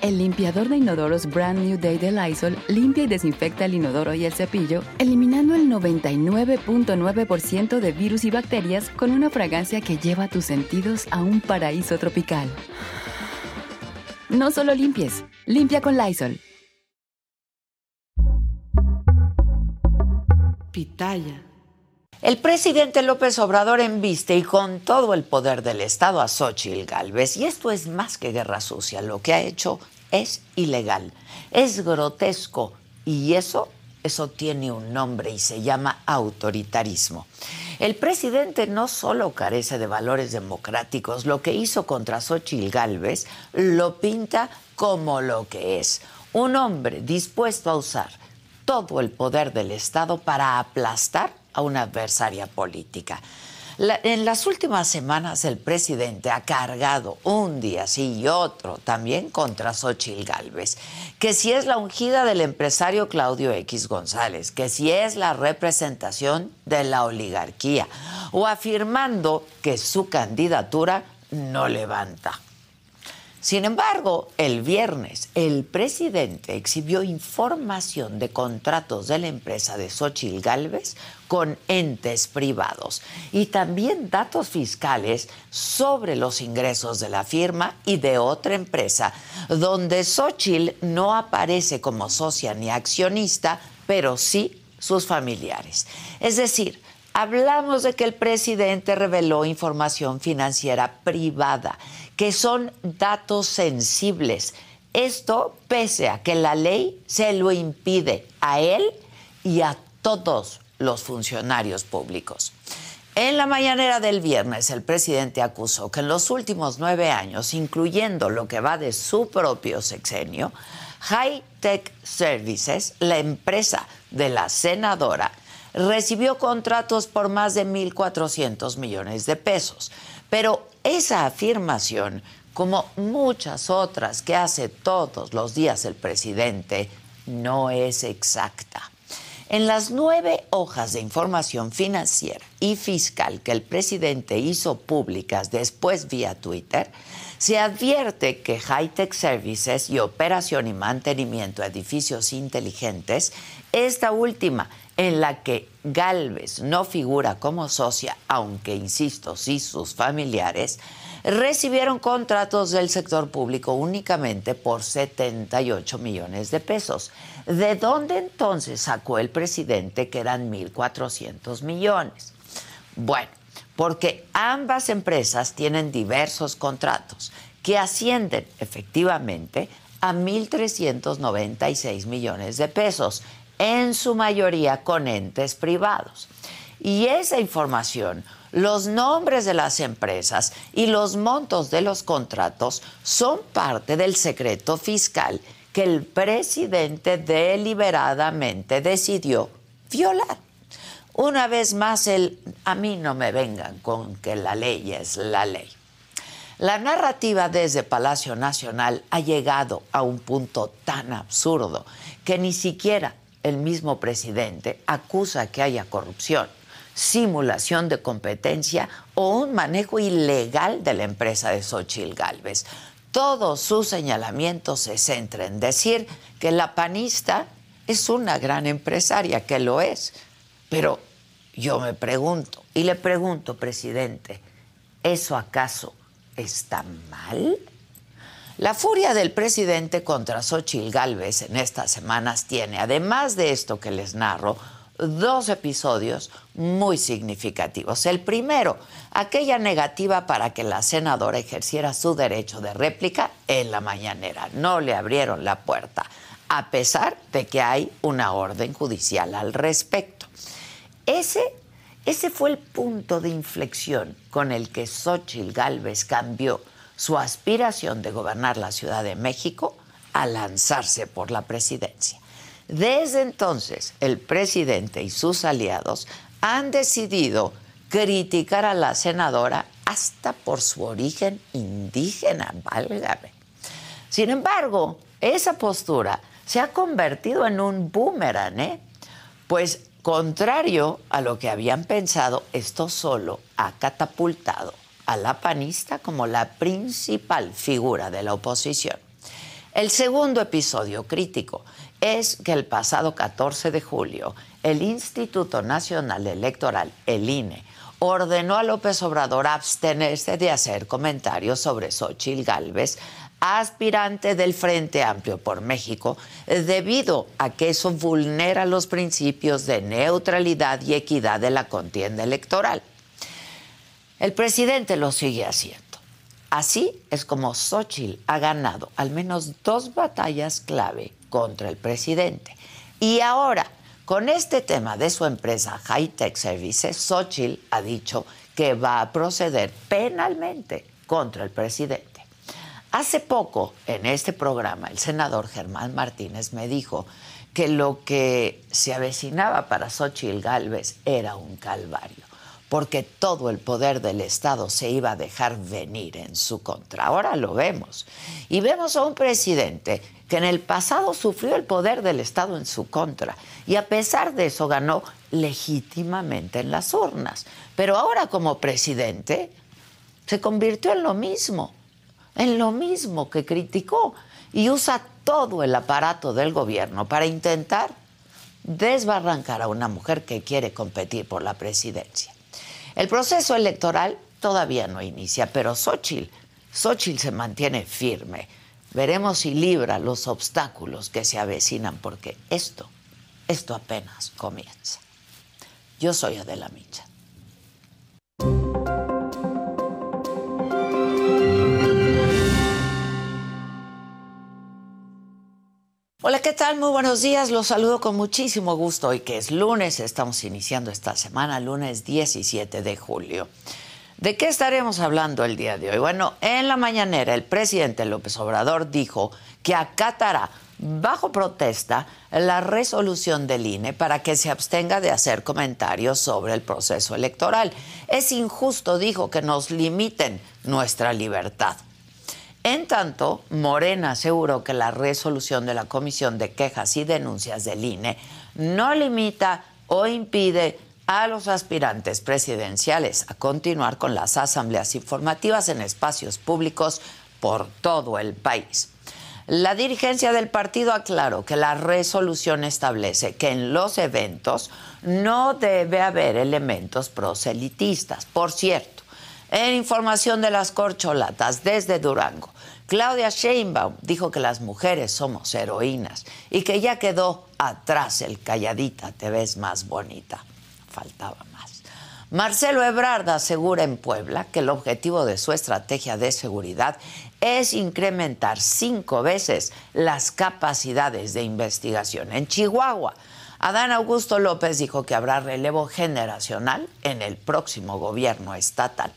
El limpiador de inodoros Brand New Day de Lysol limpia y desinfecta el inodoro y el cepillo, eliminando el 99.9% de virus y bacterias con una fragancia que lleva tus sentidos a un paraíso tropical. No solo limpies, limpia con Lysol. Pitaya. El presidente López Obrador embiste y con todo el poder del Estado a Xochitl Galvez. Y esto es más que guerra sucia. Lo que ha hecho es ilegal, es grotesco. Y eso, eso tiene un nombre y se llama autoritarismo. El presidente no solo carece de valores democráticos, lo que hizo contra Xochitl Galvez lo pinta como lo que es. Un hombre dispuesto a usar todo el poder del Estado para aplastar a una adversaria política. En las últimas semanas el presidente ha cargado un día sí y otro también contra Xochitl Gálvez, que si es la ungida del empresario Claudio X González, que si es la representación de la oligarquía, o afirmando que su candidatura no levanta. Sin embargo, el viernes el presidente exhibió información de contratos de la empresa de Xochitl Galvez con entes privados y también datos fiscales sobre los ingresos de la firma y de otra empresa donde Xochitl no aparece como socia ni accionista, pero sí sus familiares. Es decir, Hablamos de que el presidente reveló información financiera privada, que son datos sensibles. Esto pese a que la ley se lo impide a él y a todos los funcionarios públicos. En la mañanera del viernes, el presidente acusó que en los últimos nueve años, incluyendo lo que va de su propio sexenio, High Tech Services, la empresa de la senadora, recibió contratos por más de 1.400 millones de pesos. Pero esa afirmación, como muchas otras que hace todos los días el presidente, no es exacta. En las nueve hojas de información financiera y fiscal que el presidente hizo públicas después vía Twitter, se advierte que Hightech Services y operación y mantenimiento de edificios inteligentes, esta última en la que Galvez no figura como socia, aunque insisto, sí sus familiares, recibieron contratos del sector público únicamente por 78 millones de pesos. ¿De dónde entonces sacó el presidente que eran 1.400 millones? Bueno, porque ambas empresas tienen diversos contratos que ascienden efectivamente a 1.396 millones de pesos, en su mayoría con entes privados. Y esa información, los nombres de las empresas y los montos de los contratos son parte del secreto fiscal que el presidente deliberadamente decidió violar. Una vez más, el a mí no me vengan con que la ley es la ley. La narrativa desde Palacio Nacional ha llegado a un punto tan absurdo que ni siquiera el mismo presidente acusa que haya corrupción, simulación de competencia o un manejo ilegal de la empresa de Xochitl Galvez. Todos sus señalamientos se centran en decir que la panista es una gran empresaria, que lo es. Pero yo me pregunto, y le pregunto, presidente, ¿eso acaso está mal? La furia del presidente contra Xochitl Galvez en estas semanas tiene, además de esto que les narro, dos episodios muy significativos. El primero, aquella negativa para que la senadora ejerciera su derecho de réplica en la mañanera. No le abrieron la puerta, a pesar de que hay una orden judicial al respecto. Ese, ese fue el punto de inflexión con el que Xochitl Gálvez cambió su aspiración de gobernar la Ciudad de México a lanzarse por la presidencia. Desde entonces, el presidente y sus aliados han decidido criticar a la senadora hasta por su origen indígena, válgame. Sin embargo, esa postura se ha convertido en un boomerang, ¿eh? Pues contrario a lo que habían pensado, esto solo ha catapultado a la panista como la principal figura de la oposición. El segundo episodio crítico es que el pasado 14 de julio el Instituto Nacional Electoral, el INE, ordenó a López Obrador abstenerse de hacer comentarios sobre Xochitl Gálvez, aspirante del Frente Amplio por México, debido a que eso vulnera los principios de neutralidad y equidad de la contienda electoral. El presidente lo sigue haciendo. Así es como Xochitl ha ganado al menos dos batallas clave contra el presidente. Y ahora, con este tema de su empresa High Tech Services, Xochitl ha dicho que va a proceder penalmente contra el presidente. Hace poco, en este programa, el senador Germán Martínez me dijo que lo que se avecinaba para Xochitl Gálvez era un calvario porque todo el poder del Estado se iba a dejar venir en su contra. Ahora lo vemos. Y vemos a un presidente que en el pasado sufrió el poder del Estado en su contra y a pesar de eso ganó legítimamente en las urnas. Pero ahora como presidente se convirtió en lo mismo, en lo mismo que criticó y usa todo el aparato del gobierno para intentar desbarrancar a una mujer que quiere competir por la presidencia. El proceso electoral todavía no inicia, pero Xochitl, Xochitl se mantiene firme. Veremos si libra los obstáculos que se avecinan, porque esto, esto apenas comienza. Yo soy Adela Micha. Hola, ¿qué tal? Muy buenos días. Los saludo con muchísimo gusto hoy que es lunes. Estamos iniciando esta semana, lunes 17 de julio. ¿De qué estaremos hablando el día de hoy? Bueno, en la mañanera el presidente López Obrador dijo que acatará bajo protesta la resolución del INE para que se abstenga de hacer comentarios sobre el proceso electoral. Es injusto, dijo, que nos limiten nuestra libertad. En tanto, Morena aseguró que la resolución de la Comisión de Quejas y Denuncias del INE no limita o impide a los aspirantes presidenciales a continuar con las asambleas informativas en espacios públicos por todo el país. La dirigencia del partido aclaró que la resolución establece que en los eventos no debe haber elementos proselitistas. Por cierto, en información de las corcholatas desde Durango, Claudia Sheinbaum dijo que las mujeres somos heroínas y que ya quedó atrás el calladita, te ves más bonita. Faltaba más. Marcelo Ebrard asegura en Puebla que el objetivo de su estrategia de seguridad es incrementar cinco veces las capacidades de investigación. En Chihuahua, Adán Augusto López dijo que habrá relevo generacional en el próximo gobierno estatal.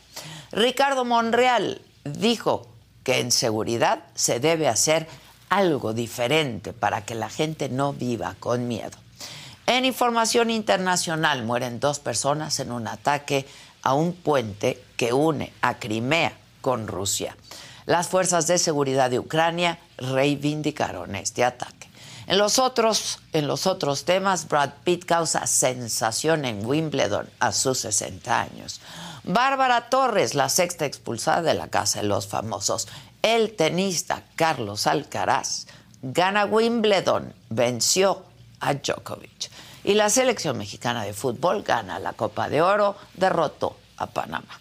Ricardo Monreal dijo que en seguridad se debe hacer algo diferente para que la gente no viva con miedo. En información internacional mueren dos personas en un ataque a un puente que une a Crimea con Rusia. Las fuerzas de seguridad de Ucrania reivindicaron este ataque. En los otros, en los otros temas, Brad Pitt causa sensación en Wimbledon a sus 60 años. Bárbara Torres, la sexta expulsada de la Casa de los Famosos. El tenista Carlos Alcaraz gana Wimbledon, venció a Djokovic. Y la selección mexicana de fútbol gana la Copa de Oro, derrotó a Panamá.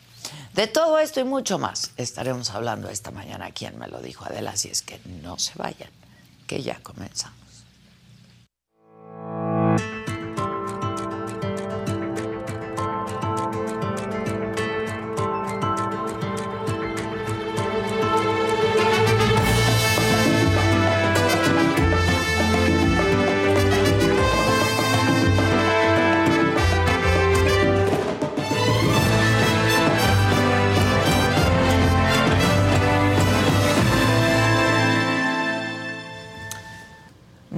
De todo esto y mucho más estaremos hablando esta mañana. ¿Quién me lo dijo? Adela, si es que no se vayan, que ya comenzamos.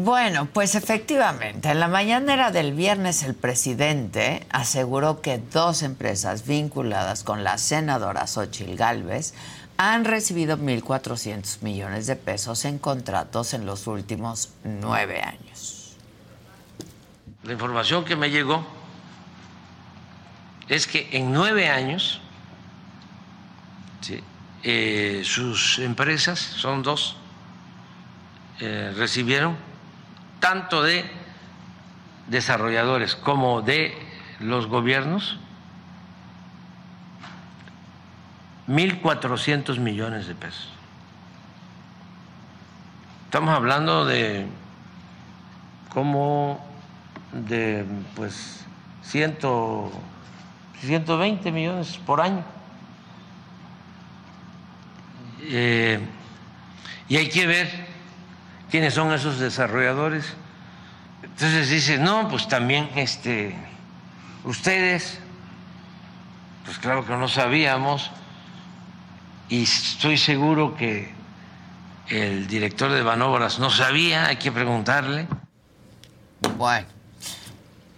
Bueno, pues efectivamente, en la mañanera del viernes el presidente aseguró que dos empresas vinculadas con la senadora Xochil Gálvez han recibido 1.400 millones de pesos en contratos en los últimos nueve años. La información que me llegó es que en nueve años eh, sus empresas, son dos, eh, recibieron tanto de desarrolladores como de los gobiernos 1.400 millones de pesos. Estamos hablando de como de pues ciento, 120 millones por año. Eh, y hay que ver quiénes son esos desarrolladores. Entonces dice, no, pues también este, ustedes, pues claro que no sabíamos, y estoy seguro que el director de Banobras no sabía, hay que preguntarle. Bueno,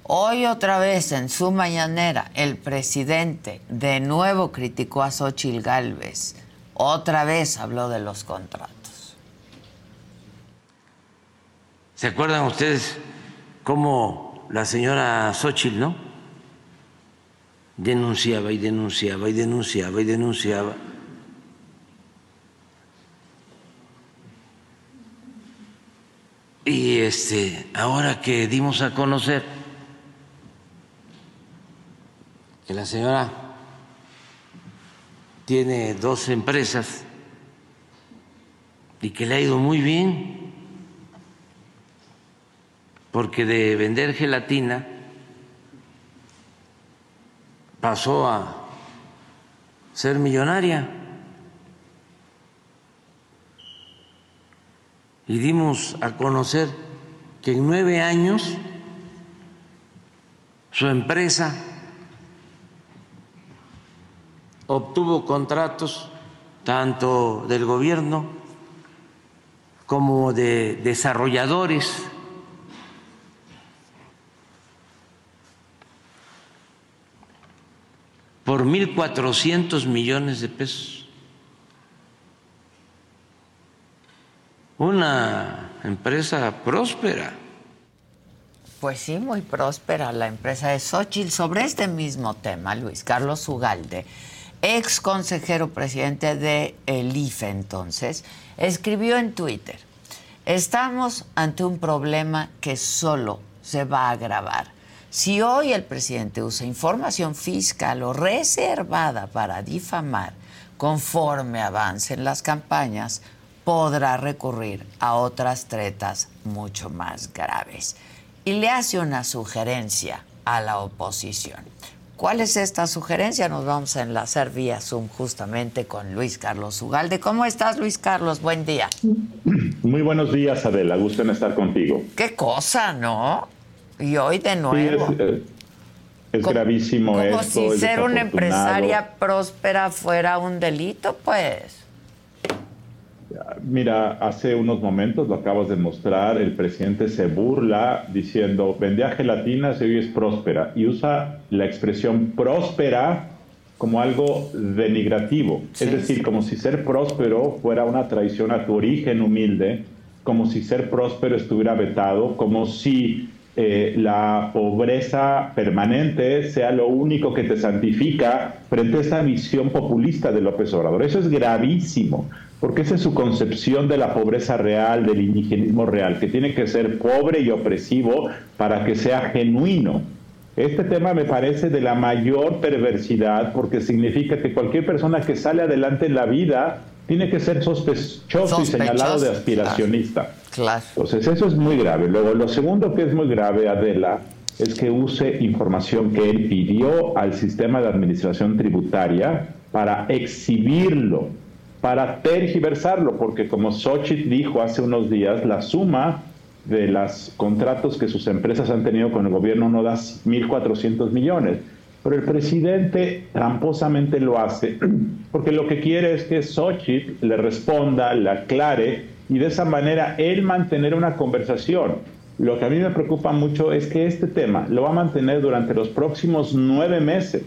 hoy otra vez en su mañanera, el presidente de nuevo criticó a Xochil Gálvez, otra vez habló de los contratos. ¿Se acuerdan ustedes cómo la señora Xochitl, no? Denunciaba y denunciaba y denunciaba y denunciaba. Y este, ahora que dimos a conocer que la señora tiene dos empresas y que le ha ido muy bien, porque de vender gelatina pasó a ser millonaria. Y dimos a conocer que en nueve años su empresa obtuvo contratos tanto del gobierno como de desarrolladores por 1.400 millones de pesos. Una empresa próspera. Pues sí, muy próspera la empresa de Xochitl. Sobre este mismo tema, Luis Carlos Ugalde, ex consejero presidente de el IFE entonces, escribió en Twitter, estamos ante un problema que solo se va a agravar si hoy el presidente usa información fiscal o reservada para difamar conforme avancen las campañas, podrá recurrir a otras tretas mucho más graves. Y le hace una sugerencia a la oposición. ¿Cuál es esta sugerencia? Nos vamos a enlazar vía Zoom justamente con Luis Carlos Ugalde. ¿Cómo estás, Luis Carlos? Buen día. Muy buenos días, Adela. Gusto en estar contigo. Qué cosa, ¿no? Y hoy de nuevo. es, gravísimo como Como si ser una empresaria próspera fuera un delito, pues. Mira, hace unos momentos lo acabas de mostrar, el presidente se burla diciendo, vendía gelatinas y hoy es próspera, y usa la expresión próspera como algo denigrativo, es decir, como si ser próspero fuera una traición a tu origen humilde, como si ser próspero estuviera vetado, como si eh, la pobreza permanente sea lo único que te santifica frente a esta visión populista de López Obrador. Eso es gravísimo, porque esa es su concepción de la pobreza real, del indigenismo real, que tiene que ser pobre y opresivo para que sea genuino. Este tema me parece de la mayor perversidad porque significa que cualquier persona que sale adelante en la vida tiene que ser sospechoso, y señalado de aspiracionista. Entonces, eso es muy grave. Luego, lo segundo que es muy grave, Adela, es que use información que él pidió al sistema de administración tributaria para exhibirlo, para tergiversarlo, porque como Xochitl dijo hace unos días, la suma de los contratos que sus empresas han tenido con el gobierno no da 1.400 millones. Pero el presidente tramposamente lo hace porque lo que quiere es que Xochitl le responda, le aclare y de esa manera él mantener una conversación. Lo que a mí me preocupa mucho es que este tema lo va a mantener durante los próximos nueve meses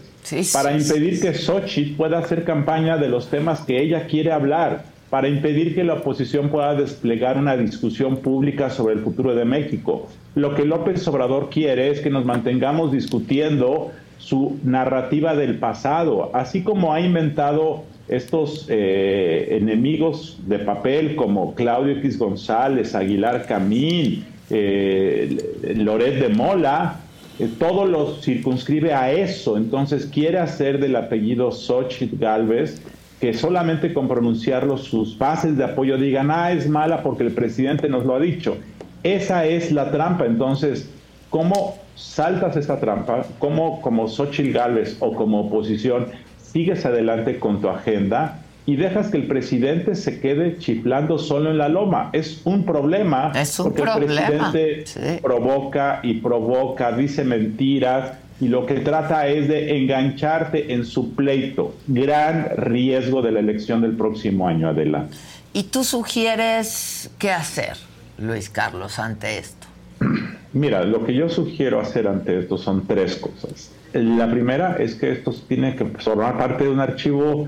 para impedir que Sochi pueda hacer campaña de los temas que ella quiere hablar, para impedir que la oposición pueda desplegar una discusión pública sobre el futuro de México. Lo que López Obrador quiere es que nos mantengamos discutiendo su narrativa del pasado, así como ha inventado estos eh, enemigos de papel como Claudio X González, Aguilar Camín, eh, Loret de Mola, eh, todo lo circunscribe a eso. Entonces quiere hacer del apellido Xochitl Galvez que solamente con pronunciarlo sus bases de apoyo digan, ah, es mala porque el presidente nos lo ha dicho. Esa es la trampa. Entonces, ¿cómo saltas esta trampa? ¿Cómo como Xochitl Galvez o como oposición sigues adelante con tu agenda? y dejas que el presidente se quede chiflando solo en la loma. Es un problema porque el presidente provoca y provoca, dice mentiras y lo que trata es de engancharte en su pleito. Gran riesgo de la elección del próximo año, Adela. ¿Y tú sugieres qué hacer, Luis Carlos, ante esto? Mira, lo que yo sugiero hacer ante esto son tres cosas. La primera es que esto tiene que formar parte de un archivo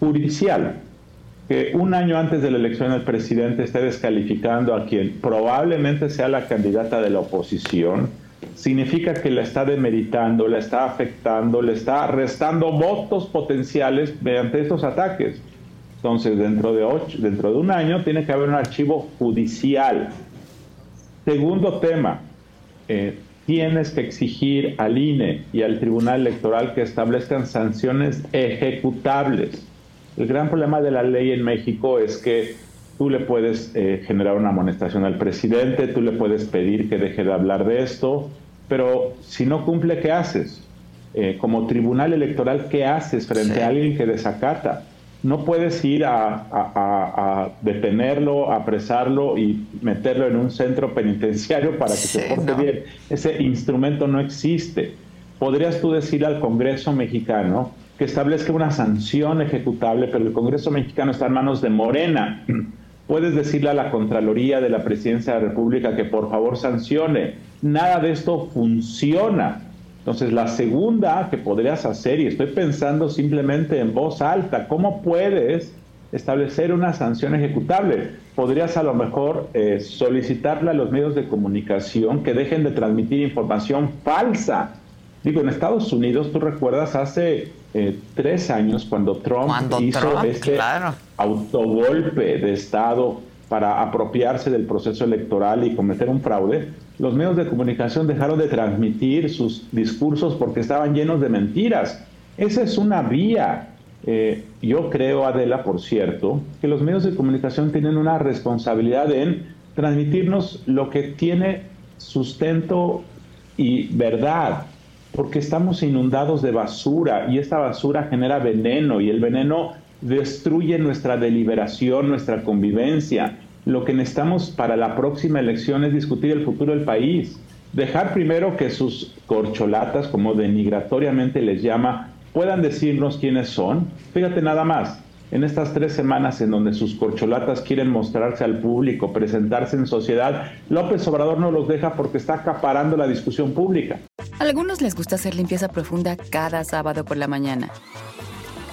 judicial que un año antes de la elección el presidente esté descalificando a quien probablemente sea la candidata de la oposición, significa que la está demeritando, la está afectando, le está restando votos potenciales mediante estos ataques. Entonces, dentro de, ocho, dentro de un año tiene que haber un archivo judicial. Segundo tema, eh, tienes que exigir al INE y al Tribunal Electoral que establezcan sanciones ejecutables el gran problema de la ley en México es que tú le puedes eh, generar una amonestación al presidente, tú le puedes pedir que deje de hablar de esto, pero si no cumple, ¿qué haces? Eh, como tribunal electoral, ¿qué haces frente a alguien que desacata? No puedes ir a, a, detenerlo, apresarlo y meterlo en un centro penitenciario para que se porte bien. Ese instrumento no existe. Podrías tú decir al Congreso mexicano, que establezca una sanción ejecutable, pero el Congreso mexicano está en manos de Morena. Puedes decirle a la Contraloría de la Presidencia de la República que por favor sancione. Nada de esto funciona. Entonces, la segunda que podrías hacer, y estoy pensando simplemente en voz alta, ¿cómo puedes establecer una sanción ejecutable? Podrías a lo mejor eh, solicitarle a los medios de comunicación que dejen de transmitir información falsa. Digo, en Estados Unidos, tú recuerdas hace eh, tres años cuando Trump hizo este autogolpe de Estado para apropiarse del proceso electoral y cometer un fraude, los medios de comunicación dejaron de transmitir sus discursos porque estaban llenos de mentiras. Esa es una vía. Eh, yo creo, Adela, por cierto, que los medios de comunicación tienen una responsabilidad en transmitirnos lo que tiene sustento y verdad porque estamos inundados de basura y esta basura genera veneno y el veneno destruye nuestra deliberación, nuestra convivencia. Lo que necesitamos para la próxima elección es discutir el futuro del país. Dejar primero que sus corcholatas, como denigratoriamente les llama, puedan decirnos quiénes son. Fíjate nada más, en estas tres semanas en donde sus corcholatas quieren mostrarse al público, presentarse en sociedad, López Obrador no los deja porque está acaparando la discusión pública. A algunos les gusta hacer limpieza profunda cada sábado por la mañana.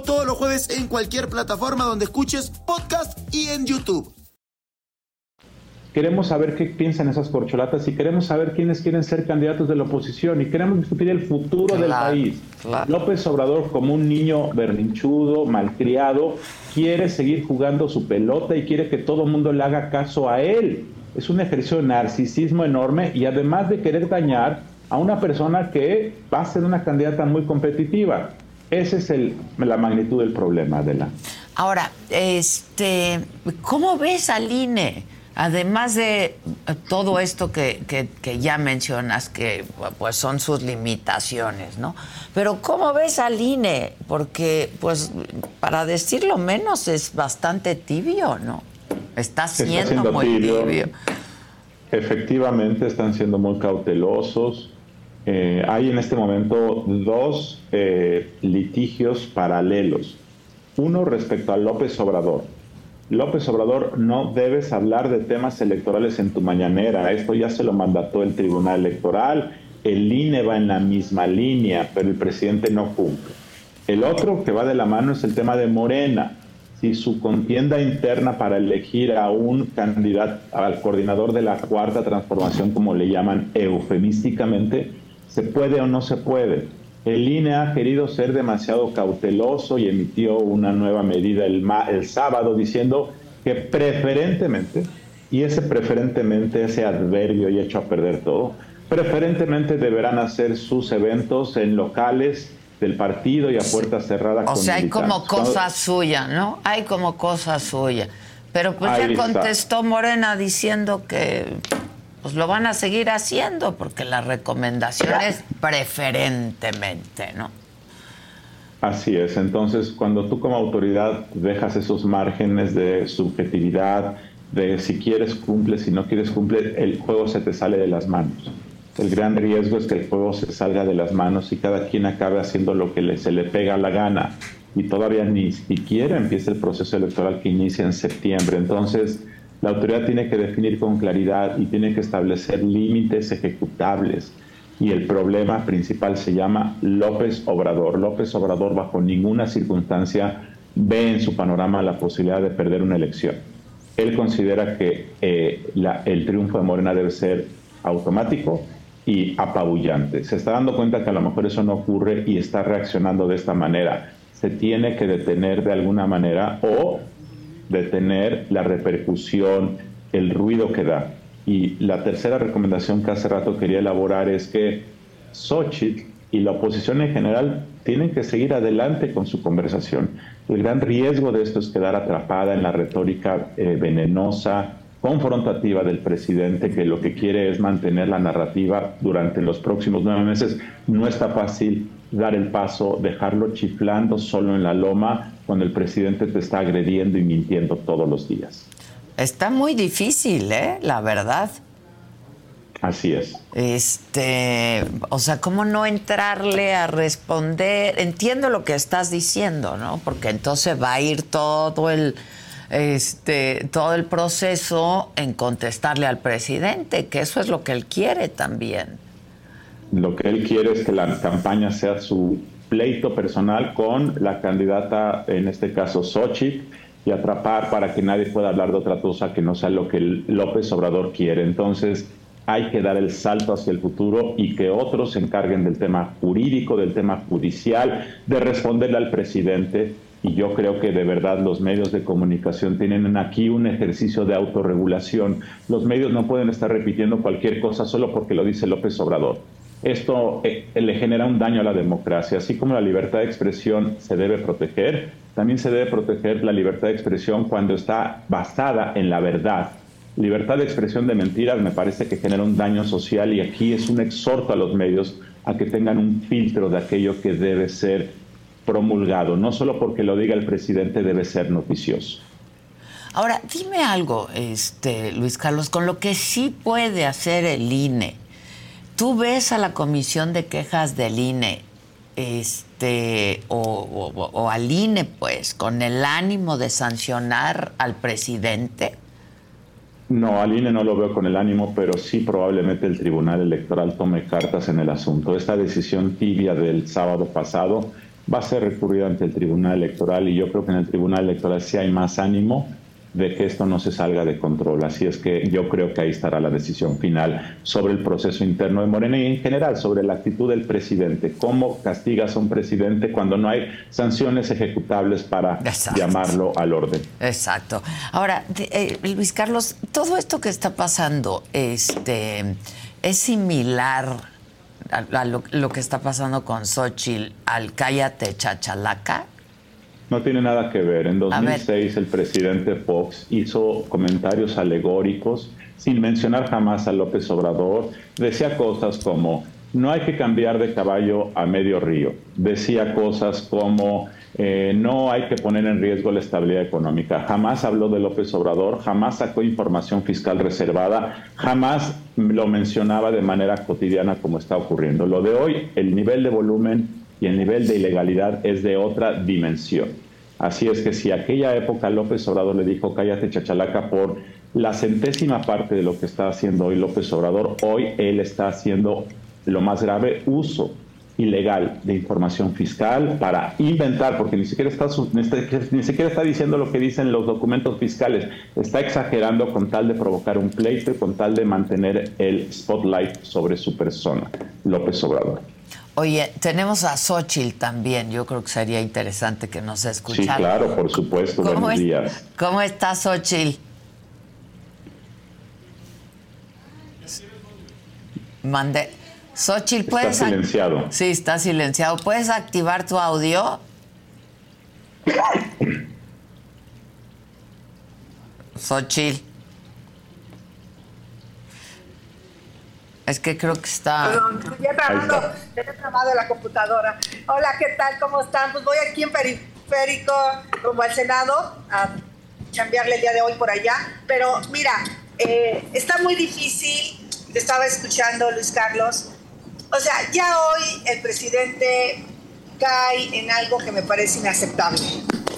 Todos los jueves en cualquier plataforma donde escuches podcast y en YouTube. queremos saber qué piensan esas corcholatas y queremos saber quiénes quieren ser candidatos de la oposición y queremos discutir el futuro del país. López Obrador, como un niño berrinchudo, malcriado, quiere seguir jugando su pelota y quiere que todo el mundo le haga caso a él. Es un ejercicio de narcisismo enorme y además de querer dañar a una persona que va a ser una candidata muy competitiva. Esa es el, la magnitud del problema, Adela. Ahora, este, ¿cómo ves al INE? Además de eh, todo esto que, que, ya mencionas, que pues son sus limitaciones, ¿no? Pero ¿cómo ves al INE? Porque, pues, para decirlo menos, es bastante tibio, ¿no? Está siendo, muy tibio. Efectivamente, están siendo muy cautelosos. Eh, hay en este momento dos eh, litigios paralelos. Uno respecto a López Obrador López Obrador, no debes hablar de temas electorales en tu mañanera. Esto ya se lo mandató el Tribunal Electoral. El INE va en la misma línea, pero el presidente no cumple. El otro que va de la mano es el tema de Morena. Si su contienda interna para elegir a un candidato, al coordinador de la cuarta transformación, como le llaman eufemísticamente, se puede o no se puede. El INE ha querido ser demasiado cauteloso y emitió una nueva medida el, el sábado diciendo que preferentemente, y ese preferentemente, ese adverbio y hecho a perder todo, preferentemente deberán hacer sus eventos en locales del partido y a puerta cerrada. O sea, hay como cosa suya, ¿no? Hay como cosa suya. Pero pues ya contestó Morena diciendo que pues lo van a seguir haciendo porque la recomendación es preferentemente, ¿no? Así es, entonces cuando tú como autoridad dejas esos márgenes de subjetividad, de si quieres cumple, si no quieres cumple, el juego se te sale de las manos. El gran riesgo es que el juego se salga de las manos y cada quien acabe haciendo lo que se le pega la gana y todavía ni siquiera empieza el proceso electoral que inicia en septiembre. Entonces, la autoridad tiene que definir con claridad y tiene que establecer límites ejecutables. Y el problema principal se llama López Obrador. López Obrador bajo ninguna circunstancia ve en su panorama la posibilidad de perder una elección. Él considera que eh, el triunfo de Morena debe ser automático y apabullante. Se está dando cuenta que a lo mejor eso no ocurre y está reaccionando de esta manera. Se tiene que detener de alguna manera o detener la repercusión, el ruido que da. Y la tercera recomendación que hace rato quería elaborar es que Xochitl y la oposición en general tienen que seguir adelante con su conversación. El gran riesgo de esto es quedar atrapada en la retórica eh, venenosa, confrontativa del presidente, que lo que quiere es mantener la narrativa durante los próximos nueve meses. No está fácil dar el paso, dejarlo chiflando solo en la loma cuando el presidente te está agrediendo y mintiendo todos los días. Está muy difícil, ¿eh? La verdad. Así es. Este, o sea, ¿cómo no entrarle a responder? Entiendo lo que estás diciendo, ¿no? Porque entonces va a ir todo el este todo el proceso en contestarle al presidente, que eso es lo que él quiere también. Lo que él quiere es que la campaña sea su pleito personal con la candidata, en este caso Sochi, y atrapar para que nadie pueda hablar de otra cosa que no sea lo que López Obrador quiere. Entonces, hay que dar el salto hacia el futuro y que otros se encarguen del tema jurídico, del tema judicial, de responderle al presidente. Y yo creo que de verdad los medios de comunicación tienen aquí un ejercicio de autorregulación. Los medios no pueden estar repitiendo cualquier cosa solo porque lo dice López Obrador. Esto eh, le genera un daño a la democracia. Así como la libertad de expresión se debe proteger, también se debe proteger la libertad de expresión cuando está basada en la verdad. Libertad de expresión de mentiras me parece que genera un daño social y aquí es un exhorto a los medios a que tengan un filtro de aquello que debe ser promulgado. No solo porque lo diga el presidente debe ser noticioso. Ahora, dime algo, este, Luis Carlos, con lo que sí puede hacer el INE tú ves a la comisión de quejas del INE este o, al INE pues con el ánimo de sancionar al presidente no, al INE no lo veo con el ánimo, pero sí probablemente el Tribunal Electoral tome cartas en el asunto. Esta decisión tibia del sábado pasado va a ser recurrida ante el Tribunal Electoral y yo creo que en el Tribunal Electoral sí hay más ánimo de que esto no se salga de control. Así es que yo creo que ahí estará la decisión final sobre el proceso interno de Morena y en general sobre la actitud del presidente. ¿Cómo castigas a un presidente cuando no hay sanciones ejecutables para llamarlo al orden? Exacto. Ahora, eh, Luis Carlos, todo esto que está pasando este, es similar a, lo, lo, que está pasando con Xochitl al Cállate Chachalaca. No tiene nada que ver. En 2006 el presidente Fox hizo comentarios alegóricos sin mencionar jamás a López Obrador. Decía cosas como, no hay que cambiar de caballo a medio río. Decía cosas como, eh, no hay que poner en riesgo la estabilidad económica. Jamás habló de López Obrador, jamás sacó información fiscal reservada, jamás lo mencionaba de manera cotidiana como está ocurriendo. Lo de hoy, el nivel de volumen y el nivel de ilegalidad es de otra dimensión. Así es que si aquella época López Obrador le dijo cállate chachalaca por la centésima parte de lo que está haciendo hoy López Obrador, hoy él está haciendo lo más grave uso ilegal de información fiscal para inventar, porque ni siquiera está, ni siquiera está diciendo lo que dicen los documentos fiscales, está exagerando con tal de provocar un pleito con tal de mantener el spotlight sobre su persona, López Obrador. Oye, tenemos a Xochitl también. Yo creo que sería interesante que nos escuchara. Sí, claro, por supuesto. ¿Cómo Buenos días. ¿Cómo está Xochitl? Mande. Xochitl, ¿puedes. Está silenciado. Sí, está silenciado. ¿Puedes activar tu audio? Xochitl. Es que creo que está. Perdón, trabajando, ya trabajando la computadora. Hola, ¿qué tal? ¿Cómo están? Pues voy aquí en periférico, como al Senado, a chambearle el día de hoy por allá. Pero mira, eh, está muy difícil. Te estaba escuchando, Luis Carlos. O sea, ya hoy el presidente cae en algo que me parece inaceptable.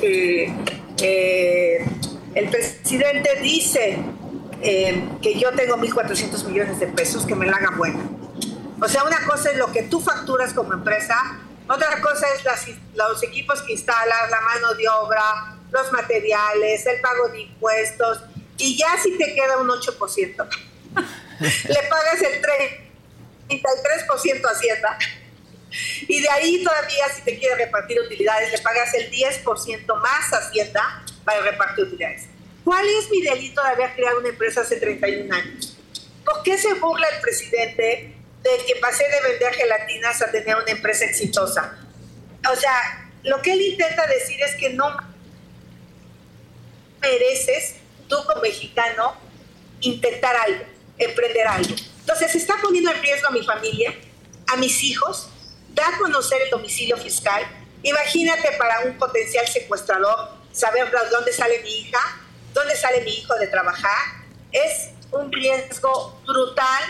Eh, el presidente dice eh, que yo tengo 1.400 millones de pesos, que me la hagan buena. O sea, una cosa es lo que tú facturas como empresa, otra cosa es los equipos que instalas, la mano de obra, los materiales, el pago de impuestos, y ya si te queda un 8%, le pagas el 33% a Hacienda. Y de ahí todavía si te quiere repartir utilidades, le pagas el 10% más a Hacienda para repartir utilidades. ¿Cuál es mi delito de haber creado una empresa hace 31 años? ¿Por qué se burla el presidente de que pasé de vender gelatinas a tener una empresa exitosa? O sea, lo que él intenta decir es que no mereces, tú como mexicano, intentar algo, emprender algo. Entonces, se está poniendo en riesgo a mi familia, a mis hijos, da a conocer el domicilio fiscal. Imagínate para un potencial secuestrador saber de dónde sale mi hija, dónde sale mi hijo de trabajar. Es un riesgo brutal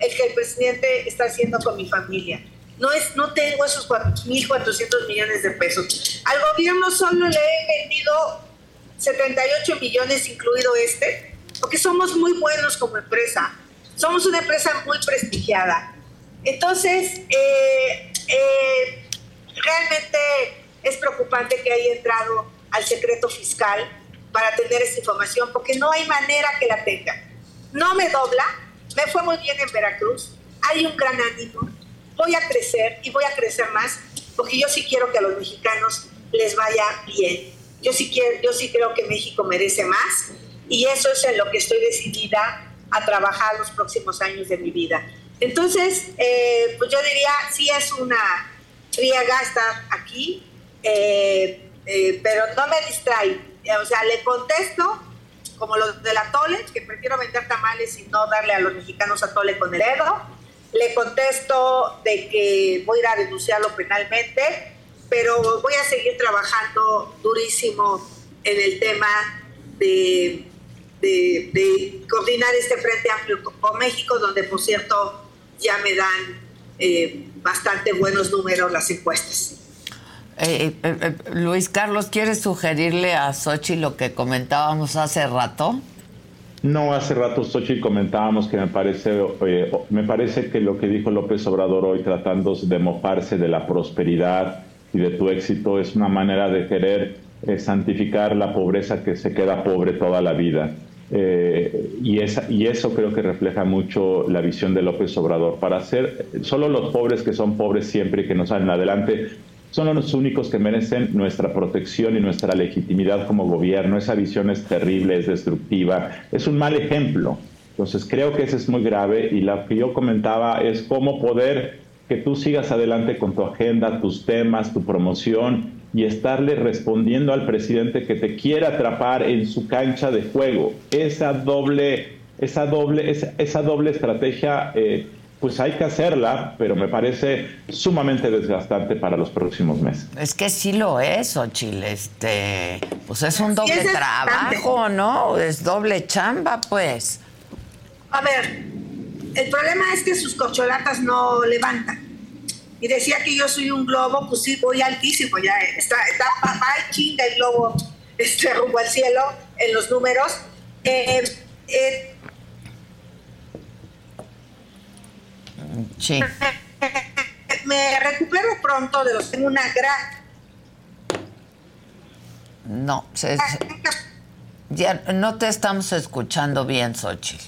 el que el presidente está haciendo con mi familia. No, es, no tengo esos 1.400 millones de pesos. Al gobierno solo le he vendido 78 millones, incluido este, porque somos muy buenos como empresa. Somos una empresa muy prestigiada. Entonces, eh, eh, realmente es preocupante que haya entrado al secreto fiscal para tener esa información, porque no hay manera que la tenga. No me dobla, me fue muy bien en Veracruz, hay un gran ánimo, voy a crecer y voy a crecer más, porque yo sí quiero que a los mexicanos les vaya bien. Yo sí, quiero, yo sí creo que México merece más y eso es en lo que estoy decidida a trabajar los próximos años de mi vida. Entonces, eh, pues yo diría, sí es una riega estar aquí, eh, eh, pero no me distrae o sea, le contesto como los del atole, que prefiero vender tamales y no darle a los mexicanos atole con el dedo. Le contesto de que voy a ir a denunciarlo penalmente, pero voy a seguir trabajando durísimo en el tema de, de, coordinar este Frente Amplio con México, donde por cierto ya me dan eh, bastante buenos números las encuestas. Eh, eh, eh, Luis Carlos, ¿quieres sugerirle a Sochi lo que comentábamos hace rato? No, hace rato Sochi comentábamos que me parece, me parece que lo que dijo López Obrador hoy tratando de mofarse de la prosperidad y de tu éxito es una manera de querer santificar la pobreza que se queda pobre toda la vida. Y, esa, y eso creo que refleja mucho la visión de López Obrador. Para ser solo los pobres que son pobres siempre y que no salen adelante, son los únicos que merecen nuestra protección y nuestra legitimidad como gobierno. Esa visión es terrible, es destructiva, es un mal ejemplo. Entonces creo que eso es muy grave y lo que yo comentaba es cómo poder que tú sigas adelante con tu agenda, tus temas, tu promoción y estarle respondiendo al presidente que te quiere atrapar en su cancha de juego. Esa doble, esa doble, esa, doble estrategia, eh, pues hay que hacerla, pero me parece sumamente desgastante para los próximos meses. Es que sí lo es, Ochil, este, pues es un doble trabajo, ¿no? Es doble chamba, pues. A ver, el problema es que sus cocholatas no levantan y decía que yo soy un globo, pues sí, voy altísimo, ya está, está papá chinga el globo este, rumbo al cielo en los números. Eh, eh, sí. Me recupero pronto de los. Tengo una gran. No, ya no te estamos escuchando bien, Xochitl.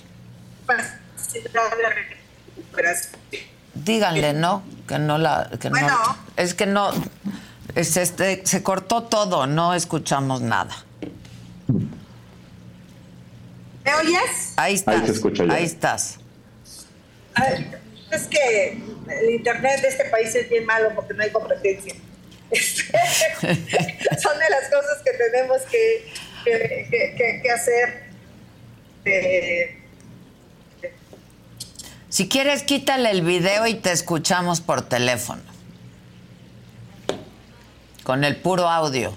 Díganle, ¿no? Que no la. Que bueno. No, es que no. Es este, se cortó todo, no escuchamos nada. ¿Me oyes? Ahí estás. Ahí, se escucha ahí estás. Es que el internet de este país es bien malo porque no hay competencia. Este, son de las cosas que tenemos que, que, que, hacer. Eh, si quieres, quítale el video y te escuchamos por teléfono. Con el puro audio.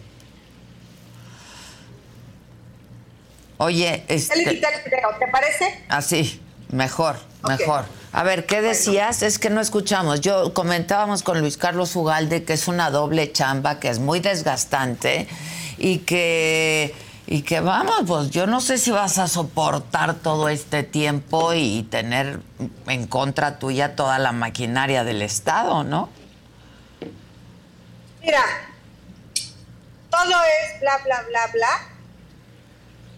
Oye, este... ¿te parece? Así, mejor, mejor. A ver, ¿qué decías? Es que no escuchamos. Yo comentábamos con Luis Carlos Ugalde que es una doble chamba, que es muy desgastante y que y que vamos, pues yo no sé si vas a soportar todo este tiempo y tener en contra tuya toda la maquinaria del Estado, ¿no? Mira, todo es bla, bla, bla, bla.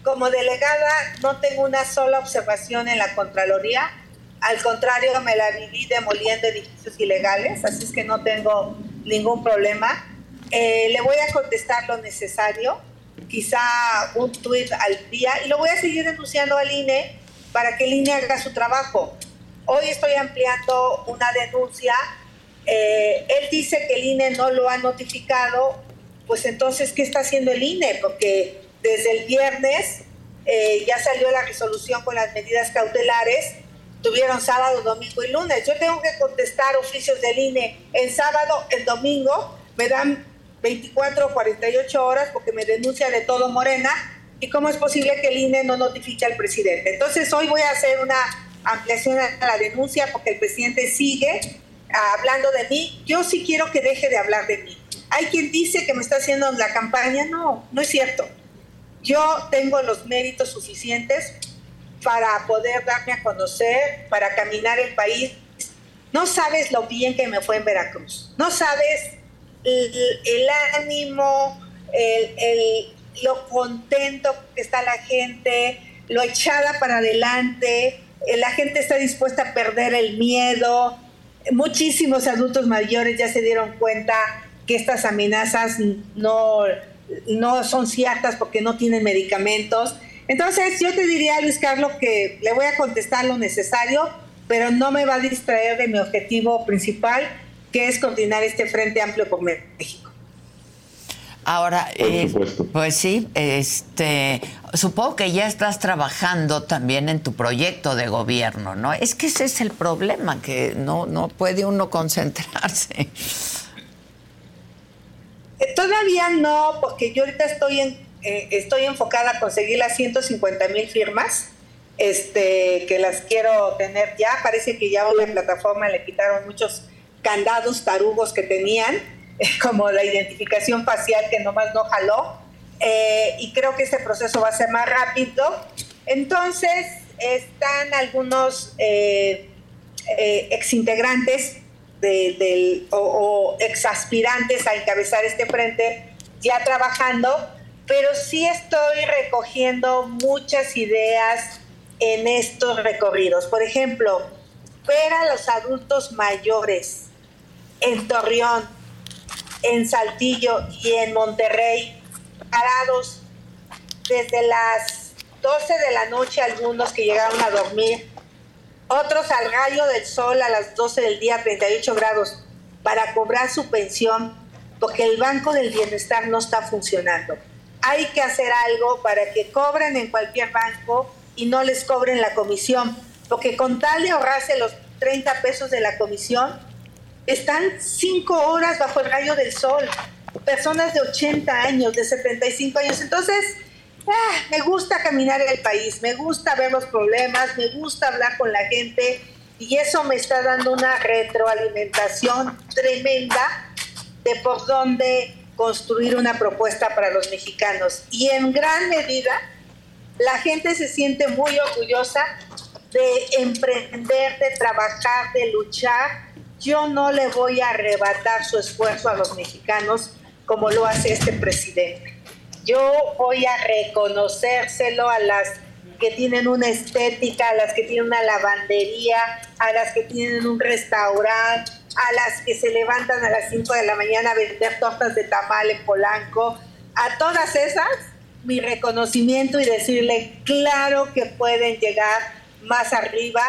Como delegada no tengo una sola observación en la Contraloría. Al contrario, me la viví demoliendo edificios ilegales, así es que no tengo ningún problema. Eh, le voy a contestar lo necesario quizá un tuit al día y lo voy a seguir denunciando al INE para que el INE haga su trabajo. Hoy estoy ampliando una denuncia. Eh, él dice que el INE no lo ha notificado, pues entonces, ¿qué está haciendo el INE? Porque desde el viernes eh, ya salió la resolución con las medidas cautelares, tuvieron sábado, domingo y lunes. Yo tengo que contestar oficios del INE en sábado, en domingo, me dan 24 o 48 horas porque me denuncia de todo Morena y cómo es posible que el INE no notifique al presidente. Entonces hoy voy a hacer una ampliación a la denuncia porque el presidente sigue hablando de mí. Yo sí quiero que deje de hablar de mí. Hay quien dice que me está haciendo la campaña. No, no es cierto. Yo tengo los méritos suficientes para poder darme a conocer, para caminar el país. No sabes lo bien que me fue en Veracruz. No sabes el, ánimo, el, lo contento que está la gente, lo echada para adelante, eh, la gente está dispuesta a perder el miedo. Muchísimos adultos mayores ya se dieron cuenta que estas amenazas no, no son ciertas porque no tienen medicamentos. Entonces yo te diría, Luis Carlos, que le voy a contestar lo necesario, pero no me va a distraer de mi objetivo principal, que es continuar este Frente Amplio por México. Ahora, eh, pues sí, este, supongo que ya estás trabajando también en tu proyecto de gobierno, ¿no? Es que ese es el problema, que no, no puede uno concentrarse. Todavía no, porque yo ahorita estoy, eh, estoy enfocada a conseguir las 150 mil firmas, este, que las quiero tener ya. Parece que ya a la plataforma le quitaron muchos candados tarugos que tenían, como la identificación facial que nomás no jaló, eh, y creo que este proceso va a ser más rápido. Entonces, están algunos eh, exintegrantes del, o, o exaspirantes a encabezar este frente ya trabajando, pero sí estoy recogiendo muchas ideas en estos recorridos. Por ejemplo, ver a los adultos mayores en Torreón, en Saltillo y en Monterrey, parados desde las 12 de la noche, algunos que llegaron a dormir, otros al rayo del sol a las 12 del día, 38 grados, para cobrar su pensión, porque el Banco del Bienestar no está funcionando. Hay que hacer algo para que cobren en cualquier banco y no les cobren la comisión, porque con tal de ahorrarse los 30 pesos de la comisión, están 5 horas bajo el rayo del sol, personas de 80 años, de 75 años. Entonces, ah, me gusta caminar en el país, me gusta ver los problemas, me gusta hablar con la gente y eso me está dando una retroalimentación tremenda de por dónde construir una propuesta para los mexicanos. Y en gran medida, la gente se siente muy orgullosa de emprender, de trabajar, de luchar. Yo no le voy a arrebatar su esfuerzo a los mexicanos como lo hace este presidente. Yo voy a reconocérselo a las que tienen una estética, a las que tienen una lavandería, a las que tienen un restaurante, a las que se levantan a las 5 de la mañana a vender tortas de tamal en Polanco. A todas esas mi reconocimiento y decirle, claro que pueden llegar más arriba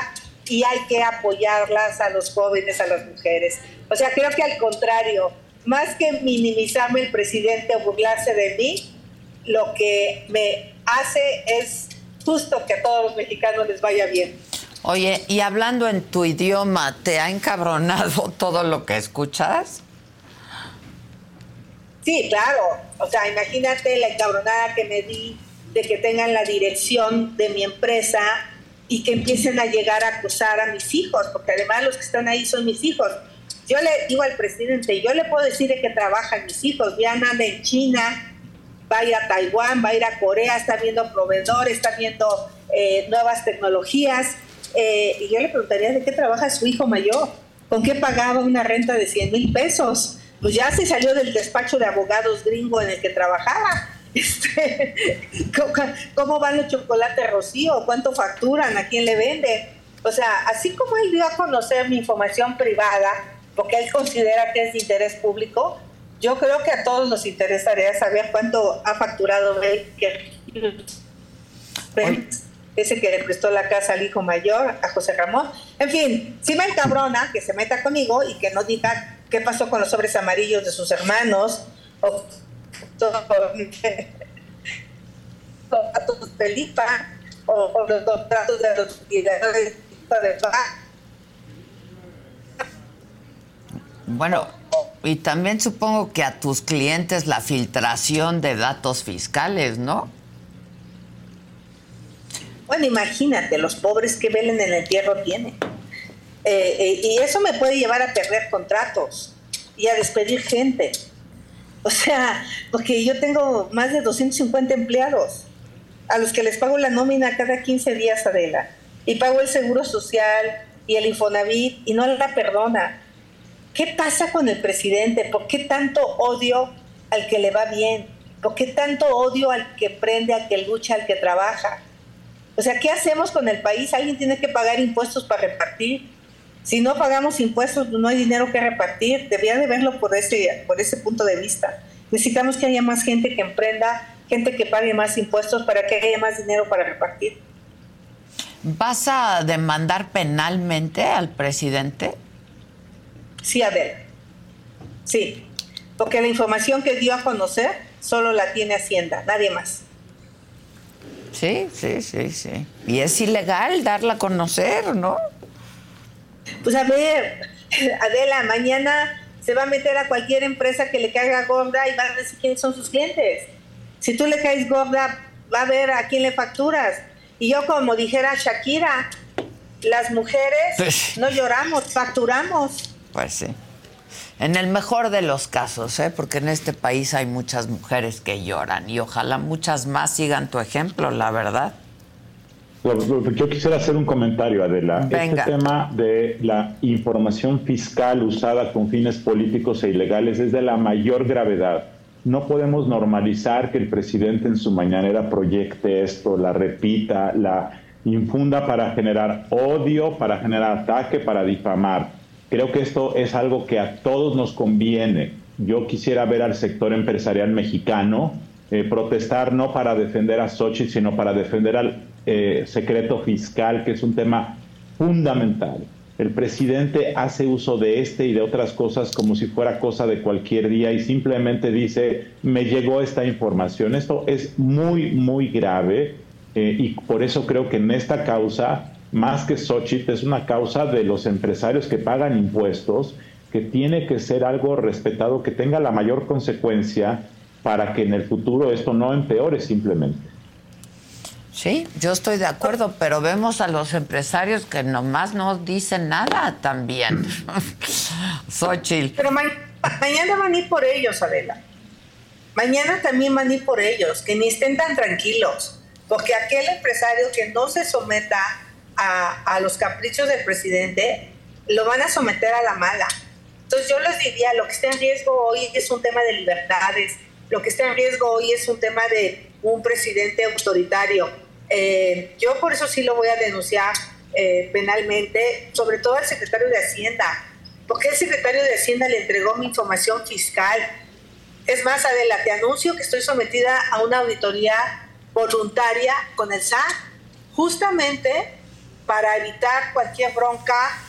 y hay que apoyarlas a los jóvenes, a las mujeres. O sea, creo que al contrario, más que minimizarme el presidente o burlarse de mí, lo que me hace es justo que a todos los mexicanos les vaya bien. Oye, y hablando en tu idioma, ¿te ha encabronado todo lo que escuchas? Sí, claro. O sea, imagínate la encabronada que me di de que tengan la dirección de mi empresa y que empiecen a llegar a acusar a mis hijos, porque además los que están ahí son mis hijos. Yo le digo al presidente, yo le puedo decir de qué trabajan mis hijos, ya anda en China, va a ir a Taiwán, va a ir a Corea, está viendo proveedores, está viendo eh, nuevas tecnologías. Eh, y yo le preguntaría de qué trabaja su hijo mayor, con qué pagaba una renta de 100 mil pesos pues ya se salió del despacho de abogados gringo en el que trabajaba. Este, ¿cómo, van los chocolates Rocío? ¿Cuánto facturan? ¿A quién le vende? O sea, así como él dio a conocer mi información privada, porque él considera que es de interés público, yo creo que a todos nos interesaría saber cuánto ha facturado que ese que le prestó la casa al hijo mayor, a José Ramón. En fin, si me encabrona que se meta conmigo y que no diga qué pasó con los sobres amarillos de sus hermanos, o los Felipa, o, o los contratos de los de Bueno, y también supongo que a tus clientes la filtración de datos fiscales, ¿no? Bueno, imagínate, los pobres que velen en el tierra tienen. Eh, eh, y eso me puede llevar a perder contratos y a despedir gente. O sea, porque yo tengo más de 250 empleados a los que les pago la nómina cada 15 días, Adela, y pago el seguro social y el Infonavit y no la perdona. ¿Qué pasa con el presidente? ¿Por qué tanto odio al que le va bien? ¿Por qué tanto odio al que prende, al que lucha, al que trabaja? O sea, ¿qué hacemos con el país? Alguien tiene que pagar impuestos para repartir. Si no pagamos impuestos, no hay dinero que repartir. Debería de verlo por ese, por ese punto de vista. Necesitamos que haya más gente que emprenda, gente que pague más impuestos para que haya más dinero para repartir. ¿Vas a demandar penalmente al presidente? Sí, a ver. Sí, porque la información que dio a conocer solo la tiene Hacienda, nadie más. Sí, sí, sí, sí. Y es ilegal darla a conocer, ¿no? Pues a ver, Adela, mañana se va a meter a cualquier empresa que le caiga gorda y va a decir quiénes son sus clientes. Si tú le caes gorda, va a ver a quién le facturas. Y yo, como dijera Shakira, las mujeres no lloramos, facturamos. Pues sí. En el mejor de los casos, ¿eh? porque en este país hay muchas mujeres que lloran y ojalá muchas más sigan tu ejemplo, la verdad. Yo quisiera hacer un comentario, Adela. Este tema de la información fiscal usada con fines políticos e ilegales es de la mayor gravedad. no podemos normalizar que el presidente en su mañanera proyecte esto, la repita, la infunda para generar odio, para generar ataque, para difamar. Creo que esto es algo que a todos nos conviene. Yo quisiera ver al sector empresarial mexicano eh, protestar no para defender a Sochi, sino para defender al eh, secreto fiscal, que es un tema fundamental. El presidente hace uso de este y de otras cosas como si fuera cosa de cualquier día y simplemente dice, me llegó esta información. Esto es muy, muy grave eh, y por eso creo que en esta causa, más que Xochitl, es una causa de los empresarios que pagan impuestos, que tiene que ser algo respetado, que tenga la mayor consecuencia para que en el futuro esto no empeore simplemente. Sí, yo estoy de acuerdo, pero vemos a los empresarios que nomás no dicen nada también. Xochitl. Pero mañana van a ir por ellos, Adela. Mañana también van a ir por ellos, que ni estén tan tranquilos. Porque aquel empresario que no se someta a, a los caprichos del presidente, lo van a someter a la mala. Entonces yo les diría, lo que está en riesgo hoy es un tema de libertades, lo que está en riesgo hoy es un tema de un presidente autoritario. Eh, yo por eso sí lo voy a denunciar eh, penalmente, sobre todo al secretario de Hacienda, porque el secretario de Hacienda le entregó mi información fiscal. Es más, Adela, te anuncio que estoy sometida a una auditoría voluntaria con el SAT, justamente para evitar cualquier bronca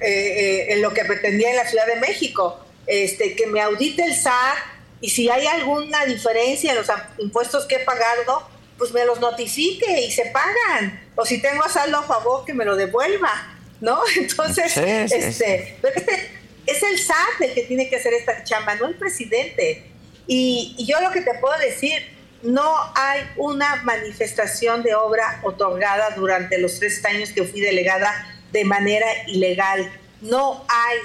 eh, en lo que pretendía en la Ciudad de México. Este, que me audite el SAT y si hay alguna diferencia en los impuestos que he pagado, pues me los notifique y se pagan. O si tengo saldo a favor, que me lo devuelva, ¿no? Entonces, este, este, es el SAT el que tiene que hacer esta chamba, no el presidente. Y, y yo lo que te puedo decir, no hay una manifestación de obra otorgada durante los tres años que fui delegada de manera ilegal. No hay.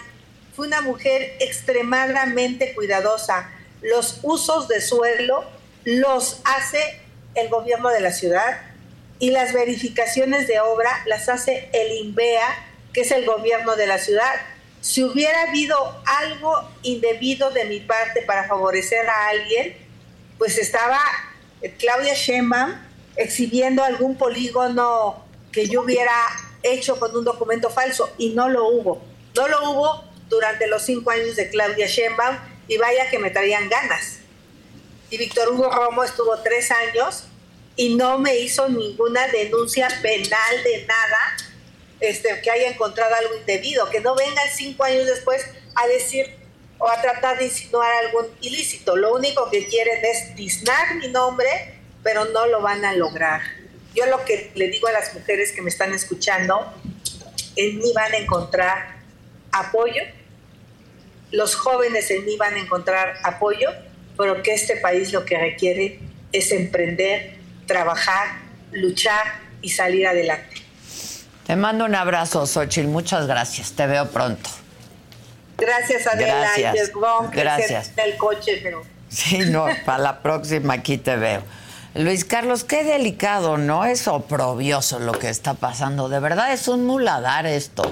Fui una mujer extremadamente cuidadosa los usos de suelo los hace el gobierno de la ciudad y las verificaciones de obra las hace el INVEA, que es el gobierno de la ciudad. Si hubiera habido algo indebido de mi parte para favorecer a alguien, pues estaba Claudia Sheinbaum exhibiendo algún polígono que yo hubiera hecho con un documento falso y no lo hubo. No lo hubo durante los cinco años de Claudia Sheinbaum y vaya que me traían ganas. Y Víctor Hugo Romo estuvo tres años y no me hizo ninguna denuncia penal de nada este, que haya encontrado algo indebido, que no vengan cinco años después a decir o a tratar de insinuar algún ilícito. Lo único que quieren es disnar mi nombre, pero no lo van a lograr. Yo lo que le digo a las mujeres que me están escuchando, en mí van a encontrar apoyo, los jóvenes en mí van a encontrar apoyo, pero que este país lo que requiere es emprender, trabajar, luchar y salir adelante. Te mando un abrazo, Xochitl. Muchas gracias. Te veo pronto. Gracias, Adela. Gracias. gracias. El coche, pero... Sí, no, para la próxima aquí te veo. Luis Carlos, qué delicado, ¿no? Es oprobioso lo que está pasando. De verdad es un muladar esto.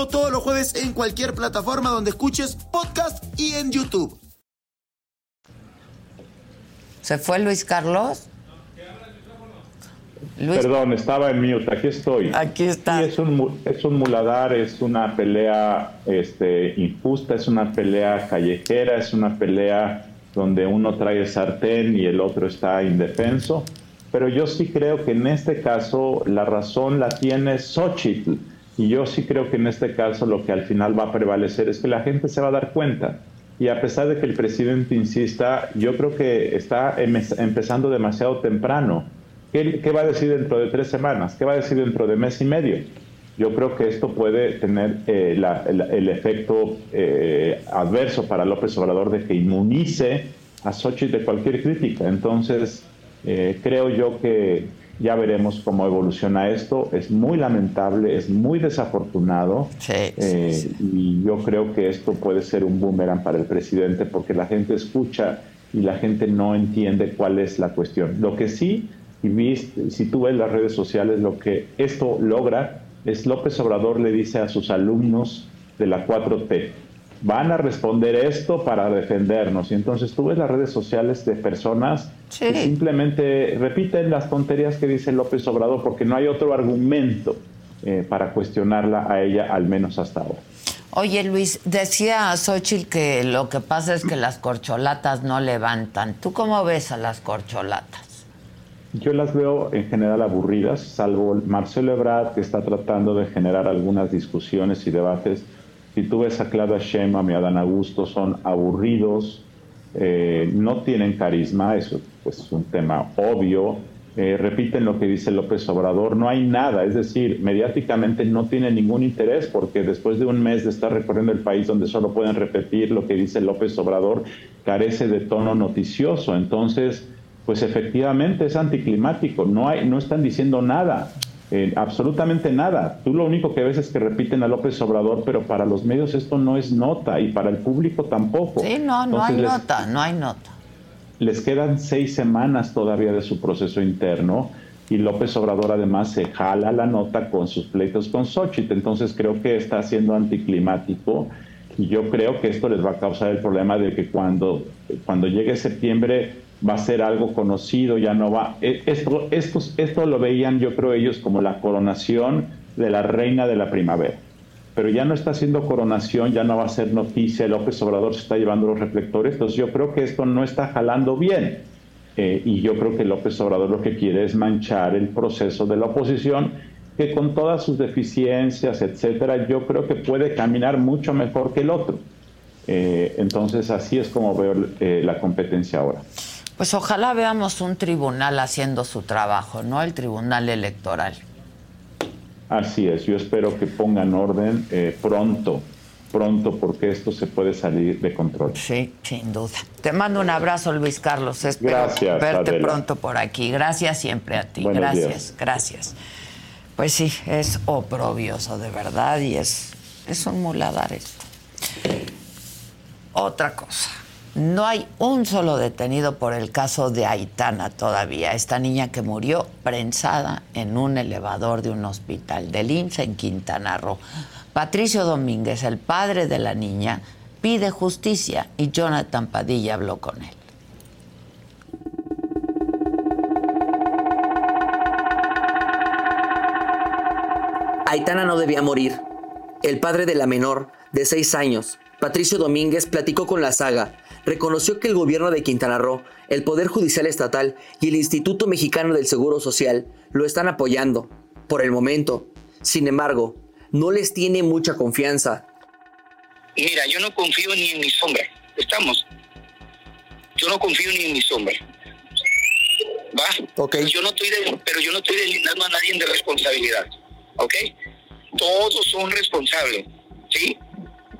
todos los jueves en cualquier plataforma donde escuches podcast y en YouTube. ¿Se fue Luis Carlos? Perdón, estaba en mute, aquí estoy. Aquí está. es, un, es un muladar, es una pelea este, injusta, es una pelea callejera, es una pelea donde uno trae el sartén y el otro está indefenso. Pero yo sí creo que en este caso la razón la tiene Xochitl y yo sí creo que en este caso lo que al final va a prevalecer es que la gente se va a dar cuenta. Y a pesar de que el presidente insista, yo creo que está empezando demasiado temprano. ¿Qué, va a decir dentro de tres semanas? ¿Qué va a decir dentro de mes y medio? yo creo que esto puede tener eh, el, efecto eh, adverso para López Obrador de que inmunice a Xochitl de cualquier crítica. Entonces, eh, creo yo que ya veremos cómo evoluciona esto. Es muy lamentable, es muy desafortunado. y yo creo que esto puede ser un boomerang para el presidente porque la gente escucha y la gente no entiende cuál es la cuestión. Lo que sí, y si tú ves las redes sociales, lo que esto logra es López Obrador le dice a sus alumnos de la 4T, van a responder esto para defendernos. Y entonces tú ves las redes sociales de personas que simplemente repiten las tonterías que dice López Obrador porque no hay otro argumento eh, para cuestionarla a ella, al menos hasta ahora. Oye Luis, decía Xochitl que lo que pasa es que las corcholatas no levantan. ¿Tú cómo ves a las corcholatas? Yo las veo en general aburridas, salvo Marcelo Ebrard, que está tratando de generar algunas discusiones y debates. Si tú ves a Clara Sheinbaum y a Augusto, son aburridos, eh, no tienen carisma, eso pues, es un tema obvio. Eh, repiten lo que dice López Obrador, no hay nada, es decir, mediáticamente no tienen ningún interés porque después de un mes de estar recorriendo el país donde solo pueden repetir lo que dice López Obrador, carece de tono noticioso. Entonces, pues efectivamente es anticlimático, no, hay, no están diciendo nada, eh, absolutamente nada. Tú lo único que ves es que repiten a López Obrador, pero para los medios esto no es nota y para el público tampoco. Sí, no, no hay nota, no hay nota. Les quedan seis semanas todavía de su proceso interno y López Obrador además se jala la nota con sus pleitos con Xochitl, entonces creo que está siendo anticlimático y yo creo que esto les va a causar el problema de que cuando, cuando llegue septiembre va a ser algo conocido, ya no va. E, esto, esto, esto lo veían, yo creo, ellos como la coronación de la reina de la primavera. Pero ya no está haciendo coronación, ya no va a ser noticia, López Obrador se está llevando los reflectores, entonces yo creo que esto no está jalando bien. Eh, y yo creo que López Obrador lo que quiere es manchar el proceso de la oposición, que con todas sus deficiencias, etcétera, yo creo que puede caminar mucho mejor que el otro. Eh, entonces así es como veo eh, la competencia ahora. Pues ojalá veamos un tribunal haciendo su trabajo, no el tribunal electoral. Así es, yo espero que pongan orden eh, pronto, pronto, porque esto se puede salir de control. Sí, sin duda. Te mando un abrazo, Luis Carlos. Espero verte pronto por aquí. Gracias siempre a ti. gracias, gracias. Pues sí, es oprobioso, de verdad, y es, es un muladar esto. Otra cosa. No hay un solo detenido por el caso de Aitana todavía, esta niña que murió prensada en un elevador de un hospital del IMSS en Quintana Roo. Patricio Domínguez, el padre de la niña, pide justicia y Jonathan Padilla habló con él. Aitana no debía morir. El padre de la menor, de seis años, Patricio Domínguez, platicó con la saga reconoció que el gobierno de Quintana Roo, el Poder Judicial Estatal y el Instituto Mexicano del Seguro Social lo están apoyando, por el momento. Sin embargo, no les tiene mucha confianza. Mira, yo no confío ni en mi sombra. Estamos. Yo no confío ni en mi sombra. ¿Va? Okay. Yo no estoy pero yo no estoy deslindando a nadie de responsabilidad. ¿Ok? Todos son responsables. ¿Sí?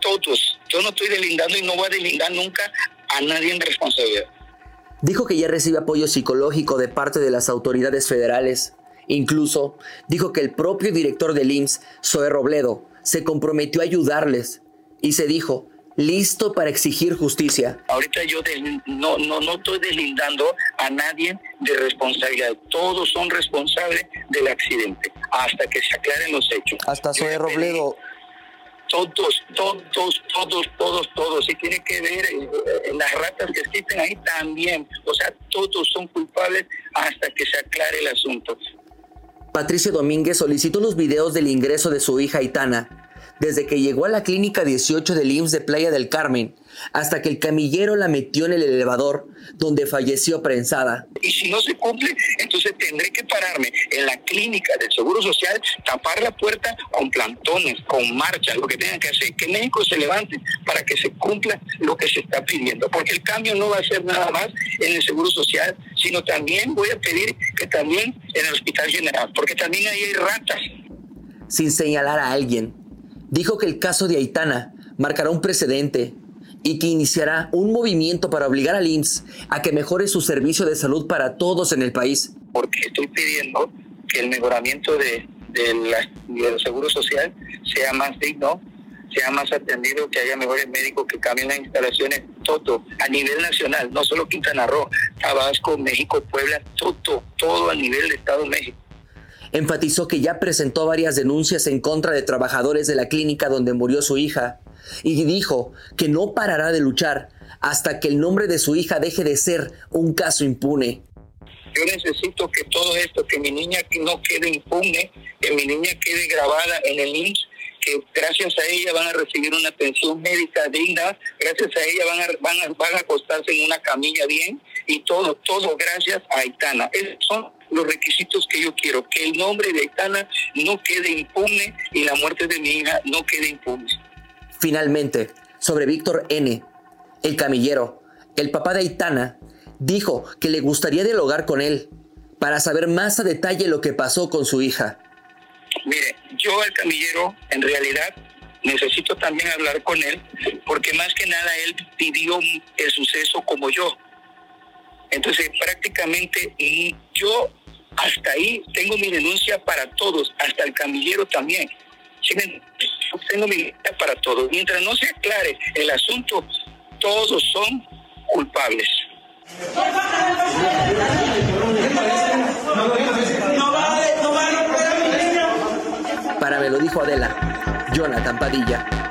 Todos. Yo no estoy deslindando y no voy a deslindar nunca a nadie en responsabilidad. Dijo que ya recibe apoyo psicológico de parte de las autoridades federales. Incluso dijo que el propio director del IMSS, Zoe Robledo, se comprometió a ayudarles y se dijo listo para exigir justicia. Ahorita yo no, no, no estoy deslindando a nadie de responsabilidad. Todos son responsables del accidente hasta que se aclaren los hechos. Hasta Zoe Robledo todos, todos, todos, todos, todos. Y tiene que ver en eh, las ratas que existen ahí también. O sea, todos son culpables hasta que se aclare el asunto. Patricio Domínguez solicitó los videos del ingreso de su hija Itana desde que llegó a la clínica 18 del IMSS de Playa del Carmen hasta que el camillero la metió en el elevador donde falleció prensada. Y si no se cumple, entonces tendré que pararme en la clínica del Seguro Social, tapar la puerta con plantones, con marchas, lo que tengan que hacer, que México se levante para que se cumpla lo que se está pidiendo, porque el cambio no va a ser nada más en el Seguro Social, sino también voy a pedir que también en el Hospital General, porque también ahí hay ratas sin señalar a alguien. Dijo que el caso de Aitana marcará un precedente y que iniciará un movimiento para obligar al IMSS a que mejore su servicio de salud para todos en el país. Porque estoy pidiendo que el mejoramiento de, del seguro social sea más digno, sea más atendido, que haya mejores médicos, que cambien las instalaciones, todo, a nivel nacional, no solo Quintana Roo, Tabasco, México, Puebla, todo, todo a nivel de Estado de México. Enfatizó que ya presentó varias denuncias en contra de trabajadores de la clínica donde murió su hija y dijo que no parará de luchar hasta que el nombre de su hija deje de ser un caso impune. Yo necesito que todo esto, que mi niña no quede impune, que mi niña quede grabada en el IMSS, que gracias a ella van a recibir una atención médica digna, gracias a ella van a, van a, van a acostarse en una camilla bien y todo, todo gracias a Aitana. Esos son los requisitos que yo quiero, que el nombre de Aitana no quede impune y la muerte de mi hija no quede impune. Finalmente, sobre Víctor N., el camillero, el papá de Aitana, dijo que le gustaría dialogar con él para saber más a detalle lo que pasó con su hija. Mire, yo el camillero, en realidad, necesito también hablar con él, porque más que nada él vivió el suceso como yo. Entonces, prácticamente y yo hasta ahí tengo mi denuncia para todos, hasta el camillero también. ¿Sí me- Tengo mi denuncia para todos. Mientras no se aclare el asunto, todos son culpables. Para me lo dijo Adela, Jonathan Padilla.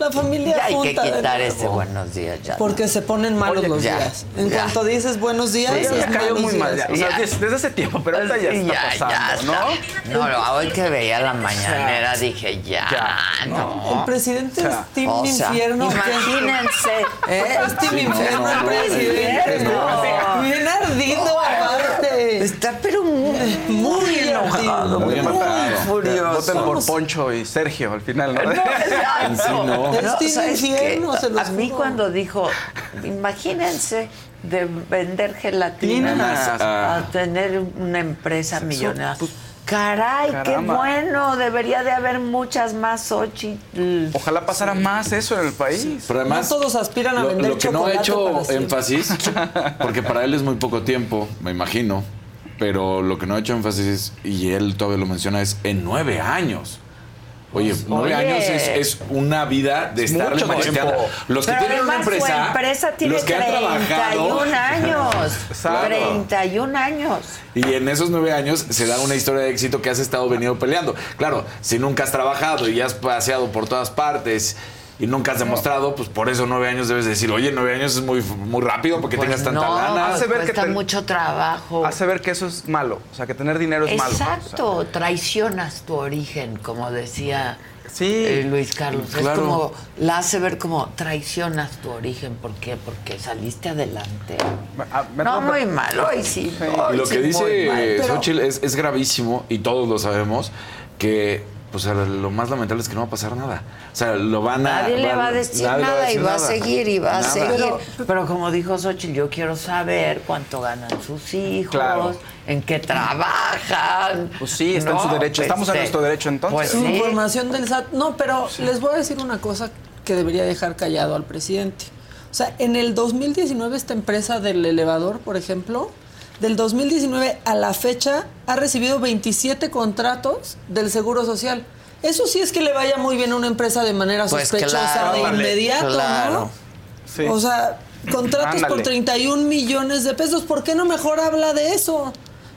La familia Ya hay que junta quitar este buenos días ya. Porque se ponen malos Oye, los ya, días. En ya. cuanto dices buenos días, Sí, es cayó muy mal. ya. O sea, Ya. des- desde hace tiempo, pero ahorita ya está ya, pasando, ya ¿no? está. No, hoy que veía la mañanera dije ya, Ya, no. El presidente O sea, es Team O sea, Infierno. imagínense. ¿Eh? Es Team Sí, no, Infierno no, el no, presidente. no. Bien ardido aparte. Está pero muy, muy enojado, Muy muy, furioso. Voten por Poncho y Sergio al final, ¿no? No, exacto. Sí, A mí juro. cuando dijo, imagínense de vender gelatina Tienes, a, tener una empresa millonaria. pues, Caray, qué bueno, debería de haber muchas más Xochitl. Ojalá pasara más eso en el país. Pero además, No todos aspiran a lo, vender lo que no ha chocolate hecho énfasis, porque para él es muy poco tiempo, me imagino, pero lo que no ha hecho énfasis, y él todavía lo menciona, es en nueve años. Oye, nueve Pues, oye. años es, es una vida de Es estar macheteando. Los que Pero tienen una empresa, empresa tiene los que han 31 trabajado, años. Exacto. 31 años. Y en esos nueve años se da una historia de éxito que has estado venido peleando. Claro, si nunca has trabajado y has paseado por todas partes y nunca has demostrado, pues por eso nueve años debes decir, oye, nueve años es muy, muy rápido porque tengas tanta no, lana. pues Hace ver que cuesta te- mucho trabajo. Hace ver que eso es malo. O sea, que tener dinero es malo. Exacto, traicionas tu origen, como decía Sí. eh, Luis Carlos. Claro. Es como, la hace ver como traicionas tu origen. ¿Por qué? Porque saliste adelante. Ah, me No, muy malo, y sí. Y lo sí, que dice Xochitl es, es gravísimo y todos lo sabemos que pues lo más lamentable es que no va a pasar nada. O sea, lo van a... Nadie le va a decir nada, y decir va a seguir y va a seguir. Pero- Pero, como dijo Xochitl, yo quiero saber cuánto ganan sus hijos, Claro. en qué trabajan. Pues sí, está en su derecho. Estamos en nuestro derecho, entonces. Pues sí. información del SAT. No, pero les voy a decir una cosa que debería dejar callado al presidente. O sea, en el 2019 esta empresa del elevador, por ejemplo, del 2019 a la fecha ha recibido 27 contratos del Seguro Social. Eso sí es que le vaya muy bien a una empresa de manera Pues sospechosa claro, de inmediato, claro. ¿no? Sí. O sea, contratos por Ándale. 31 millones de pesos. ¿Por qué no mejor habla de eso?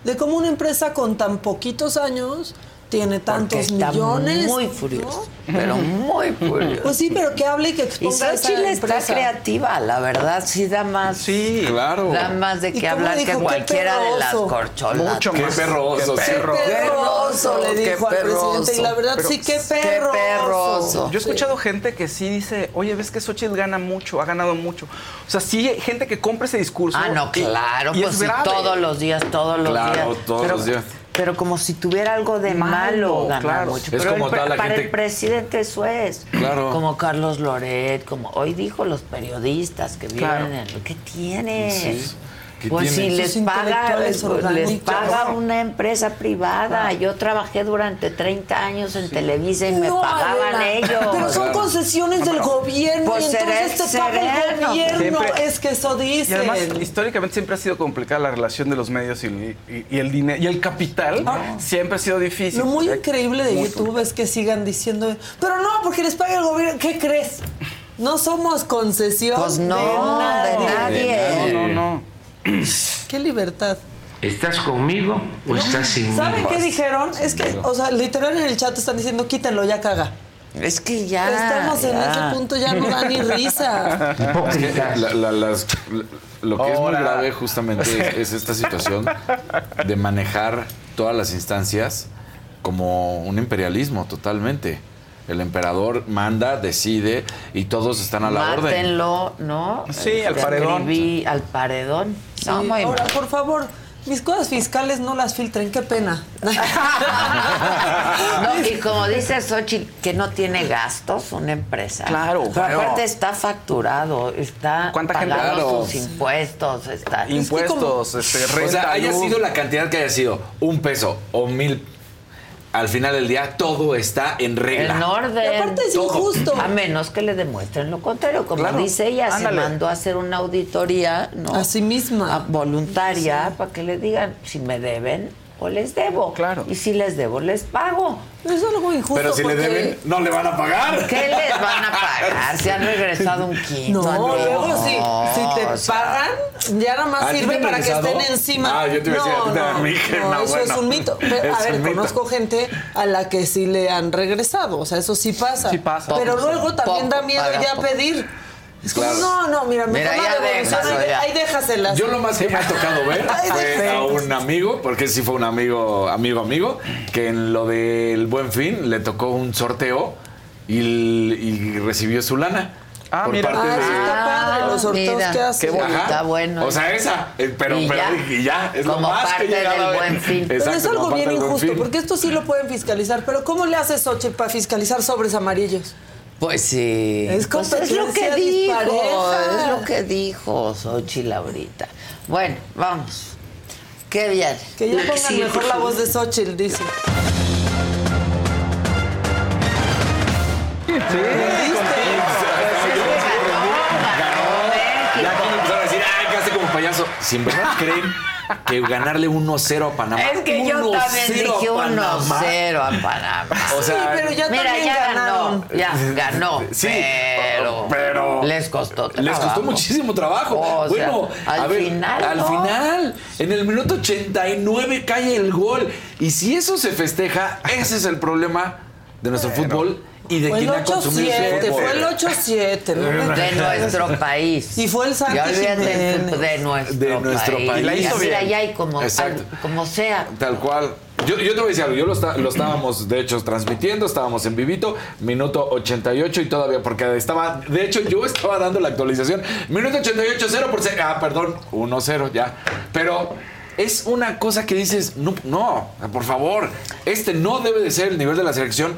De cómo una empresa con tan poquitos años tiene tantos está millones. muy furioso. Pero muy furioso. Pues sí, pero que hable y que Y exponga esa Xochitl está empresa. creativa, la verdad, sí da más. Sí. Claro. Da más de ¿Y que cómo hablar dijo? que Qué cualquiera de las perroso. corcholatas. Mucho Qué más. perroso, Qué sí. perro. Qué perroso, le Qué dijo al perroso. presidente. Y la verdad, Pero sí, qué qué perroso. perroso. Yo he escuchado gente que sí dice, oye, ves que Xochitl gana mucho, ha ganado mucho. O sea, sí hay gente que compra ese discurso. Ah, no, y- claro, y pues es sí, grave. todos los días, todos los Claro, días. todos Pero los días. Pero como si tuviera algo de malo, Malo, ganar claro. mucho. Es Pero como el pre- toda la para gente- el presidente eso es. Claro. Como Carlos Loret, como hoy dijo los periodistas que Claro. en... ¿Qué tiene? Sí. ¿Qué Pues si les paga, intelectuales les, paga una empresa privada. Yo trabajé durante 30 años en Televisa y me No, pagaban Adela, ellos. Pero son Claro. concesiones del gobierno Pues y entonces te paga el gobierno. Siempre- es que eso Y dicen. además, históricamente siempre ha sido complicada la relación de los medios y, y- y el dinero y el capital. Ah. Siempre ha sido difícil. Lo muy increíble de. YouTube es que sigan diciendo, pero no, porque les paga el gobierno. ¿Qué crees? No somos concesión Pues no, de nadie. No, no, no. Qué libertad. ¿Estás conmigo o estás sin mí? ¿Saben qué dijeron? Es que, o sea, literal en el chat están diciendo, quítenlo, ya caga. Es que ya. Estamos en ese punto, ya no da ni risa. La- la- las- lo que es muy grave justamente es, es esta situación de manejar todas las instancias como un imperialismo totalmente. El emperador manda, decide y todos están a la orden. Mátenlo, ¿no? Sí, al paredón. escribí al paredón. No, Sí, muy Ahora, mal. por favor, mis cosas fiscales no las filtren, qué pena. No, y como dice Xochitl, que no tiene gastos una empresa. Claro, Pero claro. aparte está facturado, está ¿Cuánta gente? pagando Claro. sus impuestos, está... Impuestos, este, renta, O sea, haya luz. sido la cantidad que haya sido, un peso o mil, al final del día todo está en regla. En orden. Y aparte es Todo. injusto. A menos que le demuestren lo contrario. Como Claro. dice ella, Ándale. se mandó a hacer una auditoría ¿no? A sí misma. A- voluntaria para que le digan si me deben les debo. Claro. Y si les debo, les pago. Es algo injusto. Pero si le porque- deben, no le van a pagar. ¿Qué les van a pagar? Se han regresado un quinto. No, luego si, si te o sea, pagan, ya nada ¿A más sirve para que estén encima. Ah, yo te iba a decir, a te no, no, no, no, eso bueno. es un mito. Pero, Es a ver, mito. conozco gente a la que sí le han regresado. O sea, eso sí pasa. Sí pasa. Pero Poco, luego también poco, da miedo ya poco. pedir. Es como, Claro. no, no, mira, Mira, la ya devolución, déjalo, ahí, ya. ahí déjaselas. Yo lo más que me ha tocado ver fue a un amigo, porque sí fue un amigo, amigo, amigo, que en lo del buen fin le tocó un sorteo y, y recibió su lana. Ah, por mira. parte Ah, de- está padre, los sorteos mira, que hace. qué. Ajá. Está bueno. O sea, esa, eh, pero, Y pero ya. y ya, es lo más parte que he llegado del. Buen Fin. Pero es Exacto, algo bien injusto, porque esto sí lo pueden fiscalizar. Pero ¿cómo le hace Xochitl para fiscalizar sobres amarillos? Pues sí. Es Pues es lo que dijo. Es lo que dijo Xochitl ahorita. Bueno, vamos. Qué bien. Que ya pongan sigue, mejor la voz de Xochitl, dice. Ya cuando empezaron a decir, ay, que hace como payaso. Si en verdad creen que ganarle 1-0 a Panamá. Es que yo 1-0 también dije a Panamá. 1-0 a Panamá. O sea, pero ya Mira, también ya ganaron. ganó. Ya ganó. Sí, pero, pero les costó Les costó trabajo. muchísimo trabajo. O sea, bueno, al a ver, final, al ¿no? final, en el minuto 89 cae el gol. Y si eso se festeja, ese es el problema de nuestro fútbol y de Fue el quien ha consumido ese 8-7, fútbol. fue el 8-7. ¿no? de nuestro país. Y fue el Santi Jiménez. de nuestro De nuestro país. Y la hizo bien. ya hay como, al- como sea. Tal cual. Yo, yo te voy a decir algo, yo lo, está- lo estábamos de hecho transmitiendo, estábamos en vivito, minuto 88 y todavía, porque estaba, de hecho yo estaba dando la actualización, minuto 88, 0 por cero, ah, perdón, 1-0 ya, pero es una cosa que dices, no, no, por favor, este no debe de ser el nivel de la selección,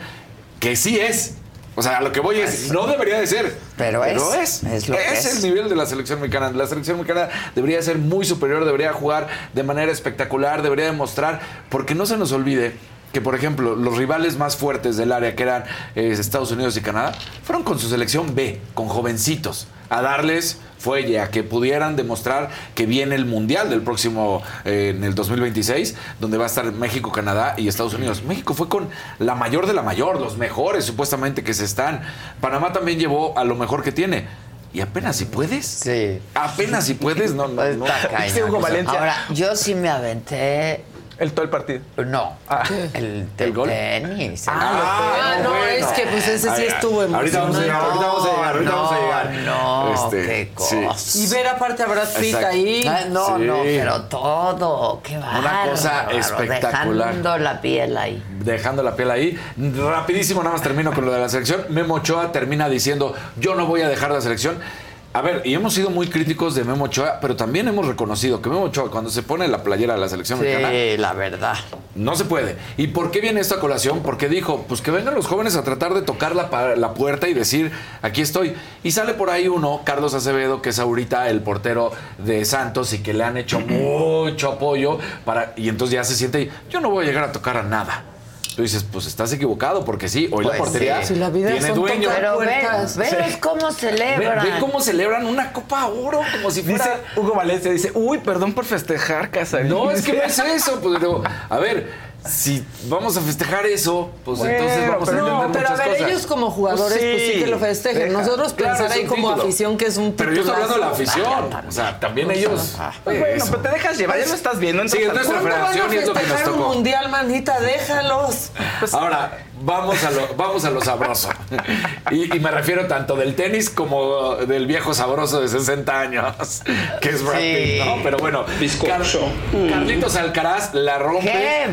que sí es. O sea, a lo que voy es, no debería de ser. Pero es, es. es lo que es. el nivel de la selección mexicana. La selección mexicana debería ser muy superior, debería jugar de manera espectacular, debería demostrar, porque no se nos olvide que, por ejemplo, los rivales más fuertes del área, que eran eh, Estados Unidos y Canadá, fueron con su selección B, con jovencitos, a darles fuelle, a que pudieran demostrar que viene el Mundial del próximo, eh, en el 2026, donde va a estar México, Canadá y Estados Unidos. México fue con la mayor de la mayor, los mejores supuestamente que se están. Panamá también llevó a lo mejor que tiene. Y apenas si puedes. Sí. Apenas si puedes, no, no. Está. Ahora, yo sí me aventé. El todo el partido. No, el, ¿El gol? tenis. Ah, no, bueno. es que pues ese sí estuvo Ahorita vamos a llegar, ahorita vamos a llegar, ahorita no, vamos a llegar. No, Este, qué sí. cosa. Y ver aparte a Brad Pitt Exacto. ahí. Ah, no, Sí. no, pero todo, qué bárbaro. cosa espectacular. Dejando la piel ahí. dejando la piel ahí. Rapidísimo, nada más termino con lo de la selección. Memo Ochoa termina diciendo, yo no voy a dejar la selección. A ver, y hemos sido muy críticos de Memo Ochoa, pero también hemos reconocido que Memo Ochoa, cuando se pone la playera de la selección mexicana, Sí, la verdad. no se puede. ¿Y por qué viene esta colación? Porque dijo, pues que vengan los jóvenes a tratar de tocar la, la puerta y decir, aquí estoy. Y sale por ahí uno, Carlos Acevedo, que es ahorita el portero de Santos y que le han hecho mucho apoyo para y entonces ya se siente, yo no voy a llegar a tocar a nada. Tú dices, pues estás equivocado, porque sí, hoy la Pues portería sí. Si la vida tiene son dueño. Pero ve, puertas. velos cómo celebran. ve cómo celebran una copa oro, como si fuera... Dice Hugo Valencia, dice, uy, perdón por festejar, Casarín. No, es que no es eso. Pues digo, a ver, si vamos a festejar eso, pues Bueno, entonces vamos a pero entender No, pero a muchas ver, cosas. ellos como jugadores, Pues pues sí, sí, que lo festejen. deja. Nosotros Claro, pensar ahí como título. afición que es un Pero yo estoy hablando de la afición. O sea, también ellos. Pues bueno, Eso. pero te dejas llevar, ya lo estás viendo. Sí, es entonces- nuestra ¿Cuándo van a federación y es lo que nos festejar un tocó. mundial, manita? Déjalos. Ahora, vamos a lo, vamos a lo sabroso. Y, y me refiero tanto del tenis como del viejo sabroso de 60 años, que es Brad Sí. Pitt, ¿no? Pero bueno, Car- Carlitos Alcaraz la rompe. ¡Qué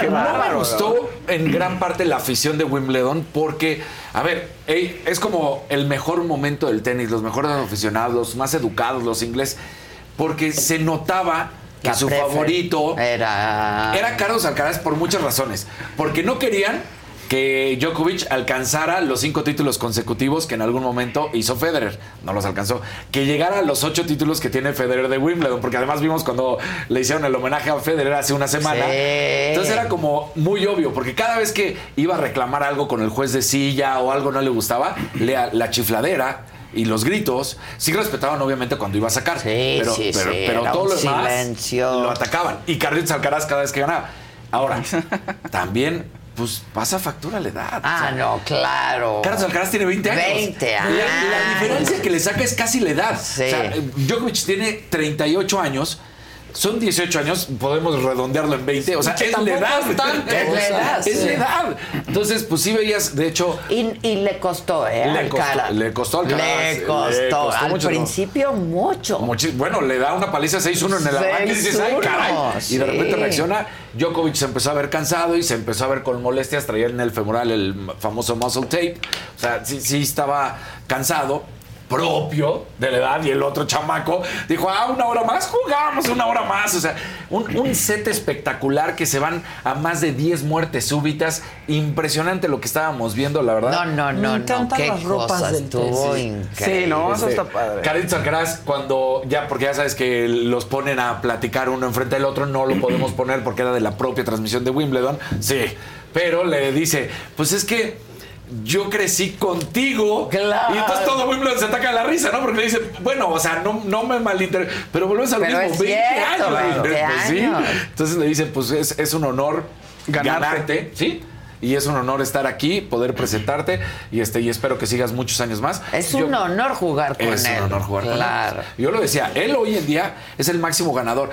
Que no me gustó en gran parte la afición de Wimbledon porque, a ver, es como el mejor momento del tenis, los mejores aficionados, los más educados, los ingleses, porque se notaba que La su favorito era... era Carlos Alcaraz por muchas razones. Porque no querían que Djokovic alcanzara los cinco títulos consecutivos que en algún momento hizo Federer. No los alcanzó. Que llegara a los ocho títulos que tiene Federer de Wimbledon. Porque además vimos cuando le hicieron el homenaje a Federer hace una semana. Sí. Entonces era como muy obvio. Porque cada vez que iba a reclamar algo con el juez de silla o algo no le gustaba, le- la chifladera. Y los gritos, sí respetaban obviamente cuando iba a sacar. Sí, pero, sí, pero, sí, pero todo lo demás lo atacaban. Y Carlitos Alcaraz cada vez que ganaba. Ahora, también, pues pasa factura la edad. Ah, O sea, no, claro. Carlos Alcaraz tiene 20 años. 20 La- años. La, diferencia que le saca es casi la edad. Sí. O sea, Djokovic tiene 38 años. Son 18 años, podemos redondearlo en 20. O sea, es la edad. es tanto, Es la edad, Es la edad. Entonces, pues sí veías, de hecho, Y, y le costó, ¿eh? Le costó- Alcaraz. le costó Alcaraz, Le le costó. costó Al mucho, ¿no? principio mucho. Muchi- bueno, le da una paliza 6-1 en el arranque y dices, ay, 6-1, caray. Y de repente reacciona. Djokovic se empezó a ver cansado y se empezó a ver con molestias. Traía en el femoral el famoso muscle tape. O sea, sí, sí estaba cansado propio de la edad y el otro chamaco dijo, ah, una hora más, jugamos una hora más. O sea, un, un set espectacular que se van a más de 10 muertes súbitas. Impresionante lo que estábamos viendo, la verdad. No, no, Me no, no. encantan Qué las ropas del. Sí, no, eso Este, está padre. Carlitos Alcaraz, cuando ya, porque ya sabes que los ponen a platicar uno enfrente del otro, no lo podemos poner porque era de la propia transmisión de Wimbledon. Sí, pero le dice, pues es que yo crecí contigo. Claro. Y entonces todo Wimbledon se ataca la risa, ¿no? Porque le dice, bueno, o sea, no, no me malinter... Pero volvemos a lo Pero mismo, es 20 cierto, años. 20 Pues sí. Entonces le dice, pues es, es un honor Ganarte. ganarte, ¿sí? Y es un honor estar aquí, poder presentarte y este y espero que sigas muchos años más. Es Yo- un honor jugar con es él. un honor jugar claro. con él. Yo lo decía, él hoy en día es el máximo ganador.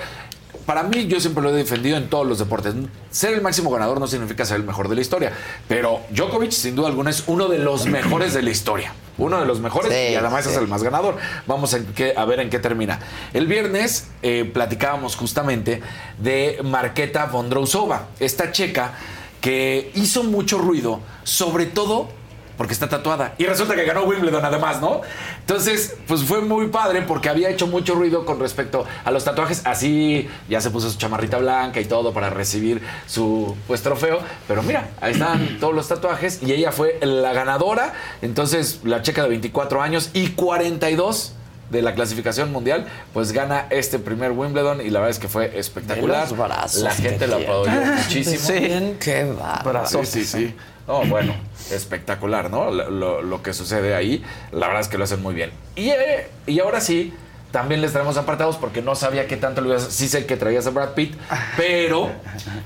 Para mí, yo siempre lo he defendido en todos los deportes. Ser el máximo ganador no significa ser el mejor de la historia. Pero Djokovic, sin duda alguna, es uno de los mejores de la historia. Uno de los mejores Sí, y además sí. es el más ganador. Vamos a, ver en qué termina. El viernes eh, platicábamos justamente de Marketa Vondrousova, esta checa que hizo mucho ruido, sobre todo porque está tatuada. Y resulta que ganó Wimbledon además, ¿no? Entonces, pues fue muy padre porque había hecho mucho ruido con respecto a los tatuajes. Así ya se puso su chamarrita blanca y todo para recibir su pues trofeo. Pero mira, ahí están todos los tatuajes y ella fue la ganadora. Entonces, la checa de 24 años y 42 de la clasificación mundial, pues gana este primer Wimbledon y la verdad es que fue espectacular. De los brazos la gente lo aplaudió muchísimo. Sí. Qué va. Sí, sí, sí. No, bueno, espectacular, ¿no? Lo, lo- lo que sucede ahí, la verdad es que lo hacen muy bien. Y, eh, y ahora sí, también les traemos apartados porque no sabía qué tanto lo ibas a... Sí sé que traías a Brad Pitt, pero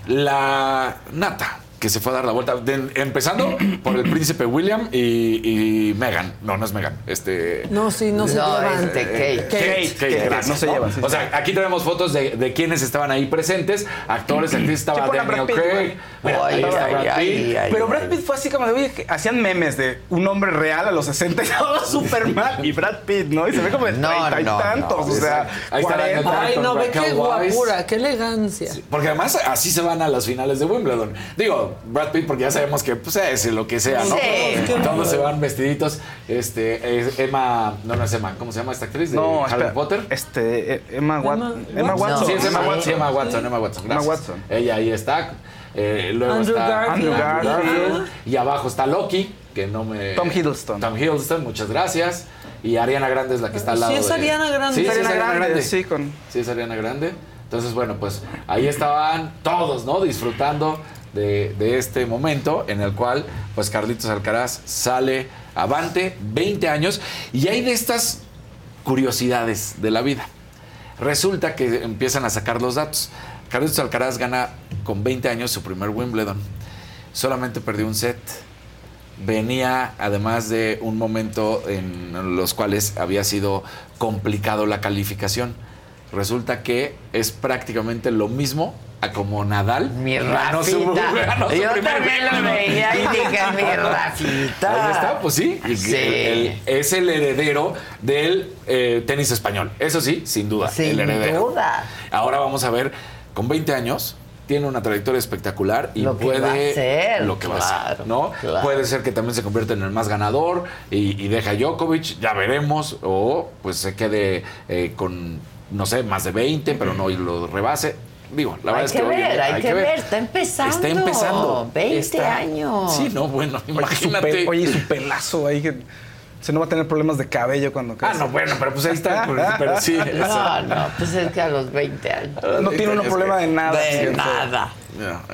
la nata que se fue a dar la vuelta, de- empezando por el príncipe William y, y Meghan. No, no es Meghan, este... No, sí, no se No, llevan. este, Kate. Kate, Kate, Kate, gracias, no se llevan, sí. O sea, aquí tenemos fotos de, de quienes estaban ahí presentes, actores, actrices, estaba Daniel Brad Pitt, Craig. Ay, ay, ay, Pero. Brad Pitt fue así como de, oye, que hacían memes de un hombre real a los 60 y todo súper mal. Y Brad Pitt, ¿no? Y se ve como de No, treinta y no, tantos. no. o sea, Ahí está 40. Daniel Ay, no, ve qué guapura, qué elegancia. Porque además así se van a las finales de Wimbledon. Digo, Brad Pitt, porque ya sabemos que pues es lo que sea, ¿no? Sí. Todos, todos se van vestiditos. Este, es Emma, no, no es Emma, ¿cómo se llama esta actriz? De No, Harry espera. Potter. Este, eh, Emma, Wat- Emma- Emma Watson. Sí, es Emma Sí. Watson, Emma Watson, Emma Watson, Emma. Watson. Ella ahí está. Eh, luego Andrew está Garfield. Andrew Garfield. Y abajo está Loki, que no me. Tom Hiddleston. Tom Hiddleston, muchas gracias. Y Ariana Grande es la que está al lado. Sí, es Ariana Grande. Sí, sí, Es es Ariana Ariana Grande, Grande. sí, con- Sí, es Ariana Grande. Entonces, bueno, pues ahí estaban todos, ¿no? Disfrutando de, de este momento en el cual, pues Carlitos Alcaraz sale avante, 20 años, y hay de estas curiosidades de la vida. Resulta que empiezan a sacar los datos. Carlitos Alcaraz gana con 20 años su primer Wimbledon. Solamente perdió un set. Venía además de un momento en los cuales había sido complicado la calificación. Resulta que es prácticamente lo mismo a como Nadal Mi ganó su- ganó su Yo también lo veía y dije, mi Rafita. Ahí está, pues sí. Sí. el- es el heredero del eh, tenis español. Eso sí, sin duda. Sin el heredero. duda. Ahora vamos a ver, con 20 años, tiene una trayectoria espectacular y Lo que puede va a ser, lo que va a claro, ser, ¿no? claro. Puede ser que también se convierta en el más ganador y, y deja a Djokovic, ya veremos, o pues se quede eh, con, no sé, más de 20, pero no lo rebase. Digo, la verdad hay es que que hoy en ver, hay, que ver. Está empezando. Está empezando. 20 Está- años. Sí, no, bueno, Oye, su imagínate. pe- Oye, y su pelazo ahí que se no va a tener problemas de cabello cuando Ah, crezca. no, bueno, pero pues ahí está. pero, pero sí. No, no, pues es que a los 20 años. No tiene uno que- problema de nada. De nada.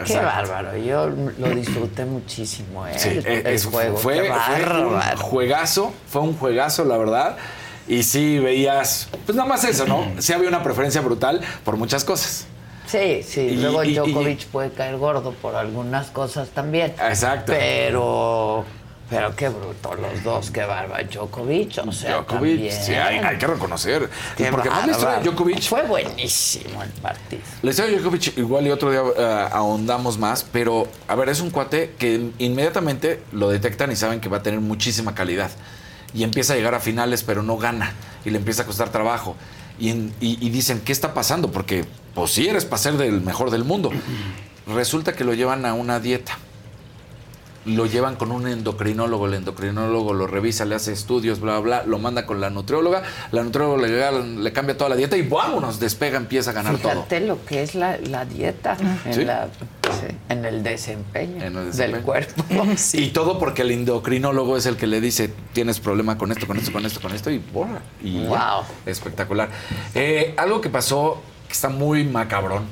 Qué bárbaro. Yo lo disfruté muchísimo, ¿eh? Sí, el, eh, el juego. Fue, Qué fue un bárbaro. juegazo, fue un juegazo, la verdad. Y sí veías, pues nada más eso, ¿no? Sí había una preferencia brutal por muchas cosas. Sí, sí. Y- Luego y- y- Djokovic puede caer gordo por algunas cosas también. Exacto. Pero, pero qué bruto los dos, qué bárbaro. Djokovic, o sea, Djokovic, también. sí, hay, hay que reconocer. Qué porque además la historia de. Djokovic, Fue buenísimo el partido. la historia de Djokovic igual y otro día eh, ahondamos más, pero a ver, es un cuate que inmediatamente lo detectan y saben que va a tener muchísima calidad. Y empieza a llegar a finales, pero no gana. Y le empieza a costar trabajo. Y, en- y- y dicen, ¿qué está pasando? Porque, pues sí, eres para ser del mejor del mundo. Resulta que lo llevan a una dieta. Lo llevan con un endocrinólogo, el endocrinólogo lo revisa, le hace estudios, bla, bla, bla, lo manda con la nutrióloga, la nutrióloga le, le cambia toda la dieta y vámonos, despega, empieza a ganar todo. Fíjate lo que es la, la dieta en, Sí. la- sí, en el desempeño, En el del cuerpo. Y todo porque el endocrinólogo es el que le dice, tienes problema con esto, con esto, con esto, con esto, y borra. Y. Wow. espectacular. Eh, algo que pasó está muy macabrón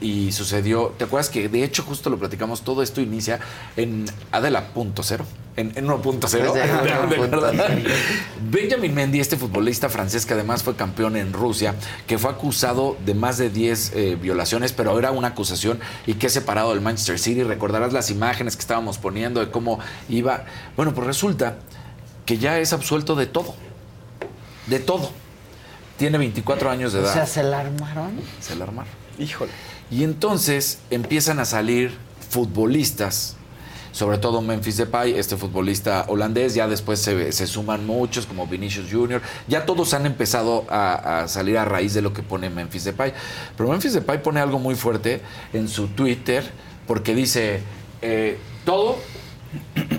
y sucedió, ¿te acuerdas que de hecho justo lo platicamos, todo esto inicia en Adela.0, en, en 1.0. Pues de De- de 1.0. verdad. Benjamin Mendy, este futbolista francés que además fue campeón en Rusia, que fue acusado de más de 10 eh, violaciones, pero era una acusación y que es separado del Manchester City. Recordarás las imágenes que estábamos poniendo de cómo iba. Bueno, pues resulta que ya es absuelto de todo. De todo. Tiene 24 años de O edad. sea, se la armaron. Se la armaron. Híjole. Y entonces empiezan a salir futbolistas, sobre todo Memphis Depay, este futbolista holandés, ya después se, se suman muchos como Vinicius Jr., ya todos han empezado a, a salir a raíz de lo que pone Memphis Depay. Pero Memphis Depay pone algo muy fuerte en su Twitter porque dice, eh, todo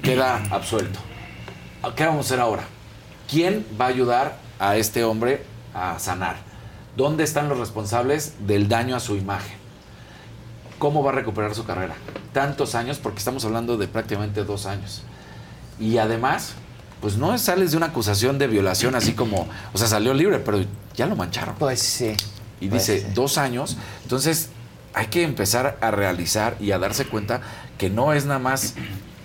queda absuelto. ¿Qué vamos a hacer ahora? ¿Quién va a ayudar a este hombre a sanar? ¿Dónde están los responsables del daño a su imagen? ¿Cómo va a recuperar su carrera? Tantos años, porque estamos hablando de prácticamente dos años. Y además, pues no sales de una acusación de violación así como, o sea, salió libre, pero ya lo mancharon. Pues sí. Y Pues dice, sí. dos años. Entonces, hay que empezar a realizar y a darse cuenta que no es nada más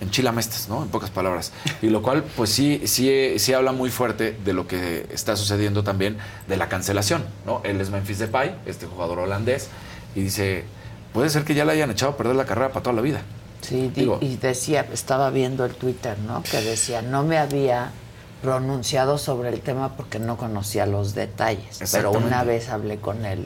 enchilamestas, ¿no? En pocas palabras. Y lo cual, pues sí, sí, sí habla muy fuerte de lo que está sucediendo también de la cancelación, ¿no? Él es Memphis Depay, este jugador holandés, y dice, puede ser que ya le hayan echado a perder la carrera para toda la vida. Sí, di- Digo- y decía, estaba viendo el Twitter, ¿no? Que decía, no me había pronunciado sobre el tema porque no conocía los detalles. Pero una vez hablé con él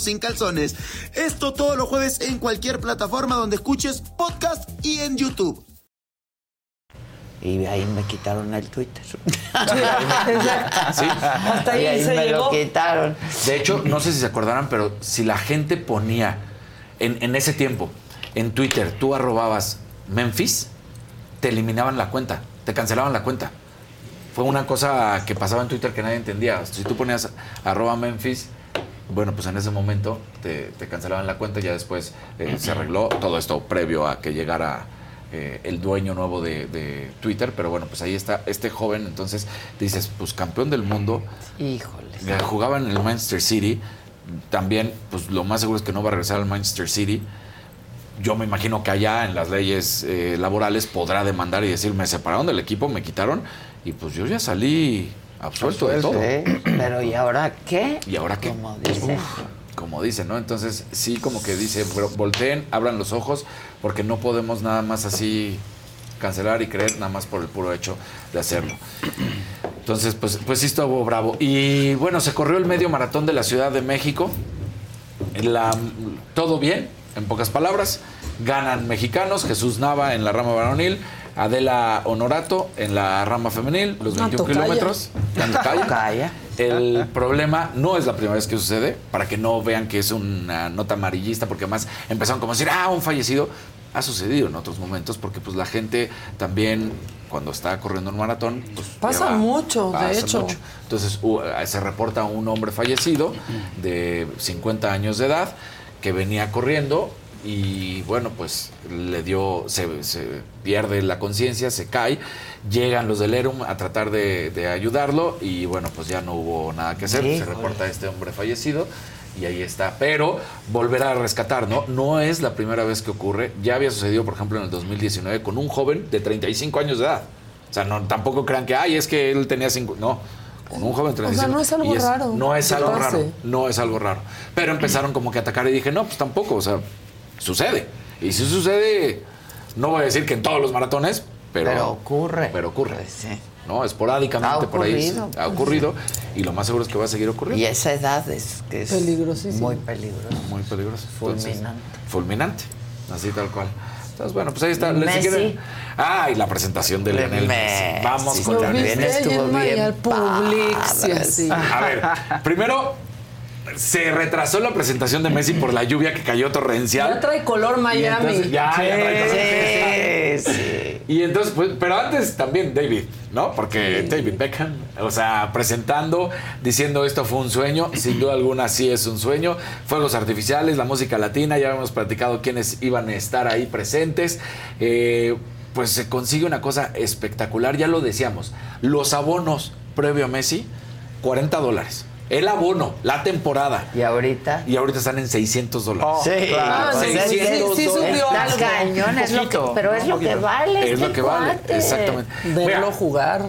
sin calzones. Esto todos los jueves en cualquier plataforma donde escuches podcast y en YouTube. Y ahí me quitaron el Twitter. Sí. Hasta Y ahí, ahí se me llegó. lo quitaron. De hecho, no sé si se acordarán, pero si la gente ponía en, en ese tiempo en Twitter, tú arrobabas Memphis, te eliminaban la cuenta, te cancelaban la cuenta. Fue una cosa que pasaba en Twitter que nadie entendía. Si tú ponías arroba Memphis, bueno, pues en ese momento te, te cancelaban la cuenta y ya después eh, se arregló todo esto previo a que llegara eh, el dueño nuevo de, de Twitter. Pero bueno, pues ahí está este joven. Entonces dices, pues campeón del mundo. Híjole. Jugaba en el Manchester City. También, pues lo más seguro es que no va a regresar al Manchester City. Yo me imagino que allá en las leyes eh, laborales podrá demandar y decir, me separaron del equipo, me quitaron y pues yo ya salí absuelto de todo. Sí, pero ¿y ahora qué? ¿Y ahora qué? Como dicen. Como dicen, ¿no? Entonces sí como que dice, "Vo- volteen, abran los ojos, porque no podemos nada más así cancelar y creer nada más por el puro hecho de hacerlo. Entonces, pues, pues sí estuvo bravo. Y bueno, se corrió el medio maratón de la Ciudad de México. La- todo bien, en pocas palabras. Ganan mexicanos, Jesús Nava en la rama varonil, Adela Honorato en la rama femenil, los Una 21 tocaya. kilómetros. El problema no es la primera vez que sucede, para que no vean que es una nota amarillista, porque además empezaron como a decir, ah, un fallecido. Ha sucedido en otros momentos, porque pues la gente también, cuando está corriendo un maratón, pues Pasa lleva- mucho, de pasa hecho. mucho. Entonces u- se reporta un hombre fallecido de 50 años de edad que venía corriendo y bueno, pues le dio, se, se pierde la conciencia, se cae, llegan los del ERUM a tratar de, de ayudarlo y bueno, pues ya no hubo nada que hacer, se reporta este hombre fallecido y ahí está. Pero volver a rescatar, ¿no? No es la primera vez que ocurre, ya había sucedido, por ejemplo, en el 2019 con un joven de 35 años de edad. O sea, no, tampoco crean que, ay, es que él tenía cinco. No, con un joven de O sea, 35. no es algo raro No es algo raro. No es algo raro. Pero empezaron como que a atacar y dije, no, pues tampoco. O sea, sucede. Y si sucede, no voy a decir que en todos los maratones, pero, Pero ocurre. Pero ocurre. Pues sí. ¿No? Esporádicamente Ha por ahí ocurrido, ha pues. ocurrido. Y lo más seguro es que va a seguir ocurriendo. Y esa edad es que es Peligrosísimo. muy peligrosa. Muy peligroso. Entonces, Fulminante. fulminante. Así tal cual. Entonces, bueno, pues ahí está. ¿Les Messi. quieren? Ah, y la presentación de Lionel Messi. Vamos Sí, con Lionel estuvo bien al Publix así. A ver, primero se retrasó la presentación de Messi por la lluvia que cayó torrencial. Ya trae color Miami. ya, ya trae color. Sí, sí. Y entonces, pues, pero antes también David, ¿no? Porque David Beckham, o sea, presentando, diciendo esto fue un sueño, sin duda alguna sí es un sueño. Fuegos artificiales, la música latina, ya hemos platicado quiénes iban a estar ahí presentes. Eh, pues se consigue una cosa espectacular, ya lo decíamos. Los abonos previo a Messi, 40 dólares. El abono, la temporada. Y ahorita. Y ahorita están en 600 dólares. Sí, pues sí, sí, que sí subió está algo. cañón, es lo que- pero es lo que vale. Es este lo que vale, exactamente. Verlo Mira, jugar.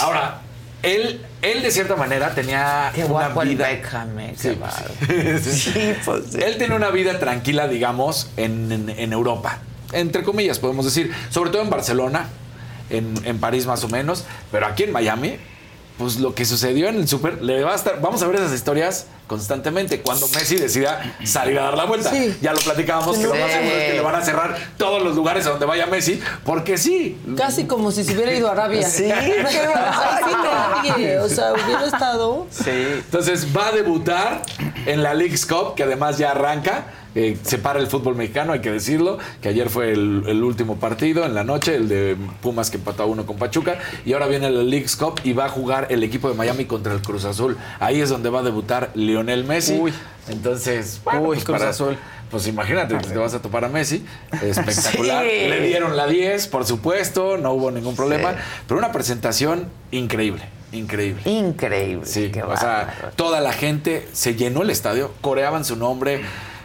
Ahora, él, él de cierta manera tenía Qué una guapo el vida. Beckham, eh, Sí, sí. Sí, pues sí. Él tiene una vida tranquila, digamos, en, en- en Europa. Entre comillas, podemos decir. Sobre todo en Barcelona, en, en París más o menos. Pero aquí en Miami, pues lo que sucedió en el Super, le va a estar. Vamos a ver esas historias constantemente. Cuando Messi decida salir a dar la vuelta. Sí. Ya lo platicábamos, que lo más Sí. seguro es que le van a cerrar todos los lugares a donde vaya Messi. Porque sí. Casi como si se hubiera ido a Arabia. Sí, sí. O sea, hubiera estado. Entonces va a debutar en la League's Cup, que además ya arranca. Eh, se para el fútbol mexicano, hay que decirlo, que ayer fue el, el último partido en la noche, el de Pumas que empató a uno con Pachuca, y ahora viene la League's Cup y va a jugar el equipo de Miami contra el Cruz Azul. Ahí es donde va a debutar Lionel Messi. Uy. Entonces, bueno, Uy, pues Cruz Azul. Pues imagínate, te vas a topar a Messi. Espectacular. Sí. Le dieron la 10, por supuesto, no hubo ningún problema. Sí. Pero una presentación increíble. increíble. Increíble. Sí, qué o sea, toda la gente se llenó el estadio, coreaban su nombre,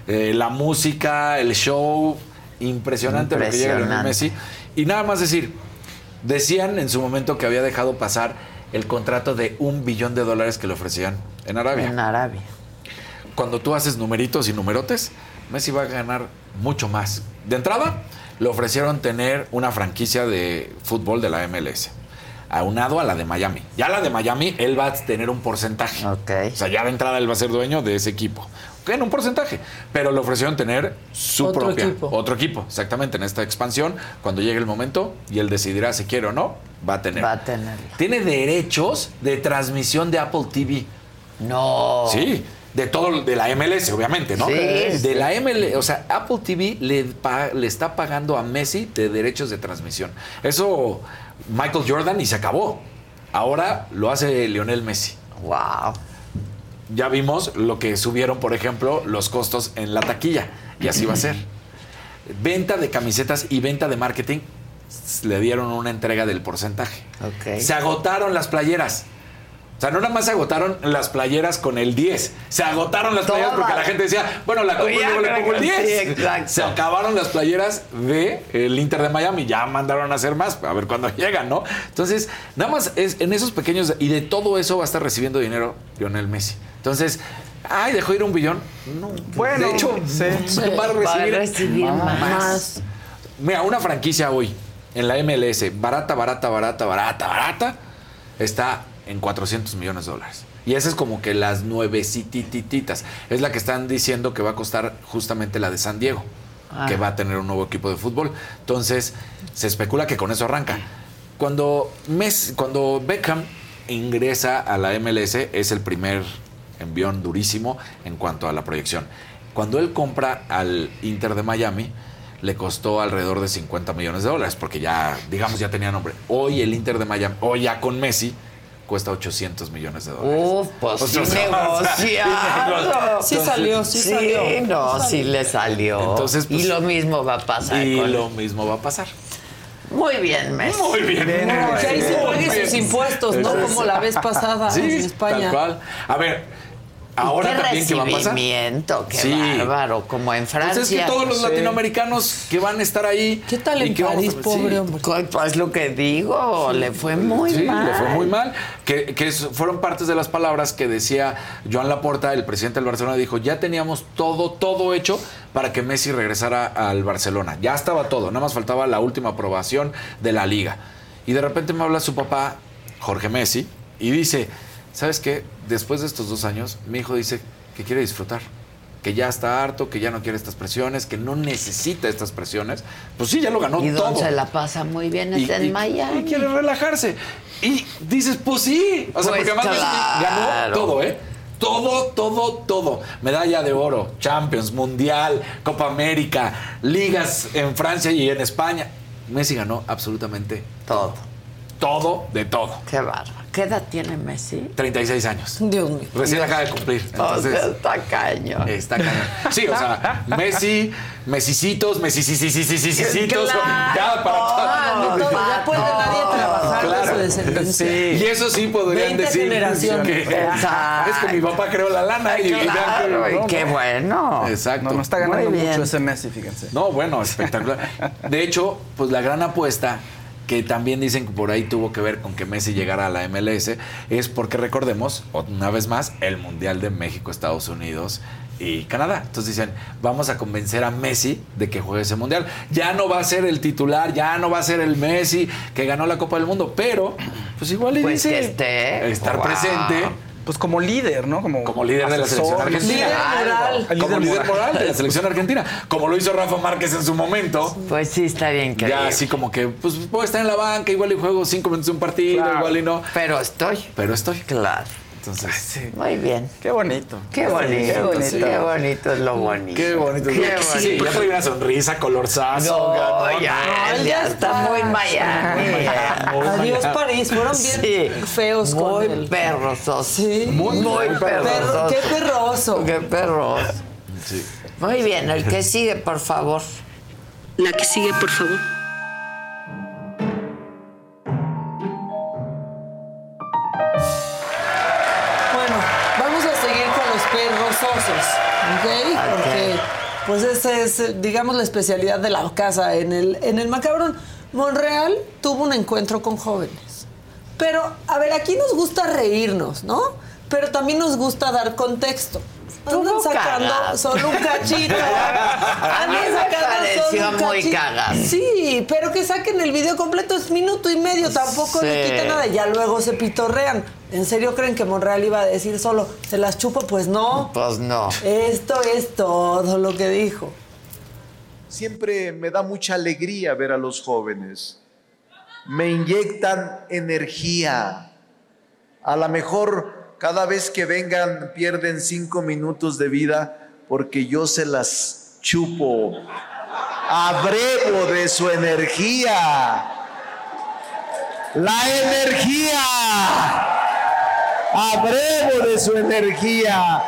eh, la música, el show, impresionante, lo que llega Lionel. Messi. Y nada más decir, decían en su momento que había dejado pasar el contrato de un billón de dólares que le ofrecían en Arabia. En Arabia. Cuando tú haces numeritos y numerotes, Messi va a ganar mucho más. De entrada, le ofrecieron tener una franquicia de fútbol de la MLS, aunado a la de Miami. Ya la de Miami, él va a tener un porcentaje. O sea, ya de entrada él va a ser dueño de ese equipo. En un porcentaje. Pero le ofrecieron tener su Otro propia. equipo. Otro equipo, exactamente, en esta expansión. Cuando llegue el momento y él decidirá si quiere o no, va a tener. Va a tener. Tiene derechos de transmisión de Apple TV. No. Sí, de todo, de la MLS, obviamente, ¿no? Sí, de sí. la MLS, o sea, Apple TV le, le está pagando a Messi de derechos de transmisión. Eso Michael Jordan y se acabó. Ahora lo hace Lionel Messi. Wow. Ya vimos lo que subieron, por ejemplo, los costos en la taquilla. Y así va a ser. Venta de camisetas y venta de marketing le dieron una entrega del porcentaje. Ok. Se agotaron las playeras. O sea, no nada más se agotaron las playeras con el 10. Se agotaron las playeras porque la gente decía, bueno, la compro y luego le pongo el sí, 10. exacto. Se acabaron las playeras de el Inter de Miami. Ya mandaron a hacer más, a ver cuándo llegan, ¿no? Entonces, nada más es en esos pequeños... Y de todo eso va a estar recibiendo dinero Lionel Messi. Entonces, ay, dejó ir un billón. No, Bueno, de hecho, sí. va a recibir, Va a recibir más. Mira, una franquicia hoy en la MLS, barata, barata, barata, barata, barata, está en 400 millones de dólares. Y esa es como que las nuevecitititas. Es la que están diciendo que va a costar justamente la de San Diego, Ah. que va a tener un nuevo equipo de fútbol. Entonces, se especula que con eso arranca. Cuando, Messi- cuando Beckham ingresa a la MLS, es el primer envión durísimo en cuanto a la proyección. Cuando él compra al Inter de Miami, le costó alrededor de 50 millones de dólares, porque ya, digamos, ya tenía nombre. Hoy el Inter de Miami, hoy ya con Messi, cuesta 800 millones de dólares. Uf, pues O sí sea, negociado. Sí salió, sí salió. no, sí le salió. Entonces, pues, y lo mismo va a pasar Y con- lo mismo va a pasar. Muy bien, Messi. Muy bien. No, que ahí se Muy pague bien. sus impuestos, no como la vez pasada Sí, en España. tal cual. A ver, ahora qué también, ¿qué va a pasar? qué Sí. bárbaro, como en Francia. Entonces, que todos los Sí. latinoamericanos que van a estar ahí. ¿Qué tal en que París, a- pobre sí. hombre? Pues lo que digo, le fue muy sí, mal. le fue muy mal. Que, que es- fueron partes de las palabras que decía Joan Laporta, el presidente del Barcelona, dijo, ya teníamos todo, todo hecho para que Messi regresara al Barcelona. Ya estaba todo, nada más faltaba la última aprobación de la liga. Y de repente me habla su papá, Jorge Messi, y dice, ¿sabes qué? Después de estos dos años, mi hijo dice que quiere disfrutar. Que ya está harto, que ya no quiere estas presiones, que no necesita estas presiones. Pues sí, ya lo ganó y todo. donde se la pasa muy bien Y- en y- Miami. y quiere relajarse. Y dices, pues sí. O sea, Pues porque además claro. ganó todo, ¿eh? Todo, todo, todo. Medalla de oro, Champions, Mundial, Copa América, ligas en Francia y en España. Messi ganó absolutamente Todo. todo de todo. Qué bárbaro. ¿Qué edad tiene Messi? 36 años. Dios mío. Recién acaba de cumplir. O Entonces, sea, está cañón. Está cañón. Sí, o sea, Messi, Mesicitos, Mesicicicicicicitos. Ya para Ah, no, todo, ya puede nadie trabajar de su descendencia. Y eso sí podrían 20 decir generaciones. es que mi papá creó la lana y, qué no. bueno. Exacto. No, no está ganando mucho ese Messi, fíjense. No, bueno, espectacular. De hecho, pues la gran apuesta que también dicen que por ahí tuvo que ver con que Messi llegara a la MLS es porque recordemos, una vez más, el Mundial de México, Estados Unidos y Canadá. Entonces dicen, vamos a convencer a Messi de que juegue ese Mundial. Ya no va a ser el titular, ya no va a ser el Messi que ganó la Copa del Mundo, pero pues igual le Pues dice esté. estar Wow. presente Pues como líder, ¿no? Como, como líder de la selección argentina. Líder moral. El Como líder líder moral. moral de la selección argentina. Como lo hizo Rafa Márquez en su momento. Pues sí, está bien que. Ya así como que, pues puedo estar en la banca, igual y juego cinco minutos de un partido, Claro. igual y no. Pero estoy. Pero estoy. Claro. Entonces, Sí. Muy bien. Qué bonito. Qué bonito. qué bonito. Qué bonito es lo bonito. qué bonito. Qué Sí, bonito. ya trae una sonrisa, colorzazo. No, gato, ya, no, él él ya ya está muy Miami. Muy Adiós. París, fueron bien Sí. feos con Muy él. perrosos. Sí. Muy, muy Perro- perrosos. qué perroso. Qué perros. Sí. Muy bien, el que sigue, por favor. La que sigue, por favor. Pegajosos, ¿ok? Porque pues esa es, digamos, la especialidad de la casa en el, en el macabrón. Monreal tuvo un encuentro con jóvenes. Pero, a ver, aquí nos gusta reírnos, ¿no? Pero también nos gusta dar contexto. Andan sacando cagado. solo un cachito. A mí Andan me sacando pareció solo un muy cachito. cagado. Sí, pero que saquen el video completo es minuto y medio, tampoco le Sí. quita nada. Ya luego se pitorrean. ¿En serio creen que Monreal iba a decir solo, se las chupo? Pues no. Pues no. Esto es todo lo que dijo. Siempre me da mucha alegría ver a los jóvenes. Me inyectan energía. A lo mejor cada vez que vengan pierden cinco minutos de vida porque yo se las chupo. Abrevo de su energía. La energía. Abrevo de su energía.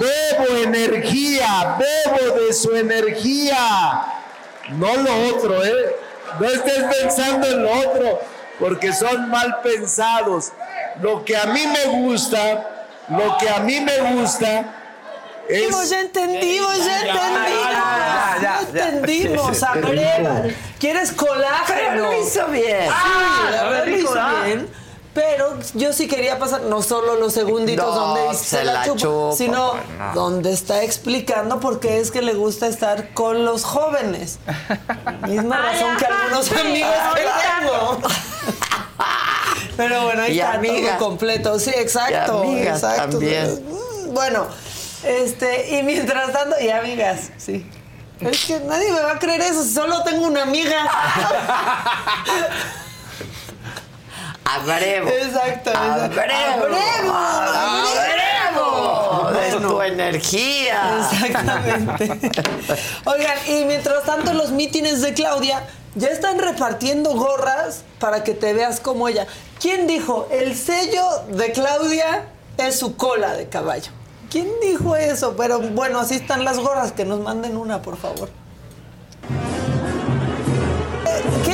Bebo energía, bebo de su energía. No lo otro, ¿eh? No estés pensando en lo otro, porque son mal pensados. Lo que a mí me gusta, lo que a mí me gusta es... Ya entendimos, ya, entendimos. ya, ya, Ya, ya, ya. entendimos, sí. ¿Quieres colágeno? Pero lo hizo bien. Ah, Sí, lo dijo, hizo bien. Pero yo sí quería pasar no solo los segunditos No, donde se se la la chupa, chupo, sino pues, no. donde está explicando por qué es que le gusta estar con los jóvenes. Misma razón que algunos amigos que tengo. Pero bueno, ahí Y está amigas. todo completo. Sí, exacto. Y amigas exacto. también. Mm, Bueno, este, y mientras tanto, y amigas, sí. Es que nadie me va a creer eso, si solo tengo una amiga. Abrevo. Exacto, exacto. Abrevo. Abrevo. Abrevo. De tu energía. Exactamente. Oigan, y mientras tanto los mítines de Claudia ya están repartiendo gorras para que te veas como ella. ¿Quién dijo? El sello de Claudia es su cola de caballo. ¿Quién dijo eso? Pero bueno, así están las gorras, que nos manden una, por favor.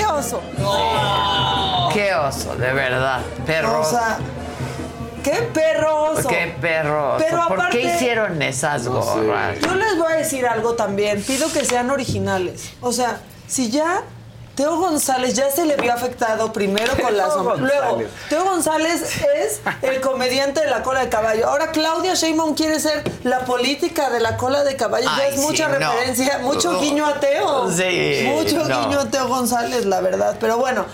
¿Qué oso? Qué oso, de verdad. Perro. O sea, ¿qué perro oso? Qué perro. oso. Pero ¿Por aparte- qué hicieron esas gorras? Yo les voy a decir algo también. Pido que sean originales. O sea, si ya Teo González ya se le vio afectado primero con la Teo sombra. Luego. Teo González es el comediante de la cola de caballo. Ahora Claudia Sheinbaum quiere ser la política de la cola de caballo. ya Ay, es mucha no. referencia, mucho guiño a Teo. Sí, Mucho no. guiño a Teo González, la verdad. Pero bueno,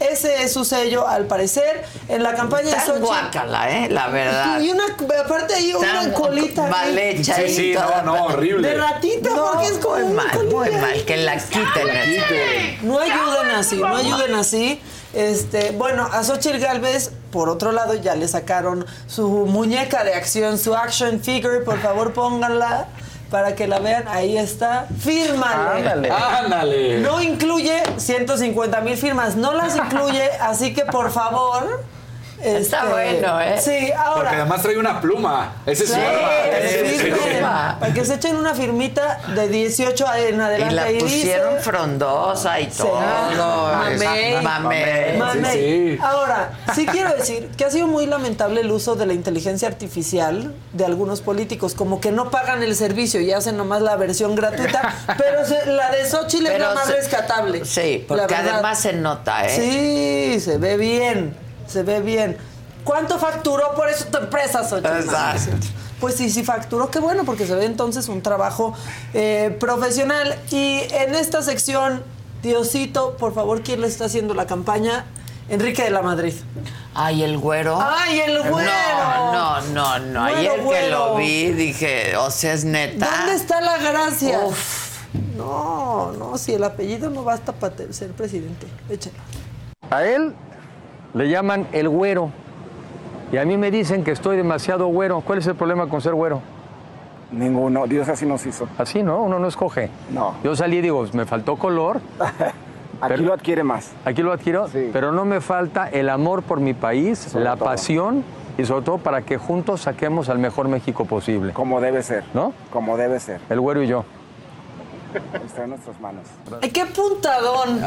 ese es su sello, al parecer. En la campaña de Tan Xochitl- guácala, ¿eh? La verdad. Y una, aparte ahí una Tan colita. mal hecha Sí, sí, no, no, horrible. De ratita, porque es como muy mal, muy mal. Que la quiten. esa. No ayuden así, no ayuden así. Este, bueno, a Xochitl Galvez, por otro lado, ya le sacaron su muñeca de acción, su action figure. Por favor, pónganla para que la vean. Ahí está. Fírmale. Ándale. Ándale. No incluye 150 mil firmas, no las incluye, así que por favor. Está este, bueno, ¿eh? Sí, ahora. Porque además trae una pluma. Ese es Sí, su arma. firmen, Sí, sí. Para que se echen una firmita de 18 en Y adelante. la ahí pusieron dice- frondosa y todo. Mamey. Mamey. Mamey. Sí, sí. Ahora, sí quiero decir que ha sido muy lamentable el uso de la inteligencia artificial de algunos políticos, como que no pagan el servicio y hacen nomás la versión gratuita, pero se- la de Xochitl es la más se- rescatable. Sí, porque además se nota, ¿eh? Sí, se ve bien, se ve bien. ¿Cuánto facturó por eso tu empresa, Xochitl? Exacto. Pues sí, sí facturó, qué bueno, porque se ve entonces un trabajo eh, profesional. Y en esta sección, Diosito, por favor, ¿quién le está haciendo la campaña? Enrique de la Madrid. Ay, el güero. ¡Ay, el güero! No, no, no, no. Güero, Ayer que güero. lo vi dije, o sea, es neta. ¿Dónde está la gracia? Uf. No, no, si el apellido no basta para ser presidente. Échalo. A él le llaman el güero. Y a mí me dicen que estoy demasiado güero. ¿Cuál es el problema con ser güero? Ninguno, Dios así nos hizo. Así, ¿no? Uno no escoge. No. Yo salí y digo, me faltó color. Aquí lo adquiere más. Aquí lo adquiero, Sí. pero no me falta el amor por mi país, Sobre la todo. pasión y sobre todo para que juntos saquemos al mejor México posible. Como debe ser. ¿No? Como debe ser. El güero y yo. Está en nuestras manos. Ay, qué puntadón.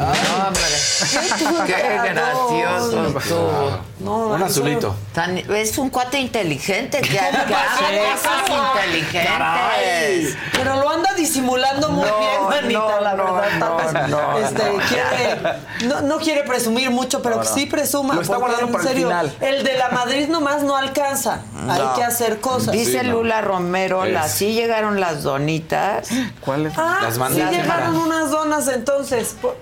Qué gracioso estuvo. No, Un azulito. Tan- es un cuate inteligente que, que hace cosas inteligentes. Pero lo anda disimulando muy No, bien, manita, no, la no, verdad. no, este, no. quiere- no, no quiere presumir mucho, pero No, que no. sí presuma. Lo está guardando en para el serio, final. el de la Madrid nomás no alcanza. Hay que hacer cosas. Dice Sí, no. Lula Romero, las sí llegaron las donitas. ¿Cuál es? Ah, Las sí mandaron. llegaron unas donas entonces. por-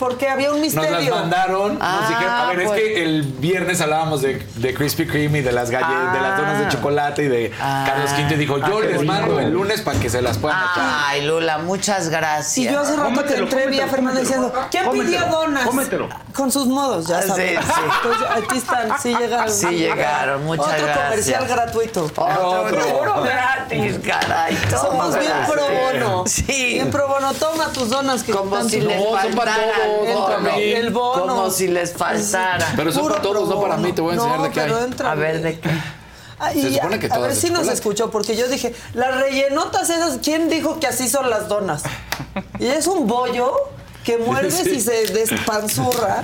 porque había un Nos misterio. las mandaron. Ah, nos dijeron, a ver, pues. es que el viernes hablábamos de, de Krispy Kreme y de las galletas, de las donas de chocolate y de Ah. Carlos. Y dijo, yo qué les mando el lunes para que se las puedan echar. Ay, Lula, muchas gracias. Y yo hace rato que Cómetelo, entré vi a Fernando diciendo, ¿quién Cómetelo, pidió donas? cómetelo. Con sus modos, ya sabes. sí. Entonces, aquí están, sí llegaron. Sí llegaron, muchas Otro gracias. comercial gratuito. Otro, puro gratis, caray. Somos bien pro bono. Sí. Bien pro bono. Toma tus donas que Como están si les No, el bono. mí. El bono. Como si les faltara. Pero son Puro para todos, no para mí. Te voy a enseñar No, de qué pero hay. entra A ver, ¿de qué? Ah, y Se que a, todas ver si nos escuchó, porque yo dije, las rellenotas esas, ¿quién dijo que así son las donas? Y es un bollo que muerdes Sí. y se despanzurra.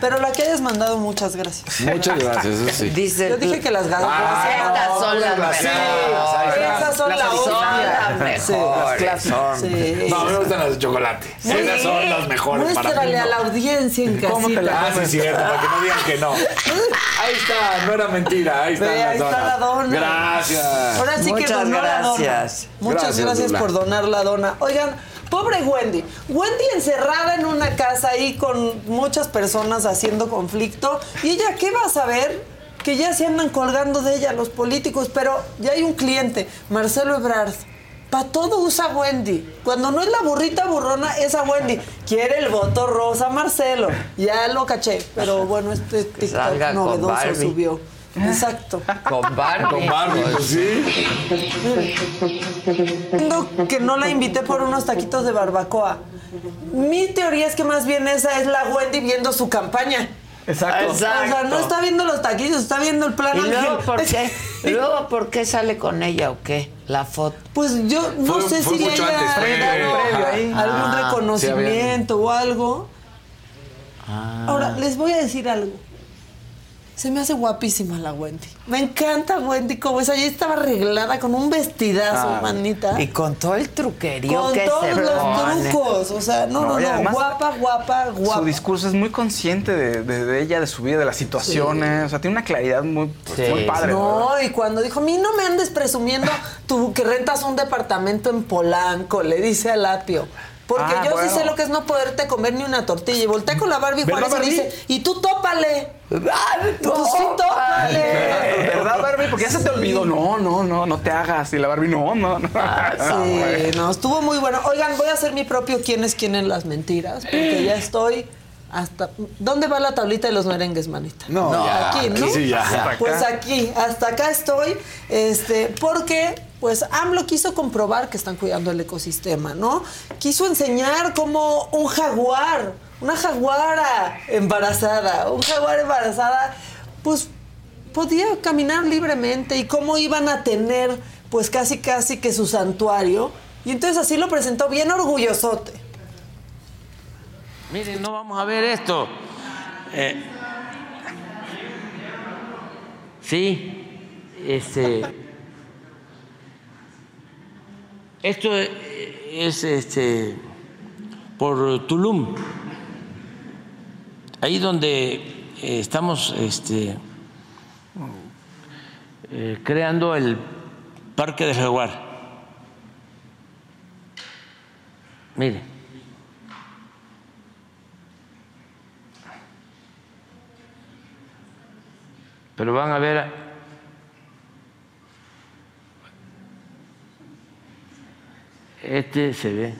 Pero la que hayas mandado, muchas gracias. Muchas gracias, eso sí. Dice Yo dije que las ganas. Ah, Estas son las esas son las la las mejores. son. Sí. No, me gustan las de chocolate. Esas son las mejores para mí. Muéstrale a la audiencia en ¿Cómo te casita. la Ah, sí, cierto, para que no digan que no. Ahí está, no era mentira, ahí están Ve, las ahí está donas. la dona. Gracias. Ahora sí que Muchas donó la dona. gracias. Muchas Gracias, gracias, por donar la dona. Oigan, pobre Wendy. Wendy encerrada en una casa ahí con muchas personas haciendo conflicto. ¿Y ella qué va a saber? Que ya se andan colgando de ella los políticos, pero ya hay un cliente, Marcelo Ebrard. Para todo usa Wendy. Cuando no es la burrita burrona, es a Wendy. Quiere el voto rosa, Marcelo. Ya lo caché. Pero bueno, este TikTok novedoso subió. Exacto. Con Barbie. Con Barbie, pues sí. Entiendo que no la invité por unos taquitos de barbacoa. Mi teoría es que más bien esa es la Wendy viendo su campaña. Exacto. O sea, no está viendo los taquitos, está viendo el plan ¿Y luego por qué? ¿Y luego por qué sale con ella o qué? La foto. Pues yo no Fue- sé fue si le mucho haya antes, previo algún Ah, reconocimiento o algo. Ah. Ahora, les voy a decir algo. Se me hace guapísima la Wendy. Me encanta Wendy como es. Allí estaba arreglada con un vestidazo, Ah. manita. Y con todo el truquerío con que todos se los pone. trucos. O sea, no, no, No, y no. además, guapa, guapa, guapa. Su discurso es muy consciente de, de- de ella, de su vida, de las situaciones. O sea, tiene una claridad muy, Sí. muy padre. No, y cuando dijo, a mí no me andes presumiendo tú que rentas un departamento en Polanco, le dice a Lapio. Porque Ah, yo bueno. sí sé lo que es no poderte comer ni una tortilla. Y voltea con la Barbie ¿Verdad, Juárez y Barbie? dice, y tú tópale. Ay, Pues sí, tópale. ¿Verdad, Barbie? Porque ya se te olvidó. No, no, no, no te hagas. Y la Barbie, no, no, no. Sí, no, estuvo muy bueno. Oigan, voy a hacer mi propio quién es quién en las mentiras, porque ya estoy hasta... ¿Dónde va la tablita de los merengues, manita? No, ya, aquí, ¿no? sí, ya. Acá. Pues aquí, hasta acá estoy, este, porque pues AMLO quiso comprobar que están cuidando el ecosistema, ¿no? Quiso enseñar cómo un jaguar, una jaguara embarazada, un jaguar embarazada, pues podía caminar libremente y cómo iban a tener pues casi casi que su santuario. Y entonces así lo presentó bien orgullosote. Miren, no vamos a ver esto. Eh, sí, este. Esto es este por Tulum, ahí donde eh, estamos este, eh, creando el Parque del Jaguar. Mire. Pero van a ver. Este se ve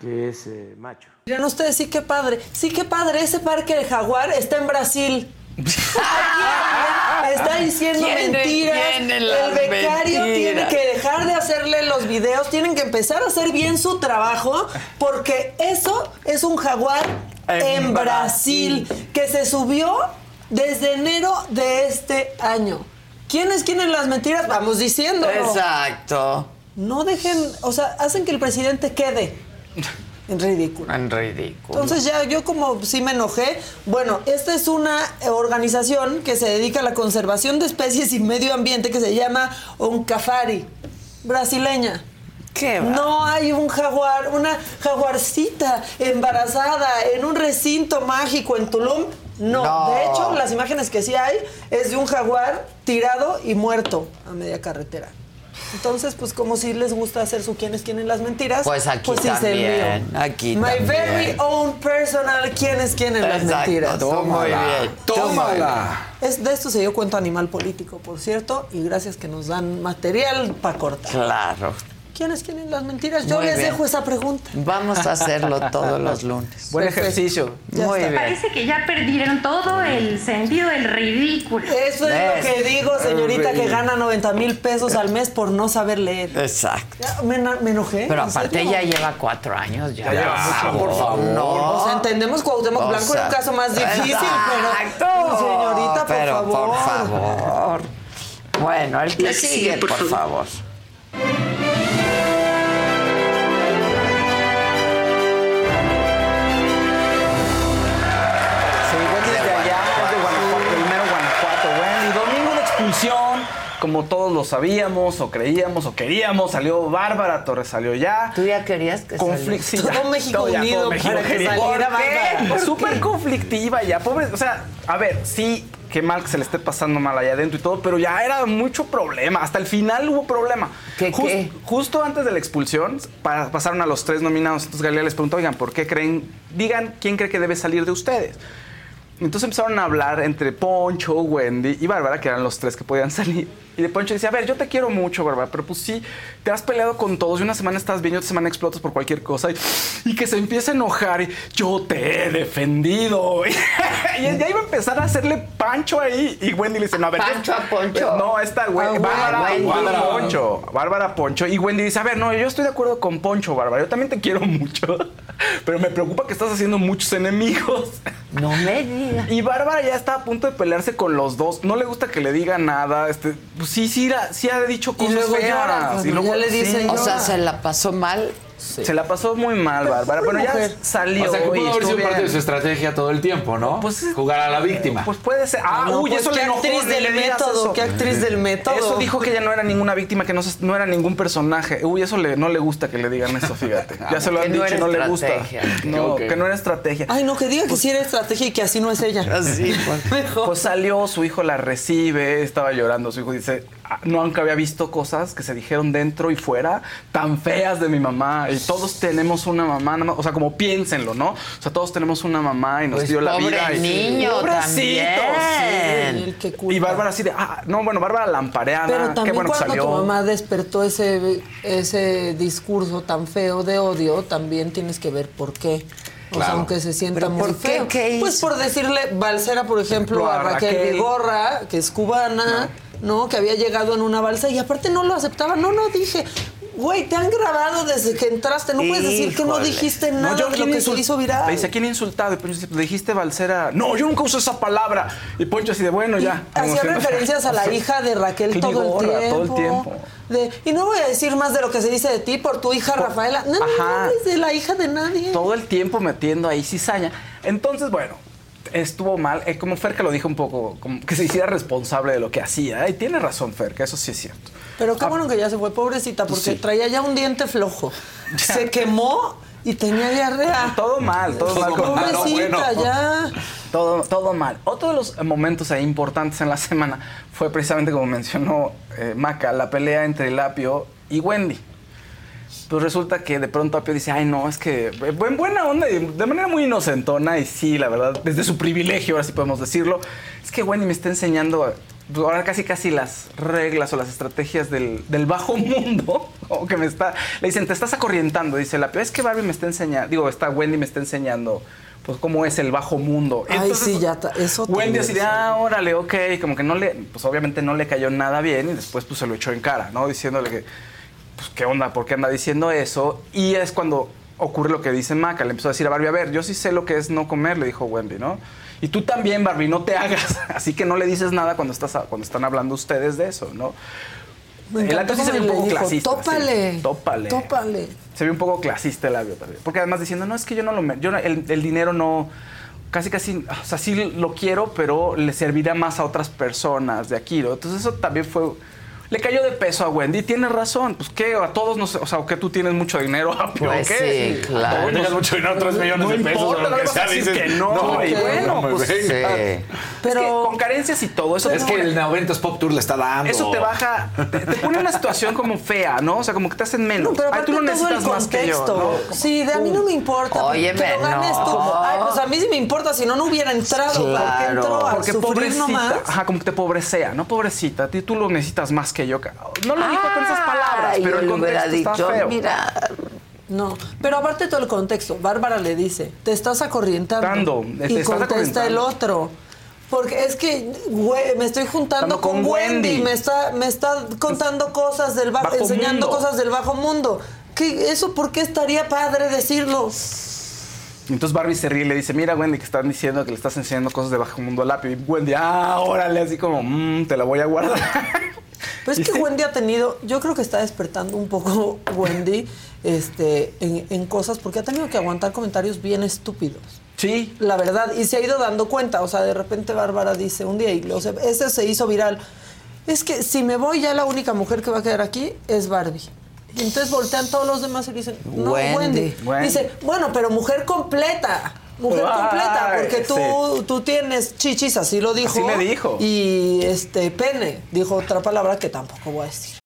que es eh, macho. Miren ustedes, sí que padre, sí que padre, ese parque del jaguar está en Brasil. Está diciendo ¿Quién- mentiras. El becario mentiras? tiene que dejar de hacerle los videos, tienen que empezar a hacer bien su trabajo, porque eso es un jaguar en, En Brasil, que se subió desde enero de este año. ¿Quién es quién en las mentiras? Vamos diciendo. Exacto. No dejen, o sea, hacen que el presidente quede en ridículo. En ridículo. Entonces ya yo como sí me enojé. Bueno, esta es una organización que se dedica a la conservación de especies y medio ambiente que se llama Oncafari, brasileña. ¿Qué va? No hay un jaguar, una jaguarcita embarazada en un recinto mágico en Tulum. No. No. De hecho, las imágenes que sí hay es de un jaguar tirado y muerto a media carretera. Entonces, pues como si les gusta hacer su quién es quién en las mentiras. Pues aquí el también, mío. aquí My también. very own personal quién es quién en las mentiras. tú muy bien. Tómala. Es, de esto se dio cuenta Animal Político, por cierto, y gracias que nos dan material para cortar. Claro. ¿Quién es quién en las mentiras? Yo Muy les bien. dejo esa pregunta. Vamos a hacerlo todos los lunes. Buen Perfecto. ejercicio. Ya Muy está. bien. Parece que ya perdieron todo el sentido del ridículo. Eso es lo que digo, señorita, que gana 90 mil pesos al mes por no saber leer. Exacto. Ya, me, enojé. Pero ¿en aparte serio? ella lleva cuatro años ya. Ya lleva mucho, por favor. No. O sea, entendemos Cuauhtémoc O Blanco era un caso más difícil, exacto. pero señorita, por Pero, favor. por favor. Bueno, el que sigue, sigue, por, por favor. Como todos lo sabíamos, o creíamos, o queríamos. Salió Bárbara Torres, salió ya. ¿Tú ya querías que Conflic- sí, ya. Todo México Todo ya, unido todo México para que quería. saliera ¿Por qué? Bárbara. ¿Por Súper conflictiva ya, pobre. O sea, a ver, sí, qué mal que se le esté pasando mal allá adentro y todo, pero ya era mucho problema. Hasta el final hubo problema. ¿Qué, Jus- qué? Justo antes de la expulsión, pa- pasaron a los tres nominados. Entonces Galilea les preguntó, oigan, ¿por qué creen? Digan quién cree que debe salir de ustedes. Entonces empezaron a hablar entre Poncho, Wendy y Bárbara, que eran los tres que podían salir. Y de Poncho decía, a ver, yo te quiero mucho, Bárbara, pero pues sí, te has peleado con todos y una semana estás bien y otra semana explotas por cualquier cosa y, y que se empiece a enojar y yo te he defendido. y ya iba a empezar a hacerle Pancho ahí. Y Wendy le dice, no, a ver. ¿Pancho a Poncho? No, esta Ah, Wendy, Bárbara, Wendy. Bárbara Poncho. Bárbara Poncho. Y Wendy dice, a ver, no, yo estoy de acuerdo con Poncho, Bárbara. Yo también te quiero mucho. Pero me preocupa que estás haciendo muchos enemigos. No me digas. Y Bárbara ya está a punto de pelearse con los dos. No le gusta que le diga nada. Este, pues sí, sí, la- sí ha dicho cosas luego feas. llora, cuando Y luego- ya le dice, sí. O sea, se la pasó mal. Se la pasó muy mal, Bárbara. Bueno, ya mujer. salió. O sea, que y pudo haber sido parte de su estrategia todo el tiempo, ¿no? Pues, Jugar a la víctima. Pues puede ser. Ah, No, uy, pues, eso qué le enojó, actriz del método, eso. qué actriz del método. Eso dijo que ella no era ninguna víctima, que no, no era ningún personaje. Uy, eso le, no le gusta que le digan eso, fíjate. Ya se lo han dicho, no le gusta. estrategia. No, Ok. que no era estrategia. Ay, no, que diga que sí era estrategia y que así no es ella. Así, pues. Mejor. Pues salió, su hijo la recibe, estaba llorando. Su hijo dice, "Ah, nunca había visto cosas que se dijeron dentro y fuera tan feas de mi mamá. Y todos tenemos una mamá, nada más- o sea, como piénsenlo, ¿no? O sea, todos tenemos una mamá y nos Pues dio la pobre vida. y- niño Pobrecito, también. sí. Que. Y Bárbara así de, ah, no, bueno, Bárbara lampareada. Pero qué también bueno que cuando salió. tu mamá despertó ese, ese discurso tan feo de odio, también tienes que ver por qué. O sea, Claro. aunque se sienta ¿Pero muy por qué? feo. ¿Qué Pues hizo? por decirle balsera, por ejemplo, a A Raquel, Raquel. Vigorra, que es cubana, ¿no? Que había llegado en una balsa y aparte no lo aceptaba. No, no, dije, güey, te han grabado desde que entraste. No puedes decir que no dijiste No, nada yo de lo que se hizo viral. Le dice, ¿a quién insultado? Y Poncho dice, "Le dijiste balsera. No, yo nunca uso esa palabra. Y Poncho así de, bueno, ya. Hacía referencias a la hija de Raquel todo el tiempo. todo el tiempo. De, y no voy a decir más de lo que se dice de ti por tu hija Rafaela. No, no, no hables de la hija de nadie. todo el tiempo metiendo ahí cizaña. Entonces, bueno, estuvo mal. Eh, como Fer que lo dijo un poco, como que se hiciera responsable de lo que hacía. Y tiene razón Fer, que eso sí es cierto. Pero qué bueno que ya se fue, pobrecita, porque Sí. traía ya un diente flojo. Se quemó y tenía diarrea. Todo mal, todo, mal. Ah, no, Pobrecita, bueno. ya. Todo, todo mal. Otro de los momentos ahí importantes en la semana fue precisamente como mencionó eh, Maca, la pelea entre Lapio y Wendy. Pues resulta que de pronto Apio dice, ay no, es que en buena onda y de manera muy inocentona y sí, la verdad, desde su privilegio, ahora sí podemos decirlo, es que Wendy me está enseñando pues, ahora casi casi las reglas o las estrategias del, del bajo mundo, como que me está, le dicen, te estás acorrientando, dice Lapio, es que Barbie me está enseñando, digo, esta Wendy me está enseñando pues cómo es el bajo mundo. Ay, Entonces, sí, ya, eso Wendy así ah, órale, ok, como que no le, pues obviamente no le cayó nada bien y después pues se lo echó en cara, ¿no? Diciéndole que, pues qué onda, ¿por qué anda diciendo eso? Y es cuando ocurre lo que dice Maca, le empezó a decir a Barbie, a ver, yo sí sé lo que es no comer, le dijo Wendy, ¿no? Y tú también, Barbie, no te hagas, así que no le dices nada cuando, estás, cuando están hablando ustedes de eso, ¿no? El acto sí se ve un poco dijo, clasista. "Tópale, sí, tópale. Tópale. Se ve un poco clasista el labio también. Porque además diciendo, no, es que yo no lo... me- Yo no- el, el dinero no... Casi, casi... O sea, sí lo quiero, pero le servirá más a otras personas de aquí. ¿no? Entonces eso también fue... Le cayó de peso a Wendy. Tiene razón. Pues qué, a todos nos... O sea, que tú tienes mucho dinero. ¿o Pues qué? sí, claro. A todos nos- mucho dinero, tres millones no de pesos, importa, o lo no que vas a sea, decir dices, que no. no, y bueno, no me pues... es que con carencias y todo eso... es que el 90 Pop Tour le está dando. Eso te baja, te, te pone en una situación como fea, ¿no? O sea, como que te hacen menos. No, pero Ay, tú el necesitas más que yo. ¿no? Sí, de a mí no me importa. Que lo ganes no. tú. Ay, pues a mí sí me importa, si no, no hubiera entrado. ¿Por qué Claro. entró a Porque sufrir pobrecita, nomás? ajá, como que te pobrecea, ¿no? Pobrecita, a ti tú lo necesitas más que yo. No lo dijo con esas palabras, pero el contexto está dicho, feo. mira, No, pero aparte todo el contexto, Bárbara le dice, te estás acorrientando. Dando, te y estás contesta el otro. Porque es que me estoy juntando con, con Wendy, Wendy. me está, me está contando cosas del bajo, Bajo enseñando mundo. cosas del bajo mundo. ¿Qué, ¿Eso por qué estaría padre decirlo? Entonces Barbie se ríe y le dice, mira Wendy, que están diciendo que le estás enseñando cosas de bajo mundo al lápiz. Y Wendy, ah, órale, así como, "Mm, te la voy a guardar. Pero es que Wendy ha tenido, yo creo que está despertando un poco Wendy este, en, en cosas, porque ha tenido que aguantar comentarios bien estúpidos. Sí. La verdad, y se ha ido dando cuenta, o sea, de repente Bárbara dice un día, y lo, se- ese se hizo viral, es que si me voy ya la única mujer que va a quedar aquí es Barbie. Y entonces voltean todos los demás y dicen, no, Wendy. Wendy. Wendy. Dice, bueno, pero mujer completa. Mujer Ay, completa, porque tú, sí. tú tienes chichis, así lo dijo. Así le dijo. Y este pene, dijo otra palabra que tampoco voy a decir.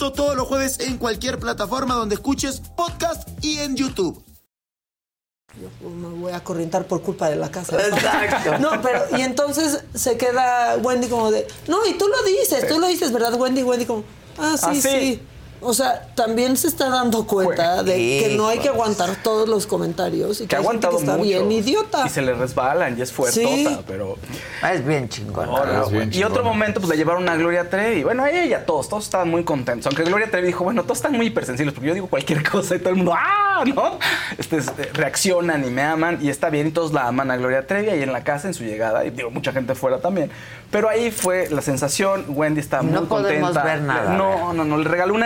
Esto todos los jueves en cualquier plataforma donde escuches podcast y en YouTube. Yo me voy a corrientar por culpa de la casa. Exacto. No, pero y entonces se queda Wendy como de, no, y tú lo dices, tú lo dices, ¿verdad, Wendy? Wendy como, ah, sí, Ah, sí. sí. O sea, también se está dando cuenta de que no hay que aguantar todos los comentarios y que, que ha hay gente aguantado que está mucho. bien idiota. Y se le resbalan y es fuertota, Sí. pero... es bien chingón. Hola, es bien güey. y otro momento, pues le llevaron a Gloria Trevi. Bueno, a ella, todos, todos estaban muy contentos. Aunque Gloria Trevi dijo, bueno, todos están muy hipersensibles, porque yo digo cualquier cosa y todo el mundo, ¡ah! ¿No? Este, es- eh, reaccionan y me aman, y está bien, y todos la aman a Gloria Trevi ahí en la casa, en su llegada, y digo, mucha gente fuera también. Pero ahí fue la sensación, Wendy está No muy podemos contenta. ver nada, No, no, no, le regaló un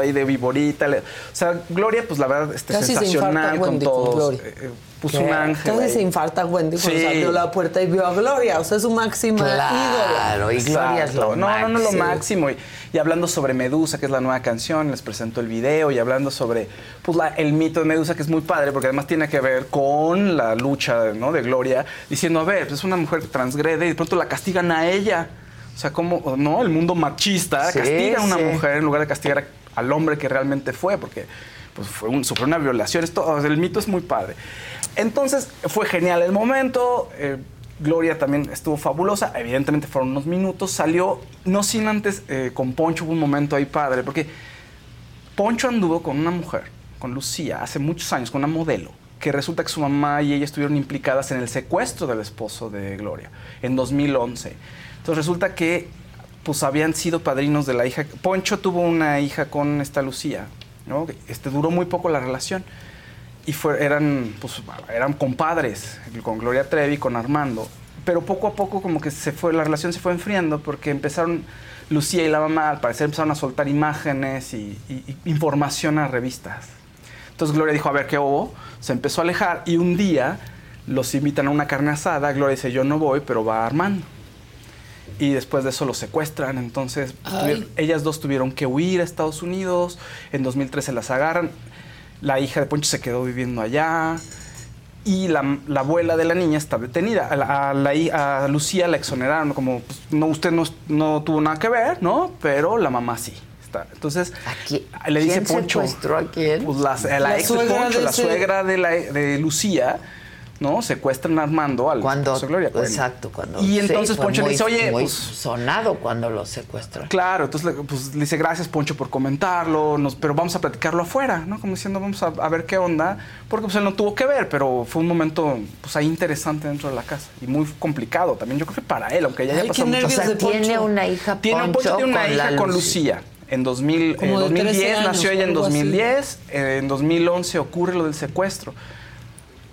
ahí de viborita. le- o sea, Gloria, pues la verdad, este, Casi se sensacional infarta con Wendy con todos. Gloria. Eh, eh, puso un ángel. Casi ahí. se infarta Wendy cuando Sí. abrió la puerta y vio a Gloria. O sea, es su máxima Claro, y Gloria es lo no, no, no, lo máximo. Y, y hablando sobre Medusa, que es la nueva canción, les presentó el video y hablando sobre pues, la- el mito de Medusa, que es muy padre, porque además tiene que ver con la lucha ¿no? de Gloria, diciendo, a ver, es una mujer que transgrede y de pronto la castigan a ella. O sea, como, ¿no? El mundo machista Sí, castiga a una sí. mujer en lugar de castigar a- al hombre que realmente fue, porque pues, sufrió una violación. Esto, el mito es muy padre. Entonces, fue genial el momento. eh, Gloria también estuvo fabulosa. Evidentemente fueron unos minutos. Salió, no sin antes, eh, con Poncho hubo un momento ahí padre, porque Poncho anduvo con una mujer, con Lucía, hace muchos años, con una modelo, que resulta que su mamá y ella estuvieron implicadas en el secuestro del esposo de Gloria en 2011. Entonces resulta que pues habían sido padrinos de la hija. Poncho tuvo una hija con esta Lucía, ¿no? Este duró muy poco la relación y fue, eran, pues, eran compadres con Gloria Trevi, con Armando. Pero poco a poco como que se fue, la relación se fue enfriando porque empezaron, Lucía y la mamá al parecer empezaron a soltar imágenes y, información a revistas. Entonces Gloria dijo, a ver qué hubo, se empezó a alejar y un día los invitan a una carne asada, Gloria dice, yo no voy, pero va Armando. Y después de eso los secuestran, entonces Ay. ellas dos tuvieron que huir a Estados Unidos, en 2013 las agarran, la hija de Poncho se quedó viviendo allá y la, la abuela de la niña está detenida. A, la- a la hi- a Lucía la exoneraron como, pues, no, usted no, no tuvo nada que ver, ¿no? Pero la mamá sí. Está. Entonces, le dice quién Poncho. secuestró a quién? Pues la, la La ex de suegra Poncho, de la suegra de Lucía, ¿no? Secuestran a Armando al Cuando, esposo de Gloria. Exacto, cuando Y entonces fue Poncho muy- le dice, oye, muy pues sonado cuando lo secuestran. Claro, entonces le, pues, le dice gracias Poncho por comentarlo, nos- pero vamos a platicarlo afuera, ¿no? Como diciendo vamos a, a ver qué onda, porque pues él no tuvo que ver, pero fue un momento pues ahí interesante dentro de la casa y muy complicado también, yo creo que para él, aunque ya haya Ay, pasado mucho tiempo. de Tiene Poncho. una hija, Tiene, un Poncho, Poncho tiene una con hija con. Lucía. En 2000, Como en de 2010 13 años, nació ella en algo así. 2010, eh, en 2011 ocurre lo del secuestro.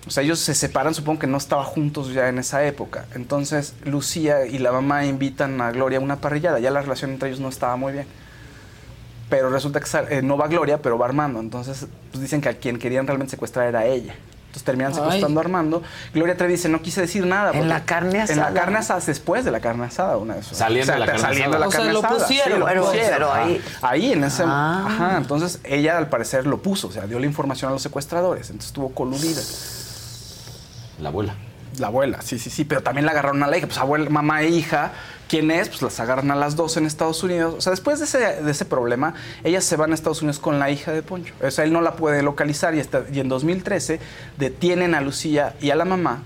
O sea, ellos se separan, supongo que no estaban juntos ya en esa época. Entonces, Lucía y la mamá invitan a Gloria a una parrillada. Ya la relación entre ellos no estaba muy bien. Pero resulta que eh, no va Gloria, pero va Armando. Entonces, pues dicen que a quien querían realmente secuestrar era ella. Entonces terminan Ay. secuestrando a Armando. Gloria Trevi dice, no quise decir nada. ¿En la carne En asada? la carne asada, después de la carne asada, una de esas. Saliendo de la carne saliendo de la asada. O sea, carne lo asada. pusieron, Sí, lo pero- pusieron. pero ahí-. Ahí en ese... Ah. Ajá, entonces ella al parecer lo puso, o sea, dio la información a los secuestradores, entonces estuvo coludida. La abuela. La abuela, sí, sí, sí, pero también la agarraron a la hija, pues abuela, mamá e hija, ¿quién es? Pues las agarran a las dos en Estados Unidos. O sea, después de ese, de ese problema, ellas se van a Estados Unidos con la hija de Poncho. O sea, él no la puede localizar y, está- y en 2013 detienen a Lucía y a la mamá.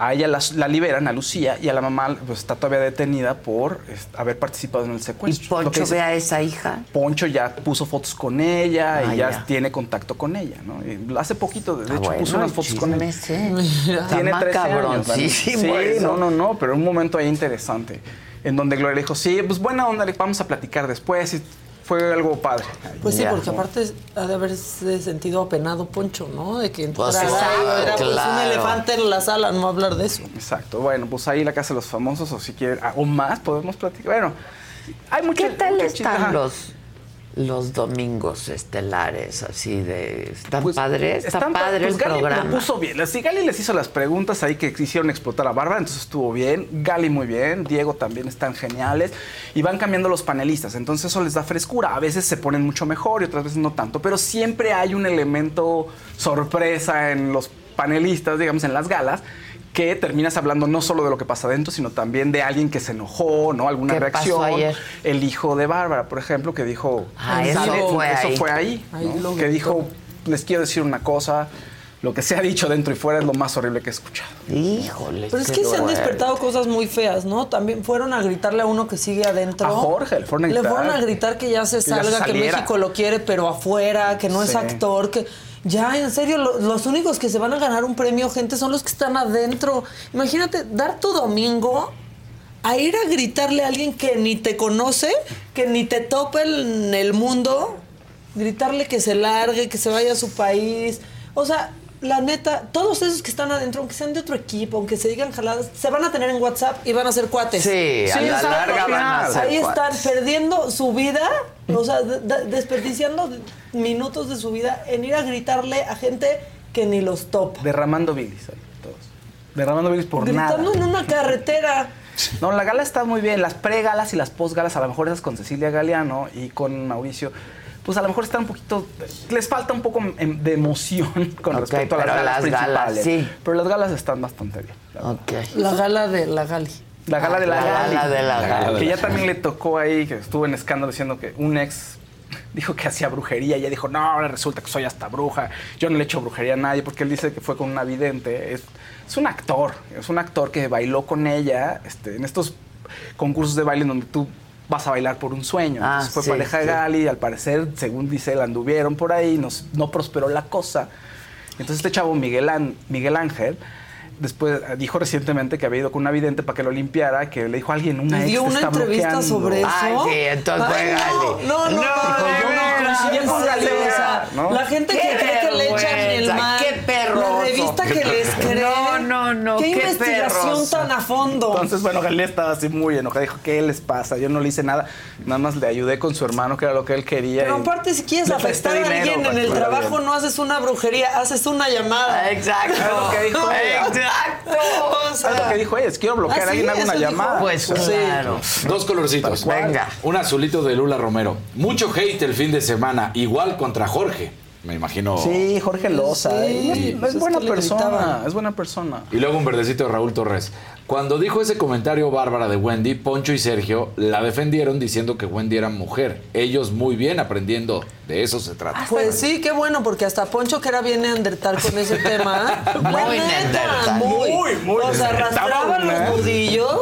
A ella la, liberan, a Lucía, y a la mamá pues, está todavía detenida por haber participado en el ¿Y secuestro. Que Poncho dice- ve a esa hija? Poncho ya puso fotos con ella Ah, y ya, ya. tiene contacto con ella, ¿no? Y hace poquito, de Ah, hecho, bueno, puso unas fotos con ella. sí. Está Tiene 13 años. macabroncísimo Sí, eso. no, no, no, pero un momento ahí interesante. En donde Gloria le dijo, sí, pues buena onda, vamos a platicar después. Y fue algo padre. Pues sí, Ya. porque aparte ha de haberse sentido apenado Poncho, ¿no? De que Pues entrara y era pues, un elefante en la sala, no hablar de eso. Exacto. Bueno, pues ahí la casa de los famosos, o si quieren, ah, o más, podemos platicar. Bueno, hay mucho. ¿Qué tal están los, los domingos estelares así de... ¿Están Pues, padres? ¿Está están pa- padre pues el Gali programa? lo puso bien. Sí, Gali les hizo las preguntas ahí que quisieron explotar a Bárbara, entonces estuvo bien. Gali muy bien, Diego también están geniales. Y van cambiando los panelistas, entonces eso les da frescura. A veces se ponen mucho mejor y otras veces no tanto, pero siempre hay un elemento sorpresa en los panelistas, digamos, en las galas. Que terminas hablando no solo de lo que pasa adentro, sino también de alguien que se enojó, ¿no? Alguna ¿Qué pasó reacción. ayer? El hijo de Bárbara, por ejemplo, que dijo. Ah, eso fue eso ahí. fue ahí. Que dijo, les quiero decir una cosa, lo que se ha dicho dentro y fuera es lo más horrible que he escuchado. Híjole. Pero es que se han despertado cosas muy feas, ¿no? También fueron a gritarle a uno que sigue adentro. A Jorge, le fueron a Le gritar. fueron a gritar que ya se Que ya se salga, que. México lo quiere, pero afuera, que no es actor, que. Ya, en serio, lo- los únicos que se van a ganar un premio, gente, son los que están adentro. Imagínate, dar tu domingo a ir a gritarle a alguien que ni te conoce, que ni te topa en el mundo, gritarle que se largue, que se vaya a su país. O sea, la neta, todos esos que están adentro, aunque sean de otro equipo, aunque se digan jaladas, se van a tener en WhatsApp y van a ser cuates. Sí, a la larga van a ser Ahí cuates. están perdiendo su vida, o sea, de- de- desperdiciando minutos de su vida en ir a gritarle a gente que ni los topa. Derramando bilis ahí, todos. Derramando bilis por Gritando nada. en una carretera. No, la gala está muy bien. Las pre-galas y las post-galas, a lo mejor esas con Cecilia Galeano y con Mauricio, pues a lo mejor están un poquito. Les falta un poco em- de emoción con respecto a las galas las galas, principales. sí. Pero las galas están bastante bien. Ok. La gala de la Gali. La gala de la, La gala de la Gali. Que ya también le tocó ahí, que estuvo en escándalo diciendo que un ex dijo que hacía brujería y ella dijo, no, ahora resulta que soy hasta bruja. Yo no le echo brujería a nadie porque él dice que fue con una vidente. Es, es un actor, es un actor que bailó con ella este, en estos concursos de baile en donde tú vas a bailar por un sueño. Ah, Entonces fue sí, pareja de sí. Gali, al parecer, según dice él, anduvieron por ahí, nos- no prosperó la cosa. Entonces este chavo, Miguel, An- Miguel Ángel, después eh, dijo recientemente que había ido con una vidente para que lo limpiara, que le dijo a alguien, una ¿Y ex dio una está entrevista bloqueando. sobre eso? Ay, sí, entonces Ay. No, no, no. La gente que cree que le echan el mal. qué. La revista que les cree. No, no, no, Qué, qué investigación tan a fondo. Entonces, bueno, Gali estaba así muy enojada. Dijo, ¿qué les pasa? Yo no le hice nada. Nada más le ayudé con su hermano, que era lo que él quería. Pero y aparte, si quieres afectar a alguien en el trabajo, bien. no haces una brujería, haces una llamada. Exacto. Es lo que dijo ella. Exacto. O sea, Es lo que dijo ella. Si quiero bloquear a ¿Ah, alguien, hago una llamada. Pues Sí. claro. Dos colorcitos. Venga. Un azulito de Lula Romero. Mucho hate el fin de semana, igual contra Jorge. Me imagino. Sí, Jorge Loza. Sí, es, es es buena persona. Es buena persona. Y luego un verdecito de Raúl Torres. Cuando dijo ese comentario Bárbara de Wendy, Poncho y Sergio la defendieron diciendo que Wendy era mujer. Ellos muy bien aprendiendo, de eso se trata. Pues sí, qué bueno, porque hasta Poncho, que era bien neandertal con ese tema. Muy la neta, neandertal. Muy, Muy, muy O sea, neandertal. arrastraba Estaba, los ¿eh? nudillos